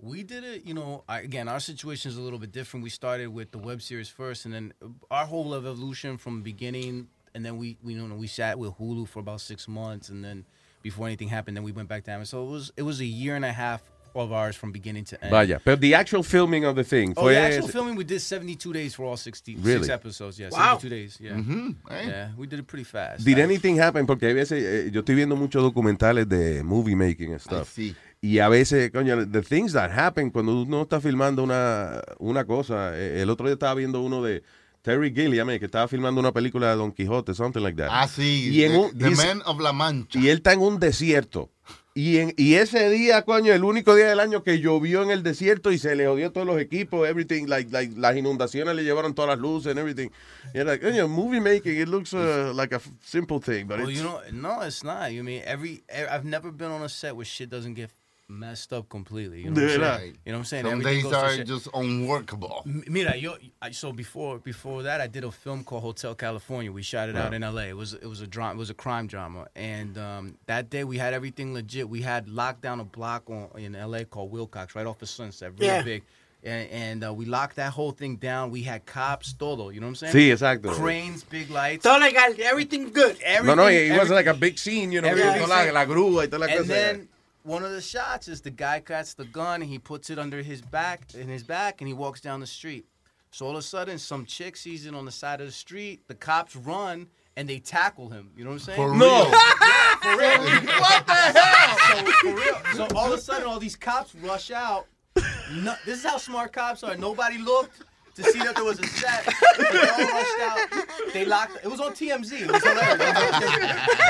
We did it, you know, I, again, our situation is a little bit different. We started with the web series first, and then our whole evolution from the beginning, and then we, we, you know, we sat with Hulu for about six months, and then before anything happened, then we went back to Amazon. So it was it was a year and a half of ours from beginning to end. Vaya, pero the actual filming of the thing Oh, fue the actual filming we did 72 days for all 60, Really? six episodes. Yeah, Wow. 72 days. Yeah. Mhm, eh. Yeah, we did it pretty fast. Did anything happen? Porque a veces eh, yo estoy viendo muchos documentales de movie making and stuff. sí. Y a veces, coño, the things that happen cuando uno está filmando una, una cosa. eh, El otro día estaba viendo uno de Terry Gilliam, eh, que estaba filmando una película de Don Quijote, something like that. Ah, sí. Y en the, un- the he's- Man of La Mancha. Y él está en un desierto. Y, en, y ese día, coño, el único día del año que llovió en el desierto y se le jodió todos los equipos, everything, like, like, las inundaciones le llevaron todas las luces and everything. Y era, coño, movie making, it looks uh, like a simple thing, but Well, it's, you know, no, it's not. You mean every, e- I've never been on a set where shit doesn't get messed up completely. You know, what I'm Right. saying? You know what I'm saying? Some Everything days are just unworkable. M- Mira, yo, I, so before before that, I did a film called Hotel California. We shot it out in L.A. It was it was a drama, it was a crime drama, and um, that day we had everything legit. We had locked down a block on, in L.A. called Wilcox, right off of Sunset, really Yeah. big. And, and uh, we locked that whole thing down. We had cops, todo. You know what I'm saying? Sí, exacto. Cranes, big lights. Todo legal, everything good. no, no, Everything- it wasn't like a big scene, you know, everything- toda la, la grúa y toda la and cosa. then one of the shots is the guy cuts the gun and he puts it under his back in his back and he walks down the street. So all of a sudden, some chick sees it on the side of the street. The cops run and they tackle him. You know what I'm saying? For No. real? Yeah, for real. what the hell? So, for real. So all of a sudden, all these cops rush out. No, this is how smart cops are. Nobody looked to see that there was a set. They all rushed out. They locked. It was on TMZ. It was hilarious.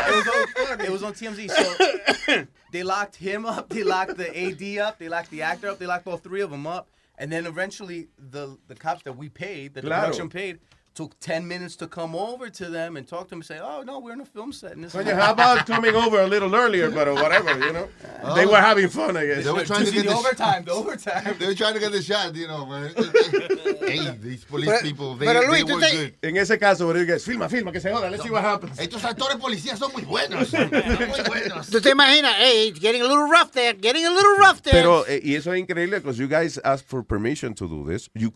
It was on, it was on TMZ. So they locked him up. They locked the AD up. They locked the actor up. They locked all three of them up. And then eventually, the the cops that we paid, that the Claro. production paid, took ten minutes to come over to them and talk to them and say, "Oh no, we're in a film set." And this is Coño, how about coming over a little earlier, but whatever, you know? Oh. They were having fun, I guess. They were trying to get the the overtime, the overtime. They were trying to get the shot, you know, man. hey, these police Pero- people, they, pero, they Luis, tú were te- good. En ese caso, Rodríguez, filma, filma, que se joda, let's see what happens. Estos actores policías son muy buenos. son muy buenos. ¿Tú te imaginas? Hey, it's getting a little rough there, getting a little rough there. Pero, eh, y eso es increíble, because you guys asked for permission to do this. You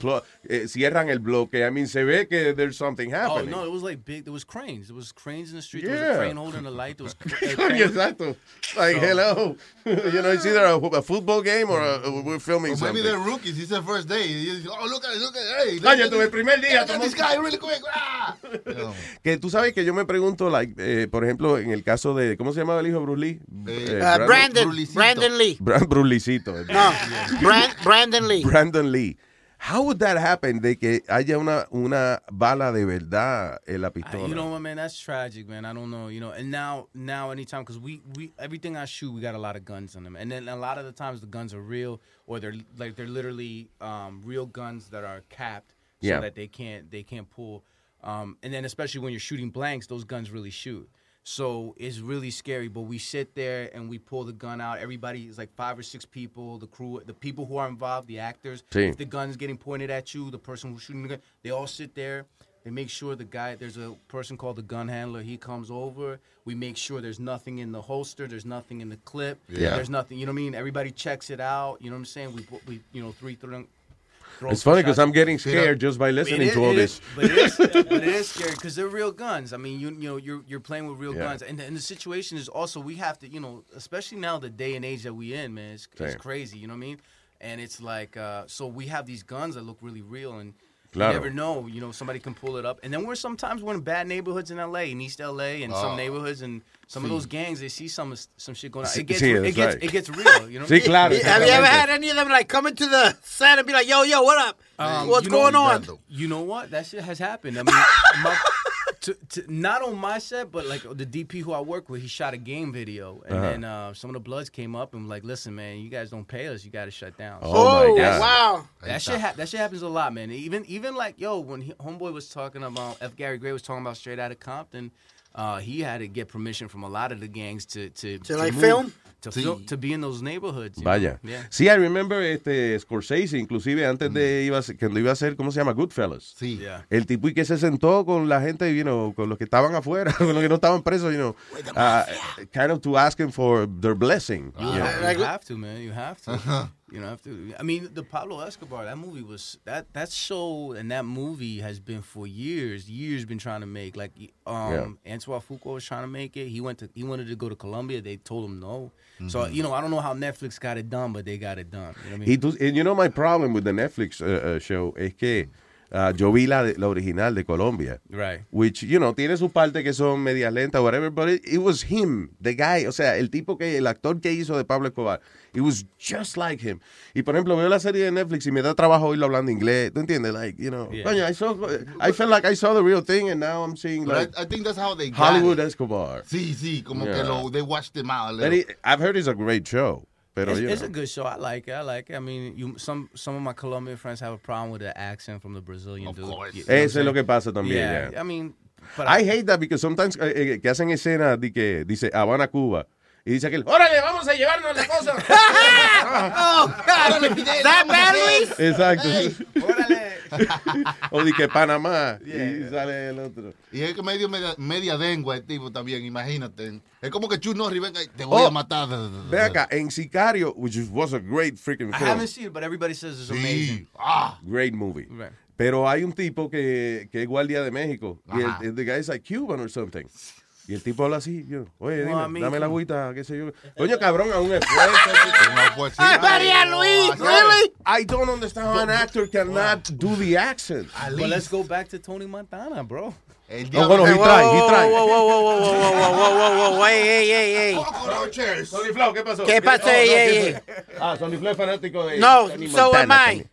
eh, cierran el bloque. I mean, se ve que there's something Oh happening. no, it was like big. There was cranes. There was cranes in the street. There was Yeah. a crane holding the light. There was a crane- exacto. Like, So- hello. you know, it's either a, a football game or a, we're filming maybe something. they're rookies. It's their first day. You- Oh, look at it, look at it. Hey, Coño, tú, el primer día, Look at tomó- this guy really quick. Ah. No. Que tú sabes que yo me pregunto, like, eh, por ejemplo, en el caso de, ¿cómo se llamaba el hijo de Bruce Lee? Eh, Uh, Brandon, Brandon Lee. Brand Brulicito. No, Brand, Brandon Lee. Brandon Lee. How would that happen de que haya una, una bala de verdad en la Uh, pistola? you know what, man? That's tragic, man. I don't know. You know, and now, now, anytime, because we, we, everything I shoot, we got a lot of guns on them, and then a lot of the times the guns are real, or they're like they're literally um, real guns that are capped, so Yeah. that they can't they can't pull. Um, and then especially when you're shooting blanks, those guns really shoot. So it's really scary. But we sit there and we pull the gun out. Everybody is like five or six people. The crew, the people who are involved, the actors. Sí. If the gun's getting pointed at you, the person who's shooting the gun, they all sit there. They make sure the guy, there's a person called the gun handler. He comes over. We make sure there's nothing in the holster. There's nothing in the clip. Yeah. There's nothing. You know what I mean? Everybody checks it out. You know what I'm saying? We, put- we you know, three, three. It's funny because. I'm getting scared just by listening It is- to all it is- this. But it is, but it is scary because they're real guns. I mean, you you know, you're you're playing with real Yeah. guns, and, and the situation is also we have to, you know, especially now the day and age that we in, man, it's, it's crazy. You know what I mean? And it's like, uh, so we have these guns that look really real, and Claro. you never know. You know, somebody can pull it up, and then we're sometimes we're in bad neighborhoods in L.A., in East L.A., and Oh. some neighborhoods, and some of those gangs they see some some shit going on. It gets sí, it gets right. it gets real. You know? Sí, claro, Have you ever had any of them like come into the set and be like, yo, yo, what up? Um, What's you know- going on? You know what? That shit has happened. I mean, my, to, to, not on my set, but like the DP who I work with, he shot a game video, and Uh-huh. then uh, some of the Bloods came up and was like, "Listen, man, you guys don't pay us. You got to shut down." Oh, my Oh, God. wow. That shit, ha- that shit happens a lot, man. Even even like yo, when he, Homeboy was talking about F. Gary Gray was talking about Straight Outta Compton, uh, he had to get permission from a lot of the gangs to to To, like, move- film? To Sí. to be in those neighborhoods. Vaya. Yeah. Sí, I remember este Scorsese, inclusive antes de iba a ser- lo iba a hacer, ¿cómo se llama? Goodfellas. Sí. Yeah. El tipo y que se sentó con la gente, you know, con los que estaban afuera, con los que no estaban presos, you know, uh, kind of to ask him for their blessing. You, you know. have, you have to, man. You have to. You know, have to. I mean, the Pablo Escobar. That movie was that that show and that movie has been for years. Years been trying to make. Like, um, Antoine Fuqua was trying to make it. He went to he wanted to go to Colombia. They told him no. So Mhm. you know, I don't know how Netflix got it done, but they got it done. You know what I mean? tú, and you know my problem with the Netflix uh, uh, show es que uh, yo vi la, de- la original de Colombia. Right. Which, you know, tiene su parte que son media lenta, whatever, but it, it was him, the guy, o sea, el tipo que, el actor que hizo de Pablo Escobar, it was just like him. Y por ejemplo, veo la serie de Netflix y me da trabajo oírlo hablando inglés, ¿tú entiendes? Like, you know, Yeah. coño, I, saw, I felt like I saw the real thing and now I'm seeing But like I, I think that's how they got Hollywood it. Escobar. Sí, sí, como Yeah. que lo, they watched them out a little. it- I've heard it's a great show. Pero, it's, you it's know. a good show. I like it. I like it. I mean, you some some of my Colombian friends have a problem with the accent from the Brazilian dude. You know Eso es lo que pasa también. Yeah. yeah. I mean, but I hate that because sometimes eh, eh, que hacen escenas de que dice Habana, Cuba. Y dice aquel, órale, vamos a llevarnos la cosa. oh, God. That bad, Luis? Exacto. o de que Panamá. Y sale el otro. Y es que medio media, media lengua el tipo también, imagínate. Es como que Chuck Norris venga y te voy Oh, a matar. Ve acá, en Sicario, which was a great freaking I film. haven't seen it, but everybody says it's amazing. Great movie. Right. Pero hay un tipo que, que es guardia de México. Y el, el the guy is like Cuban or something. Y el tipo habla así, yo, oye, no, dime, dame la agüita, qué sé yo. Coño, cabrón, aún es fuerte. María Luis, really? I don't understand how an actor cannot do the accent. But let's go back to Tony Montana, bro. El no, bueno, he trae, he trae. Wow, wow, wow, wow, wow, wow, ey, ey, ey, ey. Sonny Flow, ¿qué pasó? ¿Qué pasó? Ah, Sonny Flow es fanático de No, so am I.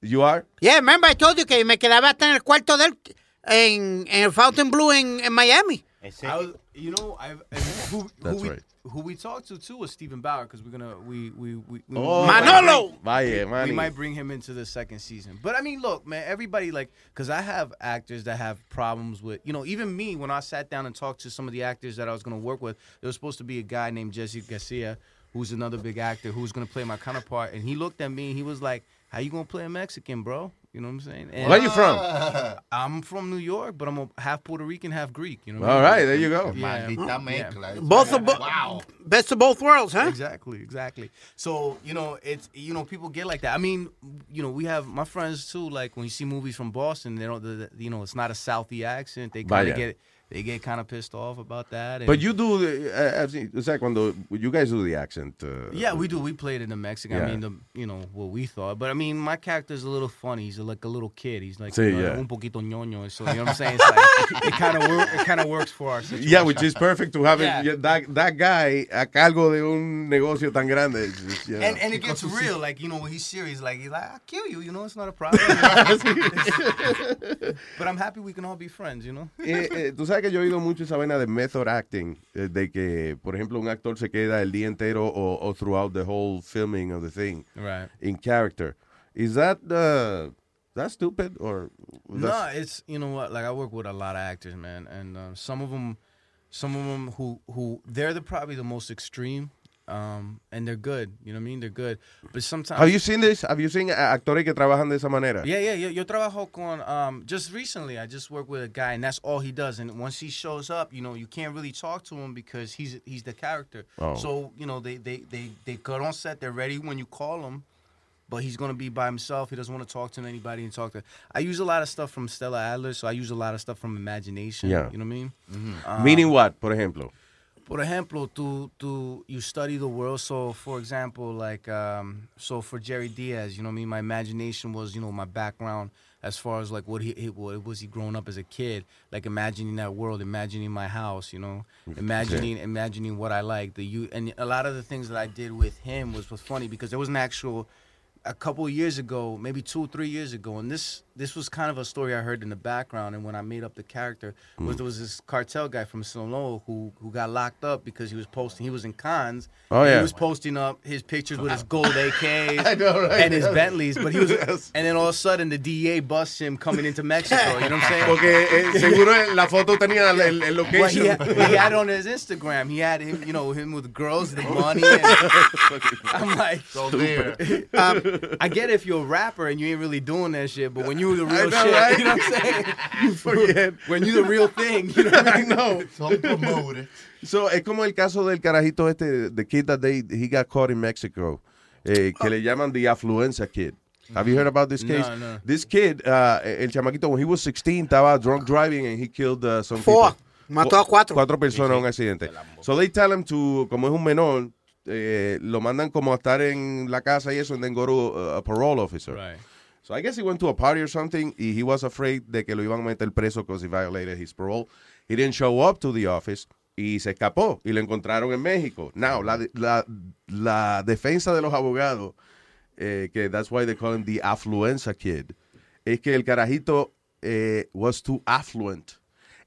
You are? Yeah, remember I told you que me quedaba hasta en el cuarto del en, en Fountain Blue en, en Miami. I was, you know, I've, and who, who That's we right. who we talked to too was Stephen Bauer because we're gonna we we we, we Oh, we might Manolo! bring- Vaya, we, Manny. we might bring him into the second season. But I mean, look, man, everybody like because I have actors that have problems with you know even me when I sat down and talked to some of the actors that I was gonna work with, there was supposed to be a guy named Jesse Garcia who's another big actor who's gonna play my counterpart, and he looked at me and he was like, "How you gonna play a Mexican, bro?" You know what I'm saying? And Where you from? I'm from New York, but I'm a half Puerto Rican, half Greek. You know. what All I mean? right, there you go. Yeah. Maldita Yeah. mezcla. Both of bo- Wow. best of both worlds, huh? Exactly, exactly. So you know, it's you know, people get like that. I mean, you know, we have my friends too. Like when you see movies from Boston, they don't, the, the- you know, it's not a Southie accent. They kind Vaya. of get, they get kind of pissed off about that. But you do, the, uh, I've seen- o sea, cuando you guys do the accent. Uh, Yeah, we do. We played it in Mexican. Yeah. I mean, the, you know what we thought. But I mean, my character's a little funny. He's like a little kid. He's like Sí, you know, yeah. un poquito ñoño. So you know what I'm saying? It's like, it kind of work, it kind of works for our situation. Yeah, which is perfect to have Yeah. it, that, that guy a cargo de un negocio tan grande. Just, you know. And, and it gets real, like you know, when he's serious, like he's like, "I'll kill you," you know, it's not a problem. but I'm happy we can all be friends, you know. Eh, eh, tú sabes que yo he oído mucho esa vaina de method acting, eh, de que, por ejemplo, un actor se queda el día entero o, o throughout the whole filming of the thing Right. in character. Is that uh, that stupid or No, it's you know what, like I work with a lot of actors, man, and uh, some of them, some of them who who they're the probably the most extreme, um, and they're good. You know what I mean? They're good, but sometimes. Have you seen this? Have you seen uh, actores que trabajan de esa manera? Yeah, yeah, yeah. Yo trabajo con um just recently. I just worked with a guy, and that's all he does. And once he shows up, you know, you can't really talk to him because he's he's the character. Oh. So you know, they they they they got on set. They're ready when you call them, but he's gonna be by himself. He doesn't want to talk to anybody and talk to. I use a lot of stuff from Stella Adler, so I use a lot of stuff from imagination. Yeah. You know what I mean? Mm-hmm. Um, Meaning what, por ejemplo? Por ejemplo, to to you study the world. So, for example, like um, so for Jerry Diaz, you know what I mean. My imagination was, you know, my background as far as like what he, he what was he growing up as a kid, like imagining that world, imagining my house, you know, imagining imagining what I like. The you and a lot of the things that I did with him was was funny because there was an actual a couple of years ago, maybe two or three years ago, and this this was kind of a story I heard in the background. And when I made up the character, was Mm. there was this cartel guy from Sinaloa who who got locked up because he was posting. He was in cons. Oh, yeah. He was posting up his pictures with his gold AKs know, right? and his Bentleys, but he was. Yes. And then all of a sudden, the DEA busts him coming into Mexico. You know what I'm saying? Porque eh, seguro la foto tenía el, el- el Well, he, location. had, he had on his Instagram. He had him, you know, him with girls, the money. And I'm like, So um, I get if you're a rapper and you ain't really doing that shit, but when you the I real know, shit, right? you know what I'm saying? You forget. When you the real thing, you know what I I mean? know. Son promoters. So, es como el caso del carajito este, the kid that they, he got caught in Mexico, eh, que le llaman the affluenza kid. Have you heard about this case? No, no. This kid, uh, el chamaquito, when he was 16, estaba drunk driving and he killed uh, some Four. people. Mató a cuatro. Cuatro personas en un accidente. So they tell him to, como es un menor, eh, lo mandan como a estar en la casa y eso, and then go to uh, a parole officer. Right. So I guess he went to a party or something y he was afraid de que lo iban a meter preso because he violated his parole. He didn't show up to the office y se escapó y lo encontraron en México. Now, la, la, la defensa de los abogados, eh, que that's why they call him the affluenza kid, es que el carajito eh, was too affluent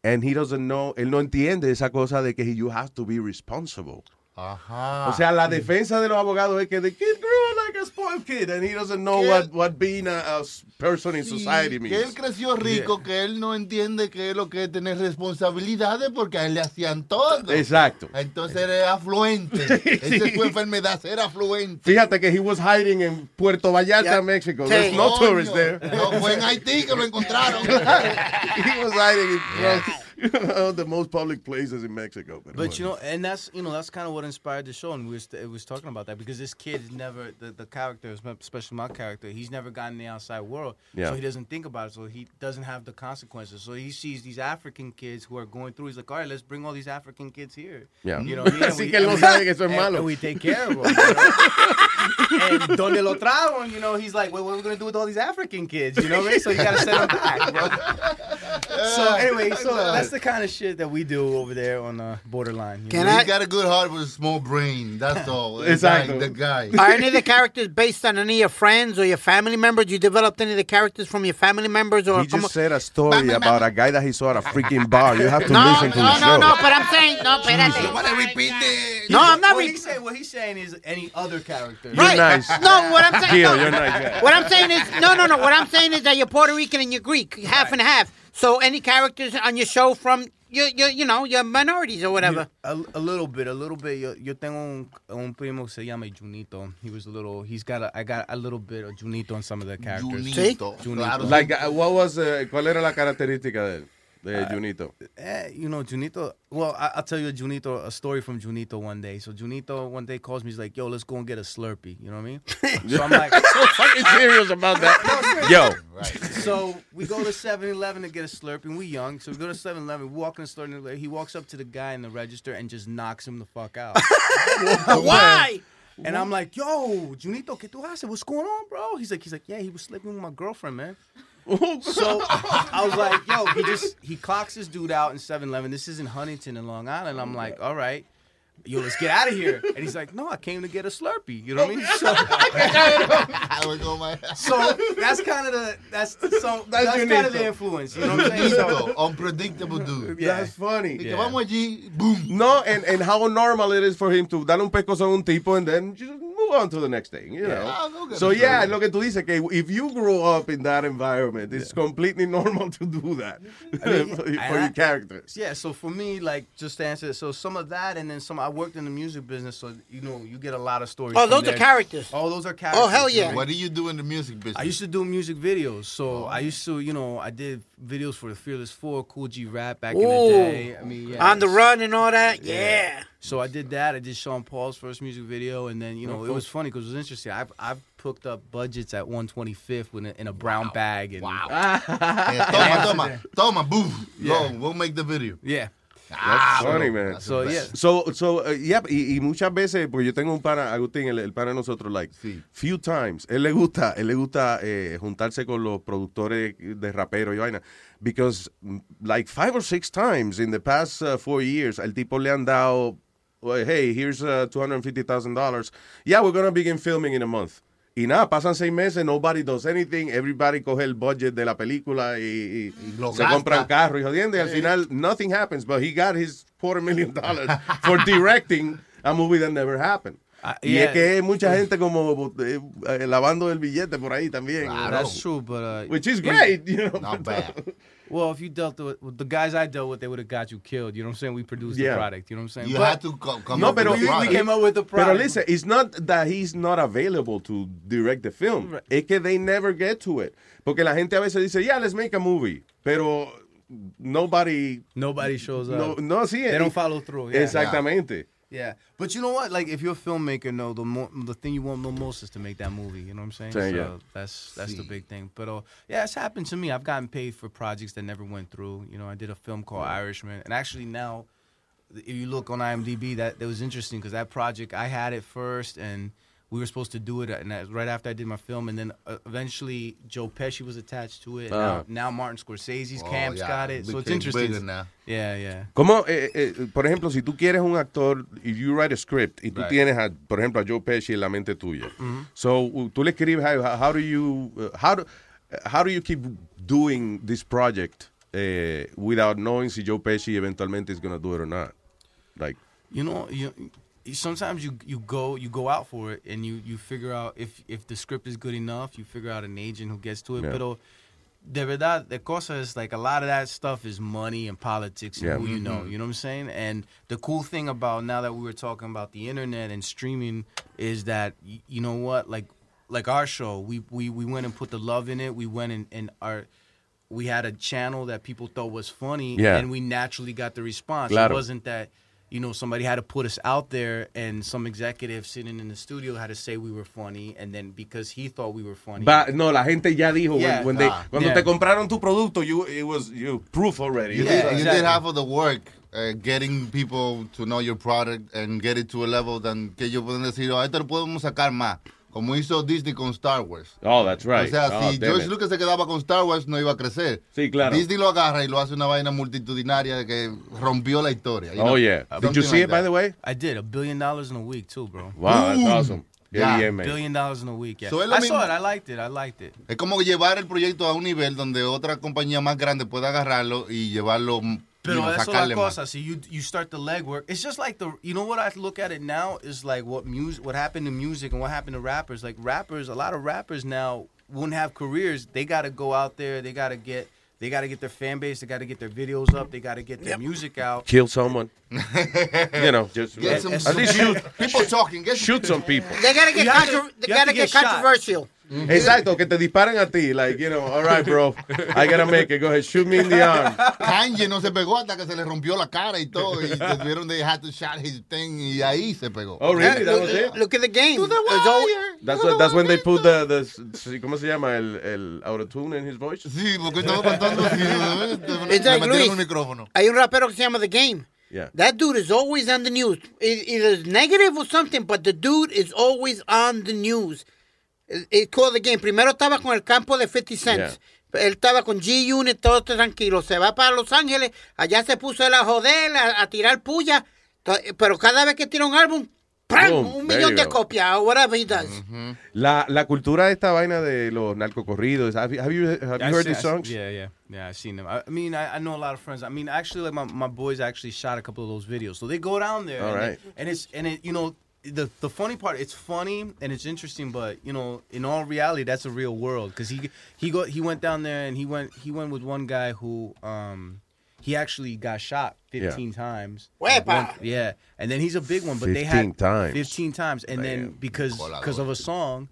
and he doesn't know, él no entiende esa cosa de que you have to be responsible. Ajá. O sea, la defensa de los abogados es que the kid grew like a spoiled kid and he doesn't know Que- what, what being a, a person in Sí, society que means. él creció rico, que él no entiende qué es lo que es tener responsabilidades porque a él le hacían todo. Exacto. Entonces era afluente. Esa es su enfermedad, ser afluente. Fíjate que he was hiding en Puerto Vallarta, México. There's no tourists there. No, fue en Haití que lo encontraron. he was hiding in of the most public places in Mexico. Pero But you know, and that's you know that's kind of what inspired the show, and we was it was talking about that because this kid never the the character, especially my character, he's never gotten the outside world, Yeah. so he doesn't think about it, so he doesn't have the consequences. So he sees these African kids who are going through. He's like, all right, let's bring all these African kids here. Yeah. You know what I mean? And we- que él no and we- que eso es and- and we take care of them. you know? and donde lo trago, you know, he's like, well, what are we gonna do with all these African kids? You know what I mean? So you gotta send them back, bro. So anyway, so that's the kind of shit that we do over there on the borderline. you He know? got a good heart with a small brain. That's all. The Exacto. The guy. Are any of the characters based on any of your friends or your family members? You developed any of the characters from your family members or He just said a story about a guy that he saw at a freaking bar. You have to no, listen to no, the no, show. no, but I'm saying no, espérate. want to repeat it. No, I'm not What, re- he's saying, what he's saying is any other character. You're Right. nice. No, what I'm saying. Gil, no. you're nice, yeah. What I'm saying is no, no, no. What I'm saying is that you're Puerto Rican and you're Greek, half and half. So any characters on your show from you, you, you know, your minorities or whatever. A, a little bit, a little bit. Yo, yo tengo un, un primo que se llama Junito. He was a little. He's got a. I got a little bit of Junito on some of the characters. Junito. Junito. Like, uh, what was, uh, ¿Cuál era la característica de él? De Uh, Junito. Eh, you know, Junito. Well, I, I'll tell you a Junito, a story from Junito one day. So Junito one day calls me. He's like, "Yo, let's go and get a Slurpee." You know what I mean? so I'm like, so fucking serious about that. Yo. So we go to 7-Eleven to get a Slurpee. And we young, so we go to 7-Eleven. We walk in the store, and he walks up to the guy in the register and just knocks him the fuck out. Why? And I'm like, "Yo, Junito, ¿qué tú haces? What's going on, bro?" He's like, "He's like, yeah, he was sleeping with my girlfriend, man." so I was like, "Yo, he just he clocks this dude out in 7-Eleven. This is in Huntington in Long Island." I'm like, "All right." Yo, let's get out of here. And he's like, no, I came to get a Slurpee. You know what I mean? So, I was on my. so that's kind of the that's so That's that's, your kind of the influence. You know what I'm saying? So, unpredictable dude. Yeah. That's funny. Y que vamos allí, boom. No, and, and how normal it is for him to darle un pescozo a un tipo and then just move on to the next thing, you know. Ah, go get so yeah, Slurpee. lo que tú dices que if you grow up in that environment, it's completely normal to do that I mean, for, and for I- your character. Yeah, so for me, like just to answer, so some of that, and then some. I worked in the music business, so you know, you get a lot of stories. Oh, from those are characters. Oh, those are characters. Oh, hell yeah. what What do you do in the music business? I used to do music videos, so I used to, you know, I did videos for the Fearless Four, Cool G Rap back in the day. I mean, yeah. On the run and all that. Yeah. So I did that. I did Sean Paul's first music video, and then you know it was funny because it was interesting. I've I've hooked up budgets at 125th in a, in a brown bag and wow. Yeah, toma, toma, toma, boom. Go, we'll make the video. Yeah. That's funny, man. That's the best. So, so, uh, yeah, y, y muchas veces, porque yo tengo un pana, Agustín, el, el pana de nosotros, like, few times, él le gusta, él le gusta eh, juntarse con los productores de rapero y vaina, because mm, like five or six times in the past uh, four years, el tipo le han dado, well, hey, here's uh, $250,000. Yeah, we're gonna begin filming in a month. Y nada, pasan seis meses, nobody does anything, everybody coge el budget de la película y, y- y lo se gasta. compran carro y jodiendo, y al final nothing happens, but he got his quarter million dollars for directing a movie that never happened. y yeah. es que hay mucha gente como eh, eh, lavando el billete por ahí también. That's true, but uh, Which is great, you know. Not bad. Well, if you dealt with, with the guys I dealt with, they would have got you killed. You know what I'm saying? We produced Yeah. the product. You know what I'm saying? You But- had to co- come No, up pero with a we, we came up with the Pero product. listen, it's not that he's not available to direct the film. Es que they never get to it. Porque la gente a veces dice, yeah, let's make a movie. Pero nobody... Nobody shows up. no sí. They y- don't follow through. Yeah. Exactamente. Yeah, but you know what? Like, if you're a filmmaker, no, the mo- the thing you want the most is to make that movie. You know what I'm saying? Sí, so yeah. that's that's the big thing. But uh, yeah, it's happened to me. I've gotten paid for projects that never went through. You know, I did a film called Irishman, and actually now, if you look on IMDb, that that was interesting because that project I had it first, and we were supposed to do it, and that, right after I did my film, and then uh, eventually Joe Pesci was attached to it. Ah. Now, now Martin Scorsese's Oh, camp's yeah, got it, so it's interesting. now. Yeah, yeah. Como, eh, eh, por ejemplo, si tú quieres un actor, if you write a script y tú Right. tienes, a, por ejemplo, a Joe Pesci en la mente tuya. Mhm. So, uh, tú le escribes, how, how do you, uh, how do, how do you keep doing this project eh, without knowing si Joe Pesci eventualmente is going to do it or not? Like, you know you you- sometimes you you go you go out for it and you you figure out if if the script is good enough you figure out an agent who gets to it Yeah. pero de verdad the cosa is like a lot of that stuff is money and politics and Yeah. who you know Mhm. you know what i'm saying and the cool thing about now that we were talking about the internet and streaming is that y- you know what like like our show we we we went and put the love in it we went and and our we had a channel that people thought was funny Yeah. and we naturally got the response Claro. it wasn't that you know somebody had to put us out there and some executive sitting in the studio had to say we were funny and then because he thought we were funny But no, la gente ya dijo, when- Yeah. when they- Ah. cuando Yeah. te compraron tu producto, you, it was you proof already. You, It did, was- you did half of the work uh, getting people to know your product and get it to a level than que ellos pueden decir, oh, esto lo podemos sacar más. Como hizo Disney con Star Wars. Oh, that's right. O sea, Oh, si George it. Lucas se quedaba con Star Wars, no iba a crecer. Sí, claro. Disney lo agarra y lo hace una vaina multitudinaria que rompió la historia. you Oh, know? yeah. Did you see like it, by the way? i did a billion dollars in a week too bro Wow, that's awesome. Yeah, yeah, man. billion dollars in a week yeah So i mismo- saw it i liked it i liked it Es como llevar el proyecto a un nivel donde otra compañía más grande pueda agarrarlo y llevarlo, you Pero know, eso es la sacarle más. cosa. So you you start the legwork. It's just like the you know what I look at it now is like what music what happened to music and what happened to rappers. Like rappers, a lot of rappers now wouldn't have careers. They got to go out there. They got to get they got to get their fan base. They got to get their videos up. They got to get their music out. Kill someone. you know, just Get some- at least shoot, people talking. Get shoot some people. They gotta get, You have to- they gotta to get, get shot. Exacto, que te disparen a ti, like, you know, all right, bro, I gotta make it, go ahead, shoot me in the arm. Kanye no se pegó hasta que se le rompió la cara y todo. Y tuvieron they had to shot his thing y ahí se pegó. Oh, really? That look, was it? look at the game. To the wire. That's, what, that's when they put the, the, ¿cómo se llama? El, el autotune in his voice? Sí, porque estaba cantando así. Like Luis. un micrófono. Hay un rapero que se llama The Game. Yeah. That dude is always on the news. E- Either it's negative or something, but the dude is always on the news. It- It's called The Game. Primero estaba con el campo de 50 Cent. Él estaba con G-Unit, todo tranquilo. Se va para Los Ángeles. Allá se puso él a joder, a, a tirar puya. Pero cada vez que tira un álbum, ¡pram! Boom, un millón de copias. or Whatever he does. La, la cultura de esta vaina de los narcocorridos, have you, have you, have you heard see- these songs? Yeah, yeah, yeah. I've seen them. I, I mean, I, I know a lot of friends. I mean, actually, like my, my boys actually shot a couple of those videos, so they go down there. All and, they- right. and it's and it you know the the funny part, it's funny and it's interesting, but you know, in all reality, that's a real world because he he go he went down there and he went he went with one guy who um. He actually got shot 15 times. Wepa. One- yeah, and then he's a big one, but they 15 had times. 15 times, and then because because of a song,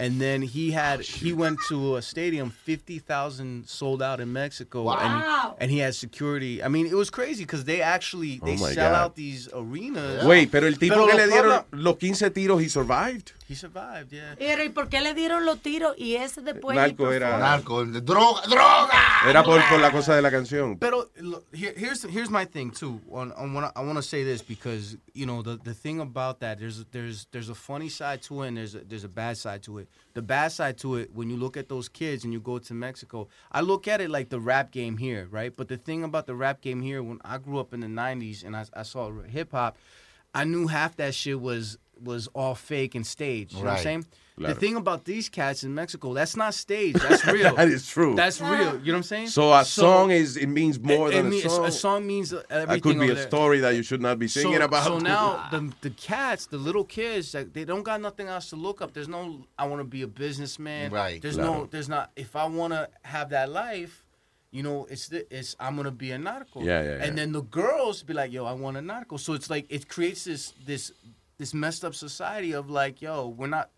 And then he oh, had he went to a stadium, fifty thousand sold out in Mexico, Wow. and and he had security. I mean, it was crazy because they actually oh they Oh sell God. out these arenas. Wait, pero el tipo Pero que los le dieron pueblos- los 15 tiros, he survived. He survived, yeah. Pero, ¿y por qué le dieron los tiros y ese después? Narco era- Narco, droga, droga. Era por, por la cosa de la canción. Pero look, here, here's here's my thing too. On, on wanna, I want to say this because you know the, the thing about that there's there's there's a funny side to it and there's a, there's a bad side to it. The bad side to it when you look at those kids and you go to Mexico, I look at it like the rap game here, right? But the thing about the rap game here, when I grew up in the '90s and I, I saw hip hop, I knew half that shit was was all fake and staged. You know what I'm saying? Claro. The thing about these cats in Mexico, that's not staged. That's real. That is true. That's real. You know what I'm saying? So a song is it means more it- than it a song. A song means everything. That could be over a there. story that you should not be singing so, about. So now the the cats, the little kids, like, they don't got nothing else to look up. There's no I want to be a businessman. Right. There's Claro. no there's not if I want to have that life. You know, it's the, it's I'm gonna be a narco. Yeah, yeah, yeah. And then the girls be like, "Yo, I want a narco." So it's like it creates this this this messed up society of like, "Yo, we're not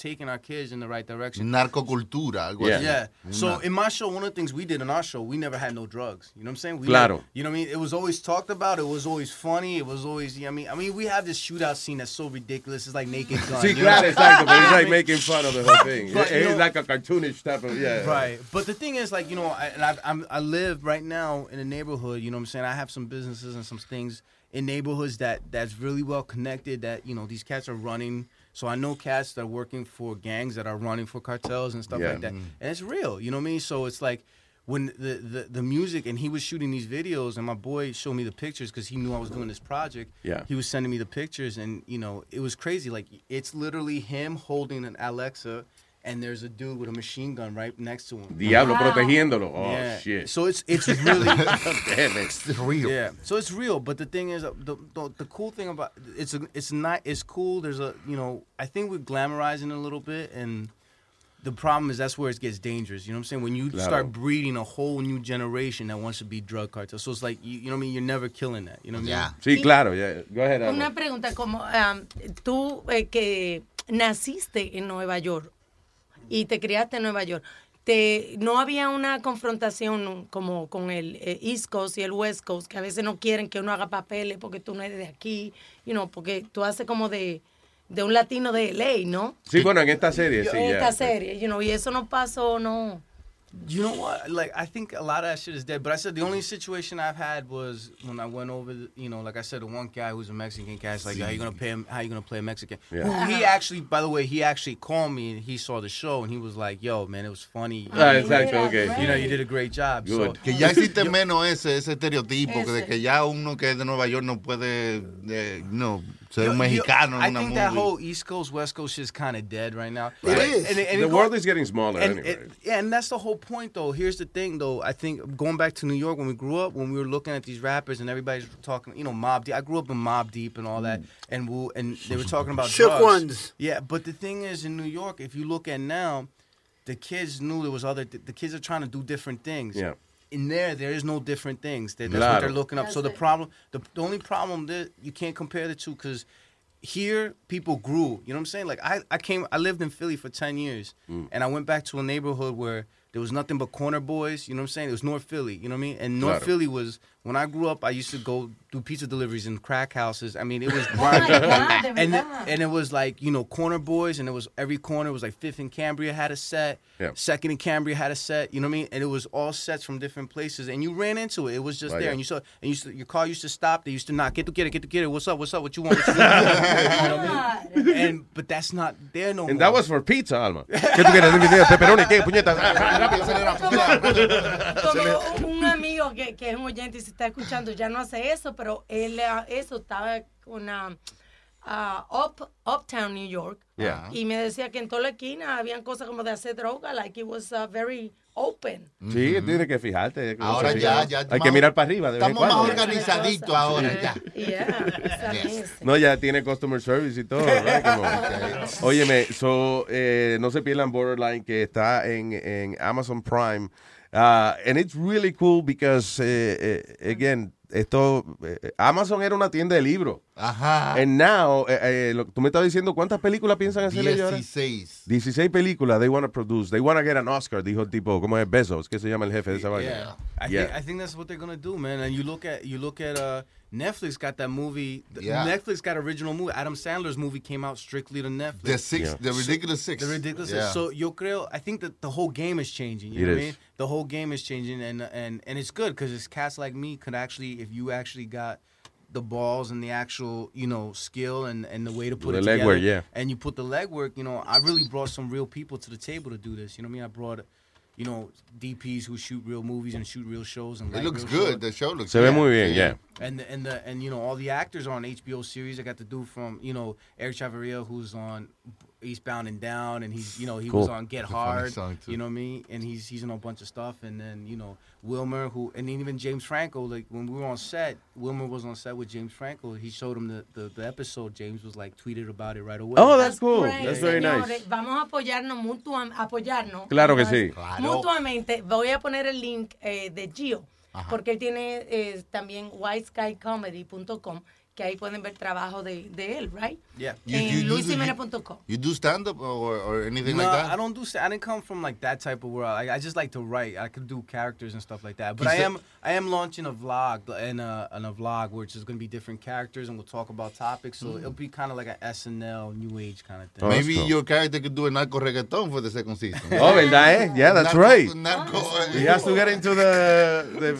taking our kids in the right direction." Narcocultura, algo Yeah. así. Yeah. So Una- in my show, one of the things we did in our show, we never had no drugs. You know what I'm saying? We Claro. never- you know what I mean? It was always talked about. It was always funny. It was always. You know what I mean, I mean, we have this shootout scene that's so ridiculous. It's like Naked Gun. Sí, you know? claro. But it's like making fun of the whole thing. But, you it's know- like a cartoonish type of yeah. Right. But the thing is, like, you know, I, and I, I'm, I live right now in a neighborhood, you know what I'm saying? I have some businesses and some things in neighborhoods that that's really well connected that, you know, these cats are running. So I know cats that are working for gangs that are running for cartels and stuff Yeah. like that. Mm. And it's real, you know what I mean? So it's like when the, the, the music and he was shooting these videos and my boy showed me the pictures because he knew I was doing this project. Yeah. He was sending me the pictures and, you know, it was crazy. Like it's literally him holding an Alexa and there's a dude with a machine gun right next to him. Diablo, protegiéndolo. Oh, Yeah. shit. So it's it's really Damn it. It's real. Yeah. So it's real, but the thing is, the the, the cool thing about it's a, it's not it's cool. There's a you know I think we're glamorizing a little bit, and the problem is that's where it gets dangerous. You know what I'm saying? When you Claro. start breeding a whole new generation that wants to be drug cartel, so it's like you, you know what I mean. You're never killing that. You know what I mean? Sí, claro. Yeah. Go ahead. Una pregunta, como um, tú eh, que naciste en Nueva York y te criaste en Nueva York, te, ¿no había una confrontación como con el eh, East Coast y el West Coast, que a veces no quieren que uno haga papeles porque tú no eres de aquí, you know, porque tú haces como de, de un latino de LA, ¿no? Sí, bueno, en esta serie, sí. en esta serie, you know, y eso no pasó, no. You know what? Like I think a lot of that shit is dead. But I said the only situation I've had was when I went over. The, you know, like I said, the one guy who's a Mexican guy. It's like, how you gonna pay him? How you gonna play a Mexican? Yeah. Who he actually, by the way, he actually called me and he saw the show and he was like, "Yo, man, it was funny. Ah, exacto, okay. You know, you did a great job." So, Que ya existe menos ese, ese estereotipo, que de que ya uno que es de Nueva York no puede eh, no, ser Yo- un yo- I think movie. that whole East Coast West Coast shit is kind of dead right now. It And- and- and The it world is getting smaller and, anyway. and- yeah, and that's the whole point, though. Here's the thing, though. I think going back to New York when we grew up, when we were looking at these rappers and everybody's talking, you know, Mob Deep. I grew up in Mob Deep and all that, and we, and they were talking about Shook drugs. ones. Yeah, but the thing is, in New York, if you look at now, the kids knew there was other. The kids are trying to do different things. Yeah. In there, there is no different things. That- That's Claro. what they're looking up. so the problem, the, the only problem that you can't compare the two because here people grew. You know what I'm saying? Like I, I came, I lived in Philly for ten years, Mm. and I went back to a neighborhood where there was nothing but corner boys. You know what I'm saying? It was North Philly. You know what I mean? And North. Philly was when I grew up. I used to go do pizza deliveries in crack houses. I mean, it was Oh my God, de and verdad. and it was like you know corner boys, and it was every corner was like Fifth and Cambria had a set, Yeah. Second and Cambria had a set. You know what I mean? And it was all sets from different places, and you ran into it. It was just Right, there, yeah. and you saw, and you used your car used to stop. They used to knock, get to get it, get to get it. What's up? What's up? What you want? What you want? you know what I mean? Oh and but that's not there no And more. that was for pizza, Alma. ¿Qué tú quieres? Dime, dime, pepperoni, ¿qué? Puñeta. Rápido, acelera, acelera. Como un amigo que, que es un oyente y se está escuchando, ya no hace eso, pero él ah, eso estaba con ah, ah, up, Uptown New York Yeah. y me decía que en toda la esquina habían cosas como de hacer droga, like it was uh, very open. Sí, tienes que fijarte. Ahora ya, ya. Hay más- que mirar para arriba de Estamos más organizaditos ahora, ya. Yeah, Yes. No, ya tiene customer service y todo. Como- Óyeme, so, eh, no se pierdan Borderline que está en, en Amazon Prime. Uh, and it's really cool because, eh, eh, again, esto, eh, Amazon era una tienda de libros. Ajá. And now, eh, eh, lo- tú me estabas diciendo cuántas películas piensan hacer ellos ahora? 16. 16 películas they want to produce. They want to get an Oscar, dijo el tipo, ¿cómo es Bezos? ¿Qué se llama el jefe de esa vaina? Yeah, I Yeah. think I think that's what they're gonna do, man. And you look at you look at uh Netflix got that movie. Yeah. Netflix got original movie. Adam Sandler's movie came out strictly to Netflix. The six, the ridiculous six. The ridiculous. Yeah. So yo creo. I think that the whole game is changing. You It know what I mean? The whole game is changing, and and and it's good because it's cats like me could actually, if you actually got the balls and the actual, you know, skill and and the way to put The it legwork, together, yeah. and you put the legwork. You know, I really brought some real people to the table to do this. You know what I mean? I brought. You know, DPs who shoot real movies and shoot real shows and It like looks good. shows. The show looks Se ve good. muy bien, yeah. And the, and the and you know all the actors are on HBO series. I got the dude from you know Eric Chavarria who's on Eastbound and Down, and he's you know he was on Get It's Hard. You know what I mean? And he's he's in a bunch of stuff. And then you know Wilmer who and even James Franco. Like when we were on set, Wilmer was on set with James Franco. He showed him the the, the episode. James was like tweeted about it right away. Oh, that's cool. Great, That's very señores, nice. Vamos a apoyarnos mutuamente. Apoyarnos. Claro que sí. Mutuamente. Voy a poner el link eh, de Gio, porque él tiene eh, también whiteskycomedy.com, que ahí pueden ver trabajo de, de él, right? Yeah. En luisjimenez.com. You do stand up or, or anything no, like that? I don't do. sta- I didn't come from like that type of world. I, I just like to write. I could do characters and stuff like that. But You I am I am launching a vlog and a, and a vlog which is going to be different characters and we'll talk about topics. So Mm. it'll be kind of like an SNL new age kind of thing. Maybe your character could do a narco reggaeton for the second season. Oh, ¿verdad, eh? Yeah, that's Narco- right. narco- eh. He has to get into the, the,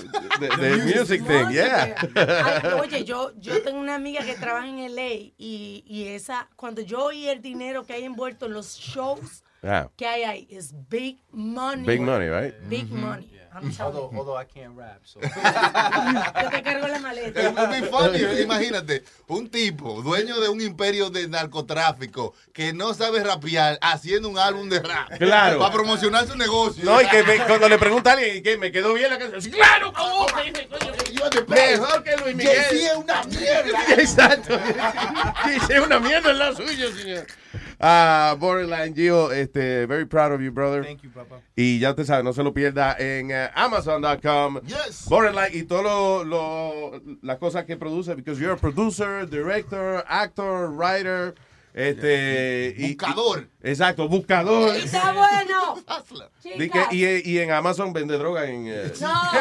the, the music thing, yeah. Ay, oye, yo, yo tengo una amiga que trabaja en LA y, y esa, cuando yo oí el dinero que hay envuelto en los shows Yeah. que hay ahí, es big money. Big money, right? Big money. I'm telling Although, you. although I can't rap, so. Yo te cargo la maleta. Funny, imagínate, un tipo, dueño de un imperio de narcotráfico, que no sabe rapear, haciendo un álbum de rap. Claro. Para promocionar su negocio. No, y que me- cuando le pregunta a alguien, ¿y qué? ¿Me quedó bien la canción? ¡Claro! Oh, Mejor que Luis Miguel. Sí, es una mierda. Exacto. Sí, es una mierda en la suya, señor. Ah, Borderline Gio, este, very proud of you, brother. Thank you, papá. Y ya usted sabe, no se lo pierda en eh, Amazon.com. Yes. Borderline y todo lo, lo- las cosas que produce, because you're a producer, director, actor, writer, este, y- Buscador. y- exacto, buscador. Está bueno. Y, y en Amazon vende droga en. eh, No.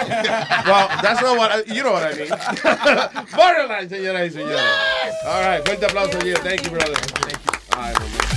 well, that's not what I, you know what I mean. Borderline, señoras y señores. All right, fuerte aplauso, Gio. Thank you, brother. Thank you. All right,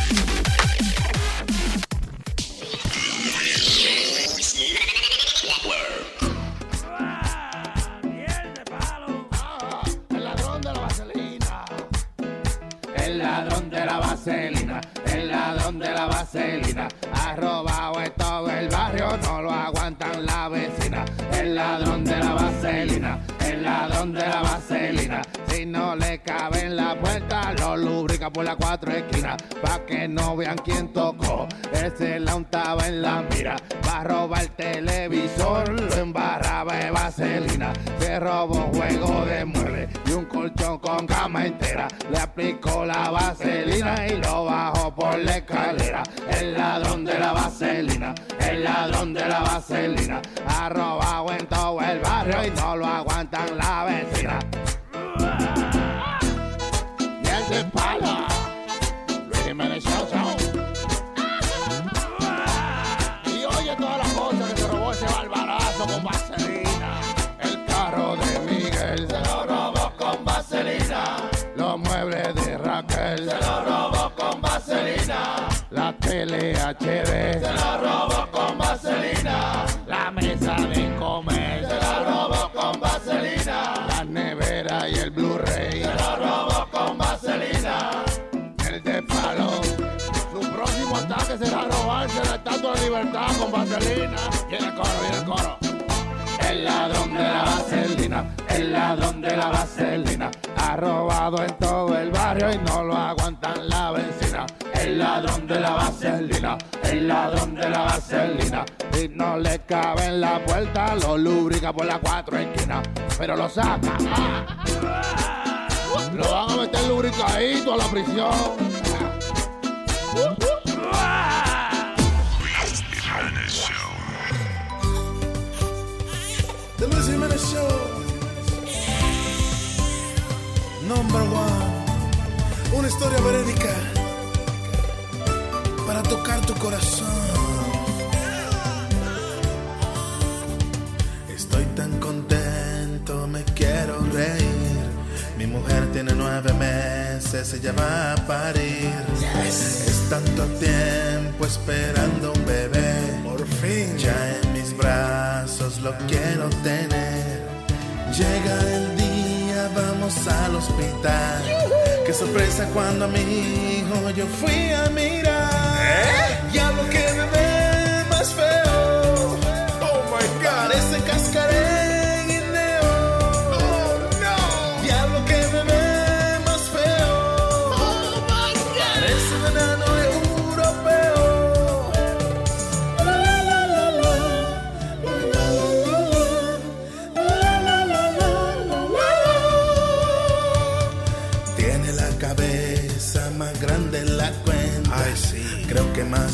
El ladrón de la vaselina. El ladrón de la vaselina. Robado en todo el barrio, no lo aguantan la vecina. El ladrón de la vaselina. El ladrón de la vaselina. Si no le cabe en la puerta, lo lubrica por las cuatro esquinas. Pa' que no vean quién tocó. Ese la untaba en la mira. Va a robar el televisor, lo embarraba de vaselina. Se robó juego de muebles y un colchón con cama entera. Le aplicó la vaselina y lo bajó por la escalera. El ladrón de la vaselina, el ladrón de la vaselina. Ha robado en todo el barrio y no lo aguantan la vecina. Y el de pala, Luis Jiménez Show, show. Y oye todas las cosas que se robó ese barbarazo con vaselina. El carro de Miguel se lo robó con vaselina. Los muebles de Raquel se lo robó con vaselina. La tele HD se lo robó con vaselina. La mesa de comer se lo robó con vaselina. La nevera y el Blu-ray se lo robó con vaselina. El de palo. Su próximo ataque será robarse la estatua de libertad con vaselina. Viene el coro, viene el coro. El ladrón de la vaselina, el ladrón de la vaselina. Ha robado en todo el barrio y no lo aguantan la vecina. El ladrón de la vaselina, el ladrón de la vaselina. Y no le cabe en la puerta, lo lubrica por las cuatro esquinas. Pero lo saca. Lo van a meter lubricadito a la prisión. The Luis Jimenez Show. Number one. una historia verídica para tocar tu corazón. Estoy tan contento, me quiero reír. Mi mujer tiene nueve meses, ella va a parir. Es tanto tiempo esperando un bebé. Por fin. Ya en mis brazos lo quiero tener. Llega el día, vamos al hospital. Qué sorpresa cuando a mi hijo yo fui a mirar. Diablo que bebé más feo.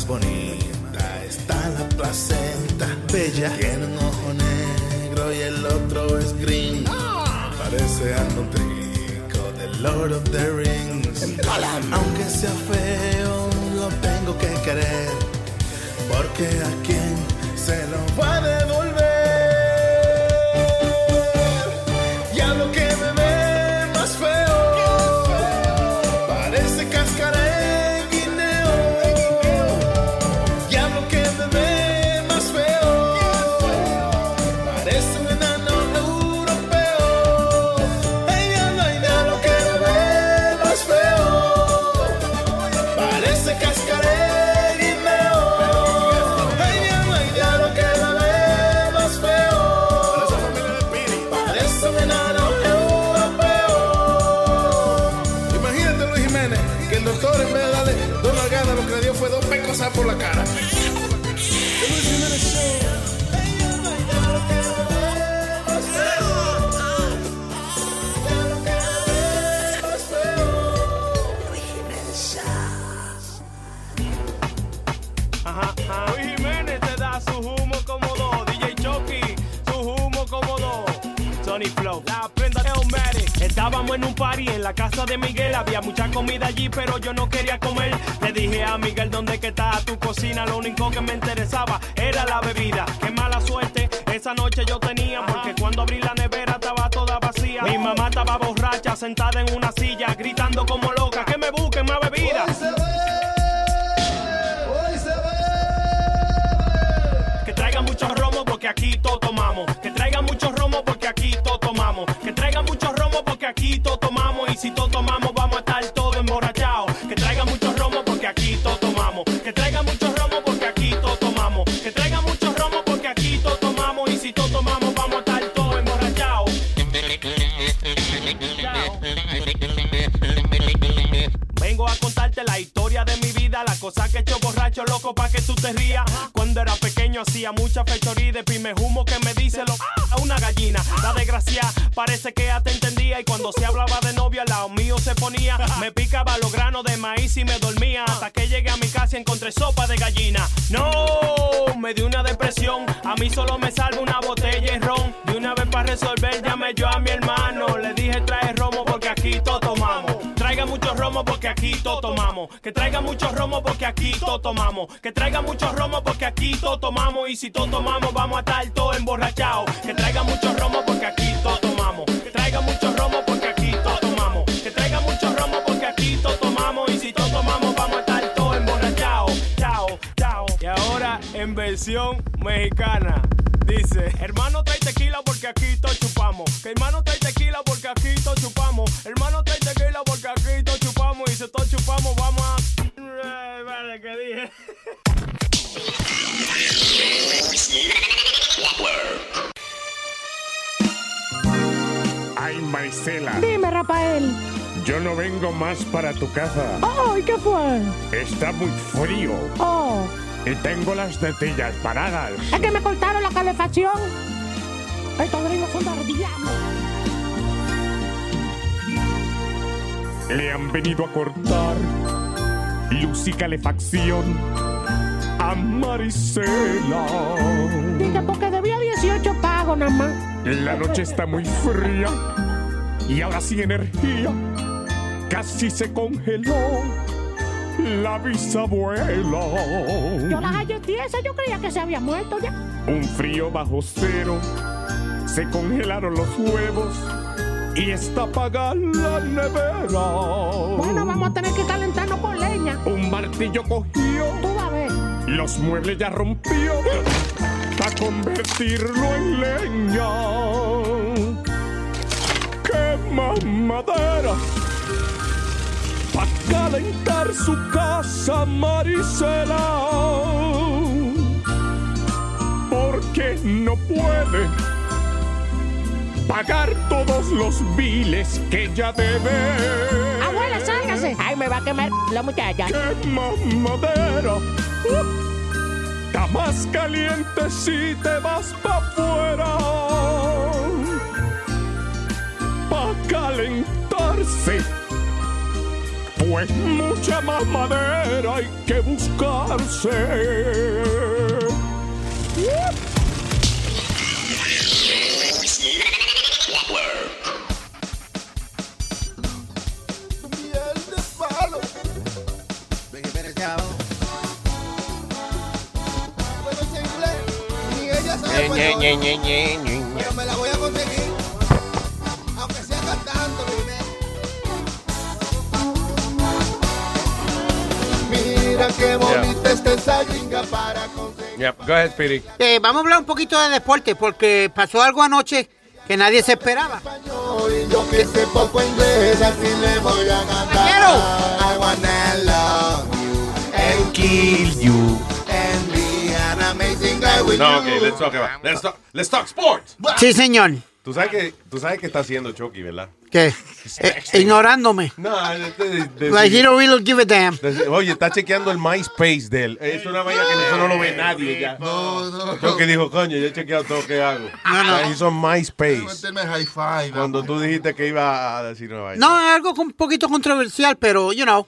Bonita está la placenta. Bella. Tiene un ojo negro y el otro es green. Parece anotrico del Lord of the Rings. Aunque sea feo, lo tengo que querer. Porque a quien se lo va Estábamos en un party en la casa de Miguel. Había mucha comida allí, pero yo no quería comer. Le dije a Miguel, ¿dónde que está tu cocina? Lo único que me interesaba era la bebida. Qué mala suerte esa noche yo tenía, porque cuando abrí la nevera estaba toda vacía. Mi mamá estaba borracha, sentada en una silla, gritando como loca, que me busquen más bebida. Que traigan mucho romo porque aquí todo aquí todo tomamos. Y si todo tomamos vamos a estar todo emborrachados. Que traigan mucho romo porque aquí todo tomamos. Que traigan mucho romo porque aquí todo tomamos. Que traigan mucho romo porque aquí todo tomamos. Y si todo tomamos vamos a estar todo emborrachados. Vengo a contarte la historia de mi vida, la cosa que he hecho borracho, loco, pa' que tú te rías. Cuando era pequeño hacía mucha fechoría, de pime humo que me dice lo a una gallina. La desgracia parece que y cuando se hablaba de novio al lado mío se ponía. Me picaba los granos de maíz y me dormía. Hasta que llegué a mi casa y encontré sopa de gallina. No, me dio una depresión. A mí solo me salva una botella de ron. De una vez para resolver llamé yo a mi hermano. Le dije trae romo porque aquí todo tomamos. Traiga mucho romo porque aquí todo tomamos. Que traiga mucho romo porque aquí todo tomamos. Que traiga mucho romo porque aquí todo tomamos. Y si todo tomamos vamos a estar todo emborrachados. Que traiga mucho romo porque aquí versión mexicana. Dice, hermano trae tequila porque aquí todo chupamos. Que hermano trae tequila porque aquí todo chupamos. Hermano trae tequila porque aquí todo chupamos. Y si todo chupamos vamos a... Ay, Vale, que dije. Ay, Marisela, Dime, Rafael. yo no vengo más para tu casa. Oh, ¿y qué fue? Está muy frío Oh, y tengo las tetillas paradas. es que me cortaron la calefacción. Estos gringos son del diablo. Le han venido a cortar luz y calefacción a Marisela. Dije porque debía 18 pagos nada más. La noche está muy fría y ahora sin energía. casi se congeló la bisabuela. Yo la hallé tiesa, yo creía que se había muerto ya. Un frío bajo cero, se congelaron los huevos y está apagada la nevera. Bueno, vamos a tener que calentarnos con leña. Un martillo cogió, Tú vas a ver. los muebles ya rompió para convertirlo en leña. Quema madera para calentar su casa, Marisela. Porque no puede pagar todos los biles que ella debe. Abuela, sálgase. Ay, me va a quemar la muchacha. Quema madera. Está más caliente si te vas pa' afuera. Pa' calentarse. Pues mucha más madera hay que buscarse. Ni ella sabe español, Pero me la voy a Mira qué bonita está esa jinga para conseguir. Yeah, go ahead, Speedy. Eh, vamos a hablar un poquito de deporte porque pasó algo anoche que nadie se esperaba. Yo que sé poco inglés, así le voy a cantar. I wanna love you and kill you and be an amazing guy with No, you. okay, let's talk about let's talk, let's talk sports. Sí, señor. Tú sabes que tú sabes que está haciendo Chucky, ¿verdad? ¿Qué? Eh, ignorándome. No, de- de- de- Like he don't really give a damn. de- oye, está chequeando el MySpace de él. Es una vaina que eso no lo ve nadie ya. No, no. Chucky dijo, coño, yo he chequeado todo lo que hago. No, no. Hizo MySpace. High five. Cuando tú dijiste que iba a decir una vaina. No, es algo un poquito controversial, pero, you know,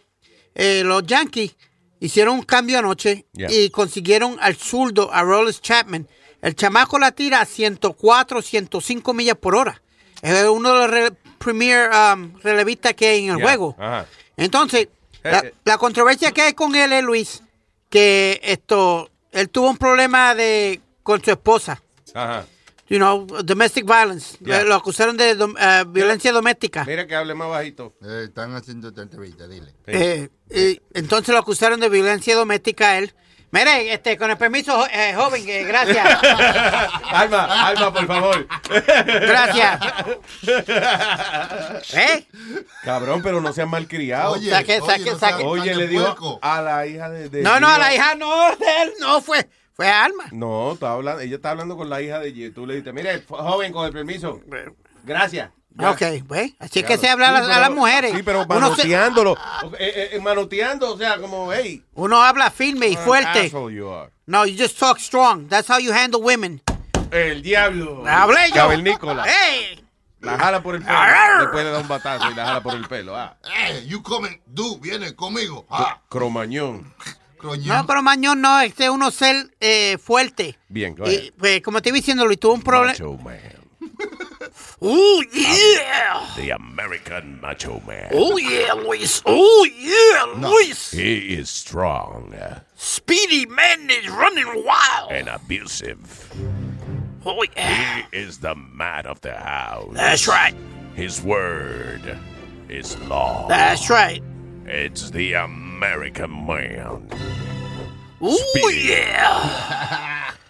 eh, los Yankees hicieron un cambio anoche Yeah. y consiguieron al zurdo, a Rollis Chapman. El chamaco la tira a 104, 105 millas por hora. Es uno de los re- premier um, relevistas que hay en el Yeah, juego. Ajá. Entonces, la, Eh, eh. la controversia que hay con él es, Luis, que esto, él tuvo un problema de con su esposa. Ajá. You know, domestic violence. Yeah. Lo acusaron de dom- eh, violencia doméstica. Mira que hable más bajito. Eh, están haciendo esta entrevista, dile. Eh, entonces lo acusaron de violencia doméstica a él. Mire, este, con el permiso, eh, joven, que gracias. Alma, Alma, por favor. Gracias. ¿Eh? Cabrón, pero no seas malcriado. Oye, Saque, oye, saque, no saque. Oye, le dijo puerco. a la hija de, de No, no, a la hija no, de él no fue, fue a Alma. No, está hablando, ella está hablando con la hija de Gio. Tú le dijiste, mire, joven, con el permiso. Gracias. Ya. Ok, pues, así es Claro. que se habla a, Sí, las- a pero- las mujeres. Sí, pero uno, se- manoteándolo. Eh, eh, manoteando, o sea, como, hey. uno habla firme y fuerte. you are. No, you just talk strong. That's how you handle women. El diablo. Hablé yo. Cavernícola. ¡Ey! La jala por el pelo. Arr. Después le da un batazo y la jala por el pelo. Ah. Eh, you coming, tú vienes conmigo. Ah, Cromañón. No, pero Mañón no, este es uno ser eh, fuerte. Bien. Y, pues, como te iba diciendo, Luis, tuvo un problema. Oh, yeah. The American Macho Man. Oh, yeah, Luis. Oh, yeah, Luis. He is strong Speedy man is running wild. and abusive. Oh, yeah. He is the man of the house. That's right. His word is law. That's right. It's the American man. Oh, yeah.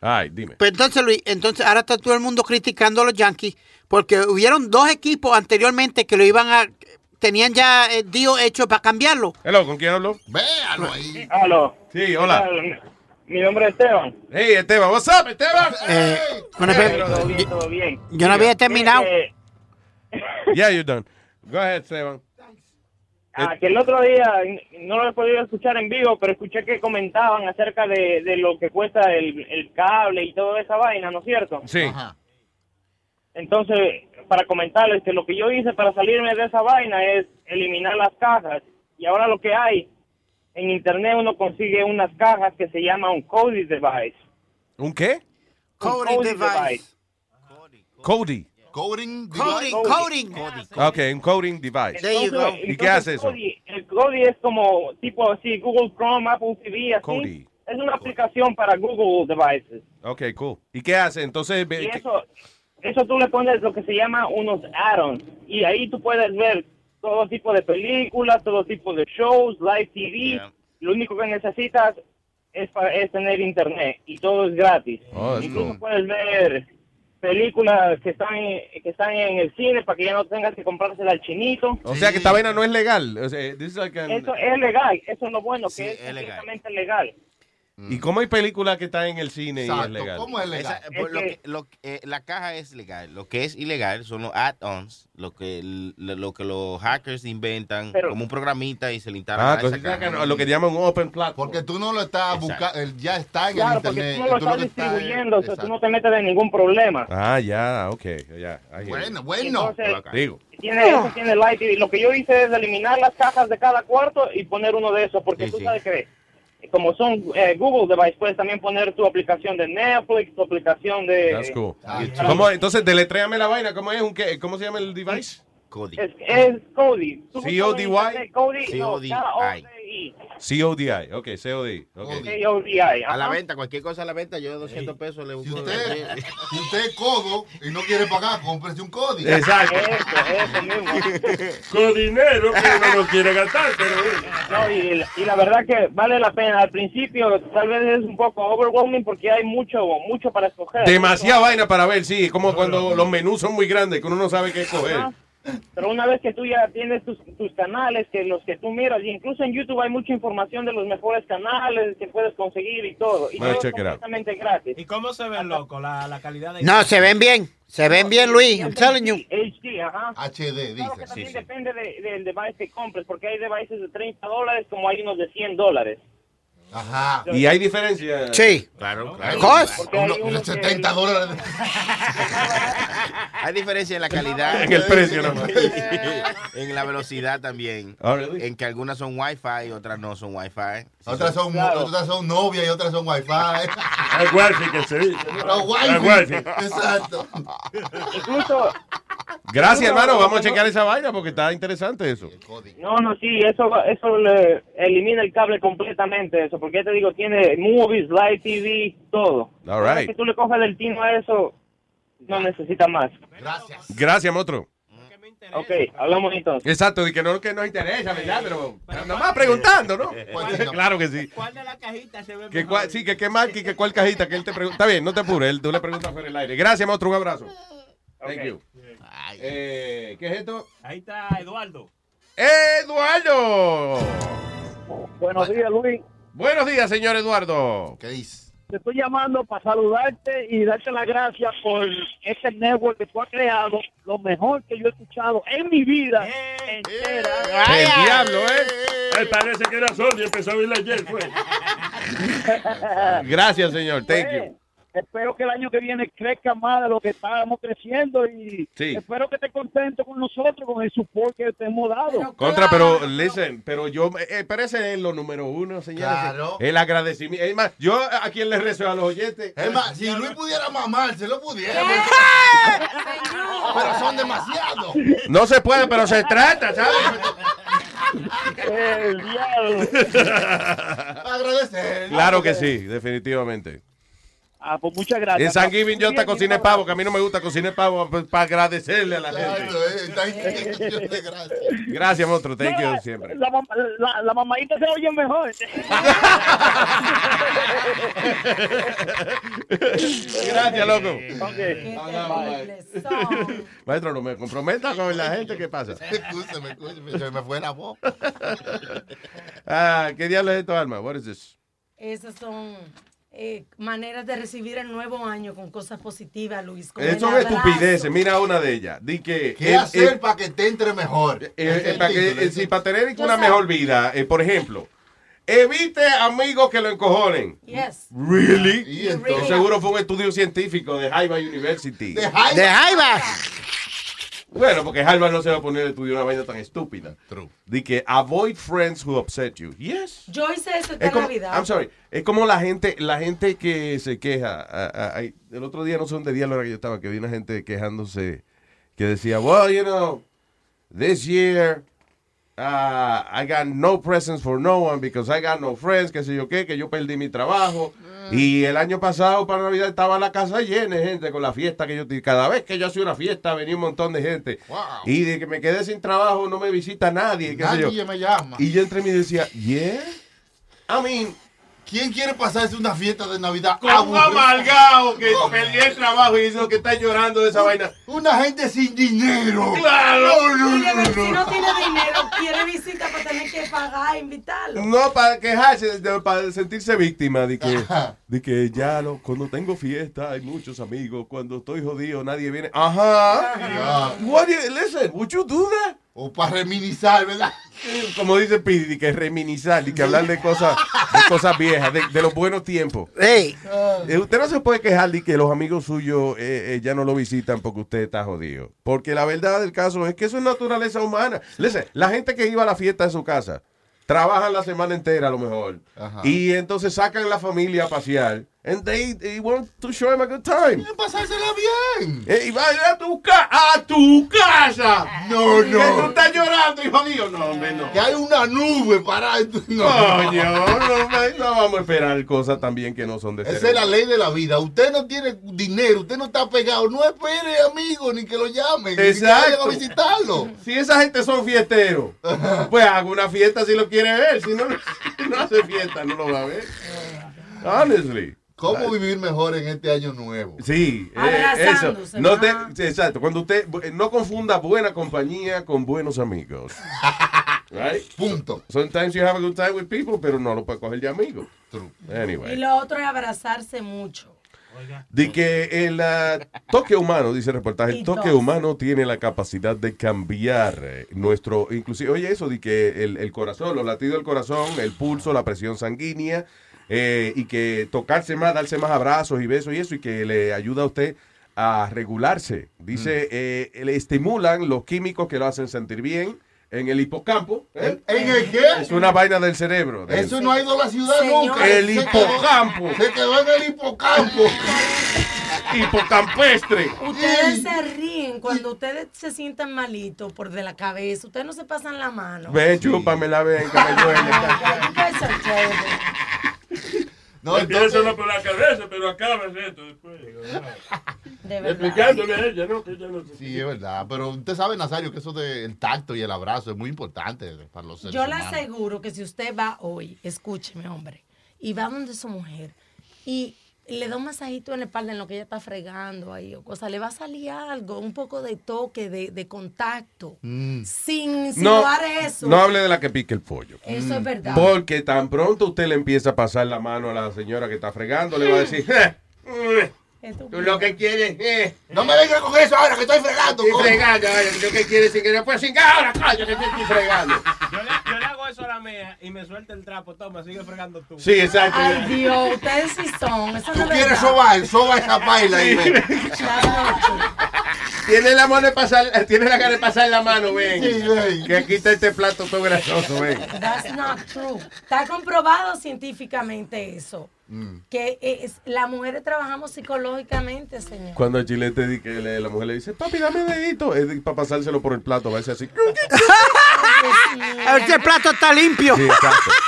Ay, dime. Pues entonces, Luis, entonces ahora está todo el mundo criticando a los Yankees porque hubieron dos equipos anteriormente que lo iban a. Tenían ya el deal hecho para cambiarlo. Hello, ¿con quién hablo? Véalo ahí. Aló. Sí, hola. Mi nombre es Esteban. Hey, Esteban, what's up, Esteban? Eh, con el- Todo bien, todo bien. yo no había terminado. Mire Yeah, you're done. Go ahead, Esteban. Ah, que el otro día no lo he podido escuchar en vivo, pero escuché que comentaban acerca de, de lo que cuesta el, el cable y toda esa vaina, ¿no es cierto? Sí. Entonces, para comentarles que lo que yo hice para salirme de esa vaina es eliminar las cajas. Y ahora lo que hay, en internet uno consigue unas cajas que se llama un Cody device. ¿Un qué? Un Cody device. Cody. Coding Coding, Coding. coding. Ok, un coding device. Entonces- ¿Y qué hace eso? El Kodi es como tipo así, Google Chrome, Apple TV, así. Kodi. Es una aplicación para Google devices. Ok, cool. ¿Y qué hace? Entonces, Y ¿qué- eso, eso tú le pones lo que se llama unos add-ons. Y ahí tú puedes ver todo tipo de películas, todo tipo de shows, live TV. Lo único que necesitas es, pa- es tener internet. Y todo es gratis. Oh, Incluso cool. puedes ver películas que están, en- que están en el cine para que ya no tengas que comprársela al chinito. o sea que esta vaina no es legal. O sea, this is like an- Eso es legal, eso es lo bueno, Sí, que es, es legal. ¿Y cómo hay películas que están en el cine y es Exacto, legal? Esa- pues, lo que- lo que- eh, la caja es legal. Lo que es ilegal son los add-ons, lo que, lo, lo que los hackers inventan Pero- como un programita y se le instalan Ah, a esa caja. que lo que llaman un open platform. Porque tú no lo estás buscando, ya está en Claro, el porque internet. tú no lo tú estás es- distribuyendo, o sea, tú no te metes en ningún problema. Ah, ya, ok, ya. Bueno, you. bueno. Entonces, Digo. Tiene, eso tiene Light TV. Lo que yo hice es eliminar las cajas de cada cuarto y poner uno de esos, porque tú sabes que como son eh, Google device, puedes también poner tu aplicación de Netflix, tu aplicación de... That's cool. ¿Cómo, entonces, deletréame la vaina. ¿Cómo es? Un qué? ¿Cómo se llama el device? Cody. Es, es Cody. C-O-D-I. C-O-D-I. Ok, C-O-D. Okay. C-O-D-I. A la venta, cualquier cosa a la venta, yo 200 pesos le busco. Si usted, si usted es codo y no quiere pagar, cómprese un código. Exacto. Eso, eso mismo. Con dinero que uno no quiere gastar, pero... No, y, y la verdad que vale la pena. Al principio tal vez es un poco overwhelming porque hay mucho mucho para escoger. Demasiada vaina para ver, sí. Es como cuando los menús son muy grandes que uno no sabe qué escoger. Ajá. Pero una vez que tú ya tienes tus, tus canales, que los que tú miras, y incluso en YouTube hay mucha información de los mejores canales que puedes conseguir y todo. Y todo es completamente gratis. ¿Y cómo se ven, loco, la, la calidad de... No, se ven bien. Se ven bien, Luis. I'm telling you. HD, ajá. HD, Claro que dice. también depende de- del device que compres, porque hay devices de 30 dólares como hay unos de 100 dólares. Ajá. ¿Y hay diferencia? Sí. Claro, claro. Hay que- 70 dólares. Hay diferencia en la calidad. En el precio nomás. en la velocidad también. Oh, really? En que algunas son Wi-Fi y otras no son Wi-Fi. Otras son, Claro. otras son novias y otras son wifi. El wifi que se dice. Wifi. Exacto. Incluso... Gracias, hermano. Vamos a checar esa vaina porque está interesante eso. No, no, sí, eso, eso le elimina el cable completamente, eso, porque ya te digo, tiene movies, live TV, todo. All right. que tú le coges del tino a eso, no necesita más. Gracias. Gracias, Motro. Ok, hablamos entonces. Exacto, de que no que nos interesa, ¿verdad? Pero nada más preguntando, ¿no? claro que sí. ¿Cuál de la cajita se ve Que mejor? cuál- sí, que qué marca y que cuál cajita, que él te pregunta. Está bien, no te apures, él- tú le preguntas fuera del aire. Gracias, Motro, un abrazo. Thank you. Eh, ¿Qué es esto? Ahí está Eduardo. ¡Eduardo! Buenos días, Luis. Buenos días, señor Eduardo. ¿Qué dice? Te estoy llamando para saludarte y darte las gracias por este network que tú has creado, lo mejor que yo he escuchado en mi vida entera. El diablo, ¿eh? Él parece que era sordo y empezó a oírla ayer, pues. Gracias, señor. Thank you. Espero que el año que viene crezca más de lo que estábamos creciendo y Sí. espero que estés contento con nosotros, con el support que te hemos dado. Contra, pero listen, pero yo, eh, pero ese es lo número uno, señores. Claro. El agradecimiento. Es más, yo a quien le rezo a los oyentes. Es más, si Luis pudiera mamar, se lo pudiera. Pero son demasiados. No se puede, pero se trata, ¿sabes? El diablo. Agradecer. Claro que sí, definitivamente. Ah, pues muchas gracias. En San Giving yo hasta cociné pavo, que a mí no me gusta cocinar pavo pues, para agradecerle a la gente. Claro, eh, está en- de gracia. Gracias, monstruo. Thank you siempre. La, la, la mamadita se oye mejor. Gracias, loco. Maestro, no me comprometa con la gente. ¿Qué pasa? Escúchame, escúchame, se me fue la voz. Ah, ¿Qué diablo es esto, Alma? What is this? Esas son eh, maneras de recibir el nuevo año con cosas positivas, Luis. con Eso es estupideces. Mira una de ellas. Di que. ¿Qué eh, hacer eh, para que te entre mejor? eh, eh, para, que, eh, sí, para tener Yo una mejor vida, eh, por ejemplo, evite amigos que lo encojonen. Yes. Really? Y entonces- Seguro fue un estudio científico de Harvard University. De Jaiba. De Jaiba. Bueno, porque Harvard no se va a poner a estudiar una vaina tan estúpida. True. De que avoid friends who upset you. Yes. Yo hice eso Es toda como, la vida. I'm sorry, es como la gente, la gente que se queja. ah, ah, ay, el otro día no sé dónde diablo era que yo estaba, que vi una gente quejándose que decía, well, you know, this year uh, I got no presents for no one because I got no friends, que sé yo qué, que yo perdí mi trabajo. Y el año pasado para Navidad estaba la casa llena de gente con la fiesta que yo cada vez que yo hacía una fiesta venía un montón de gente. Y de que me quedé sin trabajo no me visita nadie, qué sé yo. Me llama. Y yo entre mí decía, yeah. I mean, ¿Quién quiere pasarse una fiesta de Navidad con un aburrida? amargado que perdió el trabajo y dice que está llorando de esa vaina. Una gente sin dinero. Claro. No, no, Mire, no, si no. no tiene dinero, quiere visita para tener que pagar e invitarlo. No, para quejarse, para sentirse víctima de que, de que ya lo, cuando tengo fiesta hay muchos amigos, cuando estoy jodido nadie viene. Ajá. What do you- listen, would you do that? O para reminizar, ¿verdad? Como dice Pidi, de que reminizar, de que hablar de cosas, de cosas viejas, de, de los buenos tiempos. Ey. Eh, Usted no se puede quejar de que los amigos suyos eh, eh, ya no lo visitan porque usted está jodido. Porque la verdad del caso es que eso es naturaleza humana. Listen, la gente que iba a la fiesta de su casa, trabajan la semana entera a lo mejor. Y entonces sacan la familia a pasear. And they, they want to show them a good time. Pasársela bien. Eh, y va a ir a tu, ca- a tu casa. No, no. Que tú estás llorando, hijo mío. No, hombre, no. Que hay una nube para... No. Coño, no, no vamos a esperar cosas también que no son de Esa es la ley de la vida. Usted no tiene dinero, usted no está pegado. No espere, amigo, ni que lo llamen. Ni que vayan Exacto. a visitarlo. Si esa gente son fiesteros, pues haga una fiesta si lo quiere ver. Si no, no hace fiesta, no lo va a ver. Honestly. ¿Cómo vivir mejor en este año nuevo? Sí, eh, eso. No te, exacto. Cuando usted eh, no confunda buena compañía con buenos amigos. Right? Punto. Sometimes you have a good time with people, pero no lo puedes coger de amigo. Anyway. Y lo otro es abrazarse mucho. De que el ah, toque humano, dice el reportaje, el toque humano tiene la capacidad de cambiar eh, nuestro, inclusive, oye eso, de que el, el corazón, los latidos del corazón, el pulso, la presión sanguínea, eh, y que tocarse más, darse más abrazos y besos y eso, y que le ayuda a usted a regularse. Dice, eh, le estimulan los químicos que lo hacen sentir bien en el hipocampo. ¿eh? ¿En el qué? Es una vaina del cerebro. del- Eso no ha ido a la ciudad Señor. nunca. El hipocampo. Se quedó en el hipocampo. Hipocampestre. Ustedes se ríen cuando ustedes se sientan malitos por de la cabeza. Ustedes no se pasan la mano. Ven, chúpamela, ven, que me duele. No, Empieza por la cabeza, pero acabas esto después. De verdad. Explicándole a ella, ¿no? Que ella no se- Sí, es verdad. Pero usted sabe, Nazario, que eso del tacto y el abrazo es muy importante para los seres Yo le aseguro que si usted va hoy, escúcheme, hombre, y va donde su mujer y le da un masajito en la espalda en lo que ella está fregando ahí o cosa, le va a salir algo, un poco de toque, de, de contacto. Mm. Sin No, insinuar eso. no hable de la que pique el pollo. Eso es verdad. Porque tan pronto usted le empieza a pasar la mano a la señora que está fregando, le va a decir, "Eh, tú lo que quieres es... No me venga con eso ahora que estoy fregando. Estoy fregando, oye, lo que quieres es que pues sin ahora, coño, que estoy fregando. Yo le, yo le hago eso a la mía y me suelta el trapo. Toma, sigue fregando tú. Sí, exacto. Ay, Dios, ustedes sí son. Eso no es ¿Quieres sobar? Soba esa paila y ven. Tiene la mano de pasar, tiene la gana de pasar la mano, ven. Sí, ven. Que aquí está este plato todo grasoso, ven. That's not true. Está comprobado científicamente eso. Mm. Que es, las mujeres trabajamos psicológicamente, señor. Cuando el chilete di que le- la mujer le dice, papi, dame dedito, es de- para pasárselo por el plato, va a ser así. A ver si el plato está limpio. Sí, exacto.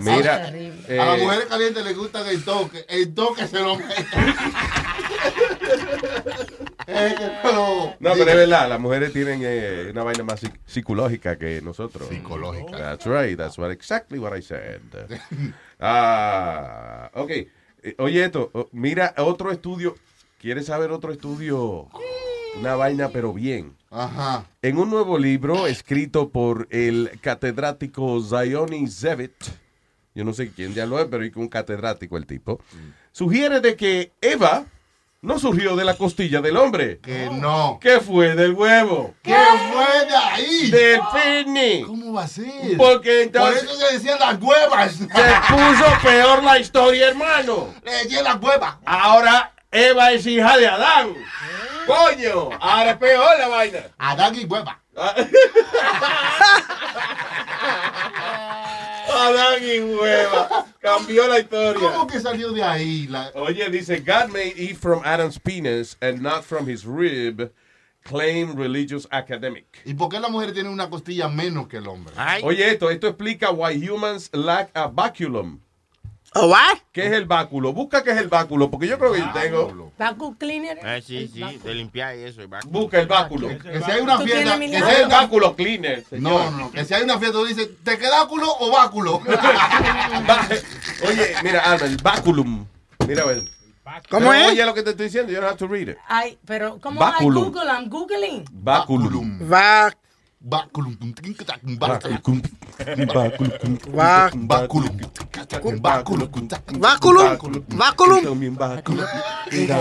Mira, a las eh, mujeres calientes les gusta el toque. El toque se lo mete. Que no. Pero es verdad, las mujeres tienen eh, una vaina más psic- psicológica que nosotros. Psicológica. That's right, that's what exactly what I said. Ah, ok. Eh, Oye, esto, mira otro estudio. ¿Quieres saber otro estudio? Una vaina, pero bien. Ajá. En un nuevo libro escrito por el catedrático Zioni Zevit, yo no sé quién ya lo es, pero es un catedrático el tipo, sugiere de que Eva no surgió de la costilla del hombre. Que no. Que fue del huevo. ¿Qué fue de ahí? Del pene. ¿Cómo va a ser? Porque entonces Por eso se decían las huevas. se puso peor la historia, hermano. Le decían las huevas. Ahora Eva es hija de Adán. Coño, ahora es peor la vaina. Adán y hueva. Adán y hueva. Cambió la historia. ¿Cómo que salió de ahí? La... Oye, dice, God may eat from Adam's penis and not from his rib, claim religious academic. ¿Y por qué la mujer tiene una costilla menos que el hombre? Oye, esto, esto explica why humans lack a baculum. ¿Oh, what? ¿Qué es el báculo? Busca qué es el báculo, porque yo creo que yo tengo. Vacuum cleaner. Ah, sí, sí, de limpiar y eso. el báculo. Busca el báculo. Que si hay una ¿Tú fiesta, que hay el báculo cleaner. No, no, que si hay una fiesta, tú dices, ¿te queda culo o báculo? Oye, mira, Alma, el baculum. Mira, a ver. ¿Cómo Pero es? Oye lo que te estoy diciendo, you don't have to read it. Ay, pero ¿cómo Baculum. hay Google? I'm googling. Baculum. Báculum. Baculum. Báculo.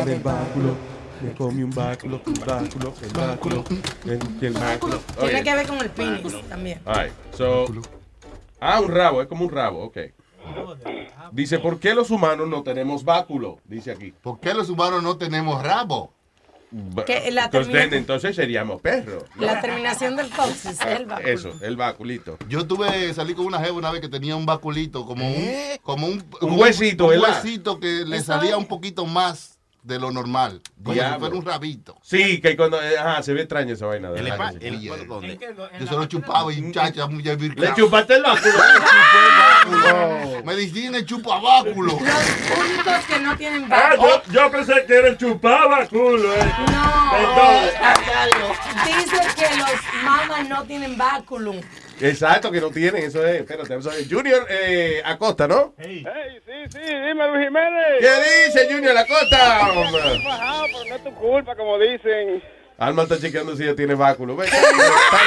Báculo. Me comí un báculo, un báculo, el báculo, el, el báculo. Tiene Oye. que ver con el penis también. All right, so, ah, un rabo, es como un rabo, ok. Dice, ¿por qué los humanos no tenemos báculo? Dice aquí. ¿Por qué los humanos no tenemos rabo? Que la Entonces, termina- entonces seríamos perros. La terminación del coxis es el báculo. Eso, el báculito. Yo tuve, salí con una jeva una vez que tenía un baculito, como un, como un, Un huesito, un huesito que le salía un poquito más de lo normal. Como Diablo. si fuera un rabito. Sí, que cuando, eh, ajá, se ve extraña esa vaina. El el- ¿dónde? Yo se lo chupaba y muchacha, muy Le virgen. chupaste el báculo. Medicina y chupa báculo. Los únicos que no tienen Ah, báculo. yo, yo pensé que era chupaba culo, eh. No. Perdón. Dice que los mamas no tienen báculum. Exacto, que no tienen, eso es. Espérate, eso es. Junior eh, Acosta, ¿no? Hey, sí, sí, dime Luis Jiménez. ¿Qué dice Junior Acosta? Fajado, pero no es tu culpa, como dicen. Alma está chequeando si ella tiene báculo. Está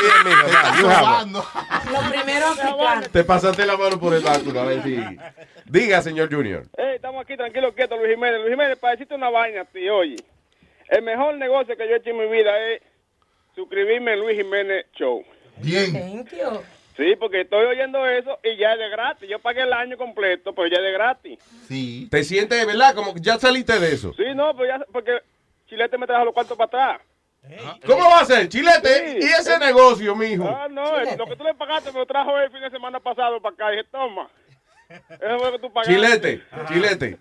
bien, mija. va. Lo primero africano. Te pasaste la mano por el báculo, a ver si. Diga, señor Junior. Hey, estamos aquí tranquilos, quietos, Luis Jiménez. Luis Jiménez, para decirte una vaina, tío, oye. El mejor negocio que yo he hecho en mi vida es suscribirme en Luis Jiménez Show. Bien. Thank you. Sí, porque estoy oyendo eso y ya es de gratis. Yo pagué el año completo, pero ya es de gratis. Sí. ¿Te sientes, verdad? Como que ya saliste de eso. Sí, no, pues ya, porque Chilete me trajo los cuartos para atrás. ¿Cómo va a ser? Chilete, Sí. y ese negocio, mijo. Ah, no, el- lo que tú le pagaste me lo trajo el fin de semana pasado para acá. Y dije, toma. Eso fue lo que tú pagaste. Chilete, chilete.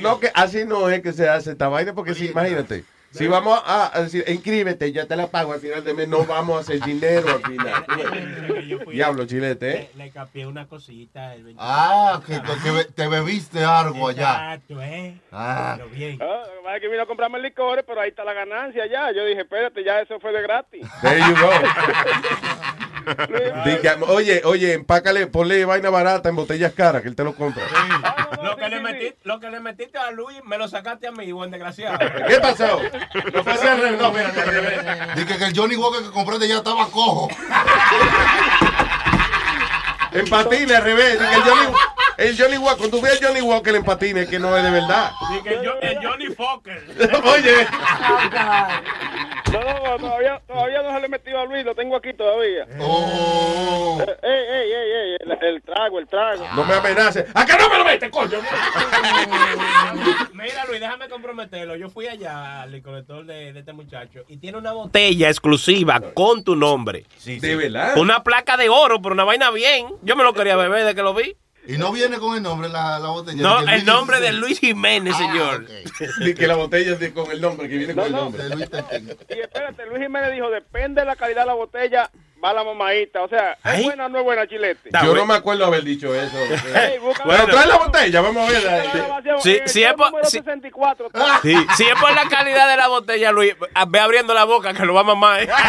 No, que así no es que se hace esta vaina, porque si, imagínate, si vamos a, a decir, inscríbete, ya te la pago al final de mes, no vamos a hacer dinero al final. Diablo, chilete, ¿eh? Le capié una cosita. el 25. Ah, que, te bebiste algo allá. Exacto, eh. Ah. Pero bien. Ah, lo que pasa es que vino a comprarme licores, pero ahí está la ganancia ya. Yo dije, espérate, ya eso fue de gratis. There you go. Diga, oye, oye, empácale, ponle vaina barata en botellas caras, que él te lo compra. Lo que, le metí, lo que le metiste a Luis, me lo sacaste a mí, buen desgraciado. ¿Qué pasó? No fue al revés, no, espérate, al revés. Dije que el Johnny Walker que compraste ya estaba cojo. En patines, al revés. Diga, El Johnny, el Johnny Walker, cuando tú ves a Johnny Walker en patines, que no es de verdad. Y que yo, el Johnny Fokker. Oye. No, no, todavía, todavía no se le he metido a Luis, lo tengo aquí todavía. Oh. Eh, Ey, ey, ey, ey, el, el trago, el trago. No me amenaces. ¿A qué no me lo metes, coño? Mira, Luis, déjame comprometerlo. Yo fui allá al colector de, de este muchacho y tiene una botella exclusiva con tu nombre. ¿De verdad? Una placa de oro, pero una vaina bien. Yo me lo quería beber de que lo vi. Y no viene con el nombre la, la botella. No, el nombre de 16. Luis Jiménez, señor. Di que la botella es de- con el nombre, que viene con el nombre. De Luis. Y espérate, Luis Jiménez dijo, depende de la calidad de la botella, va la mamadita. O sea, ¿es buena o no es buena, Chilete? Yo no me acuerdo haber dicho eso. Ey, busca- Bueno, trae la botella, vamos a ver. Sí, Eh, si es por- número si- 64. Sí, si es por la calidad de la botella, Luis, ve abriendo la boca que lo va a mamar. ¿eh?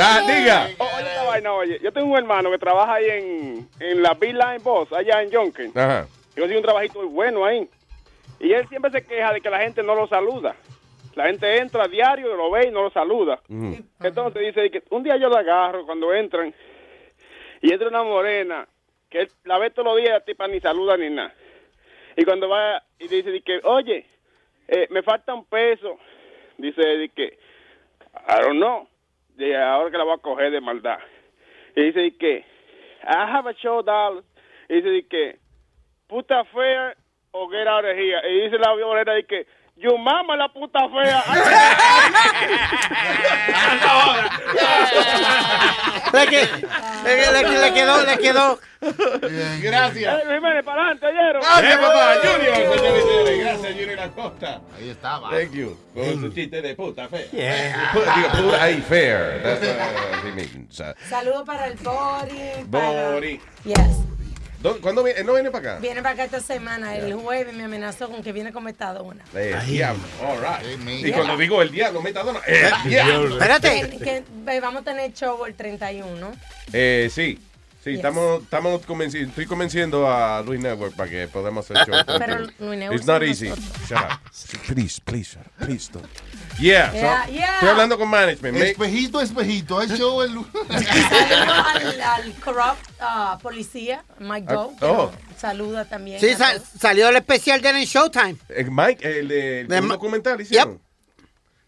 Ah, diga. O- Oye, esta vaina, oye. Yo tengo un hermano que trabaja ahí en, en la Big Line Boss, allá en Jonken. Ajá. Yo consigo un trabajito muy bueno ahí. Y él siempre se queja de que la gente no lo saluda. La gente entra a diario, lo ve y no lo saluda. Entonces dice que un día yo la agarro cuando entran y entra una morena que él la ve todos los días, la tipa ni saluda ni nada. Y cuando va y dice que, oye, eh, me falta un peso, dice de que, I don't know, de ahora que la voy a coger de maldad. Y dice de que, I have a show dollars. Y dice de que, puta fair o get out of here. Y dice la morena de que, Yo mama la puta fea. Le, que- le- le- le quedó, le quedó. Gracias. Eh, Jiménez, para adelante, ¿oyeron? Gracias, papá. Junior, señores y señores. Gracias, Junior Acosta. Ahí estaba. Thank you. Con su chiste de puta fea. Yeah. Digo, puta, ahí, fair. That's what he means. Saludos para el Bori. para- Bori. Yes. ¿Dó- ¿Cuándo viene? ¿Él no viene para acá? Viene para acá esta semana. El jueves me amenazó con que viene con metadona. El diablo. All right. y cuando digo el diablo, metadona, el diablo. Que, que, vamos a tener show el 31. Eh, sí. Sí, Yes. estamos, estamos convenci- estoy convenciendo a Luis Network para que podamos hacer show. Pero Luis Network It's not easy. nosotros. Shut up. Please, please, shut up. Please don't. Yeah, so, Yeah, yeah. estoy hablando con management. Espejito, espejito, el show el al, al corrupt ah, policía, Mike Ah, Doe. que oh. Saluda también. Sí, a sa- todos. salió el especial de él en Showtime. Eh, Mike, el de el Ma- documental hicieron.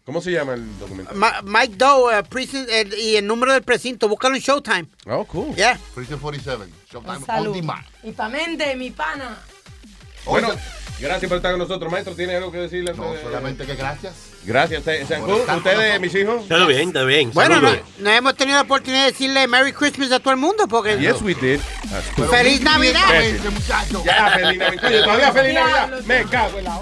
¿Cómo se llama el documental? Ma- Mike Doe eh, prison- el- y el número del precinto, búscalo en Showtime. Oh, cool. Yeah. Prison 47. Un Showtime on saludo. demand. Y pa' mente, mi pana. Bueno, gracias por estar con nosotros, maestro. ¿Tiene algo que decirle? No, solamente que gracias. Gracias, con Ustedes, mis hijos. Todo bien, todo bien. Bueno, no, no hemos tenido la oportunidad de decirle Merry Christmas a todo el mundo porque... Yes, we did. ¡Feliz Navidad! Gracias. muchacho. Ya, feliz Navidad. Todavía feliz Navidad. Me cago en la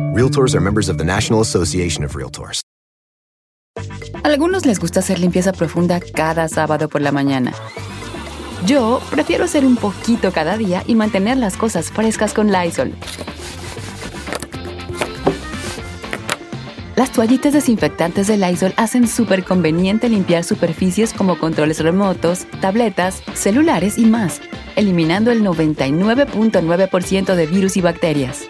Realtors are members of the National Association of Realtors. Algunos les gusta hacer limpieza profunda cada sábado por la mañana. Yo prefiero hacer un poquito cada día y mantener las cosas frescas con Lysol. Las toallitas desinfectantes de Lysol hacen súper conveniente limpiar superficies como controles remotos, tabletas, celulares y más, eliminando el 99.9% de virus y bacterias.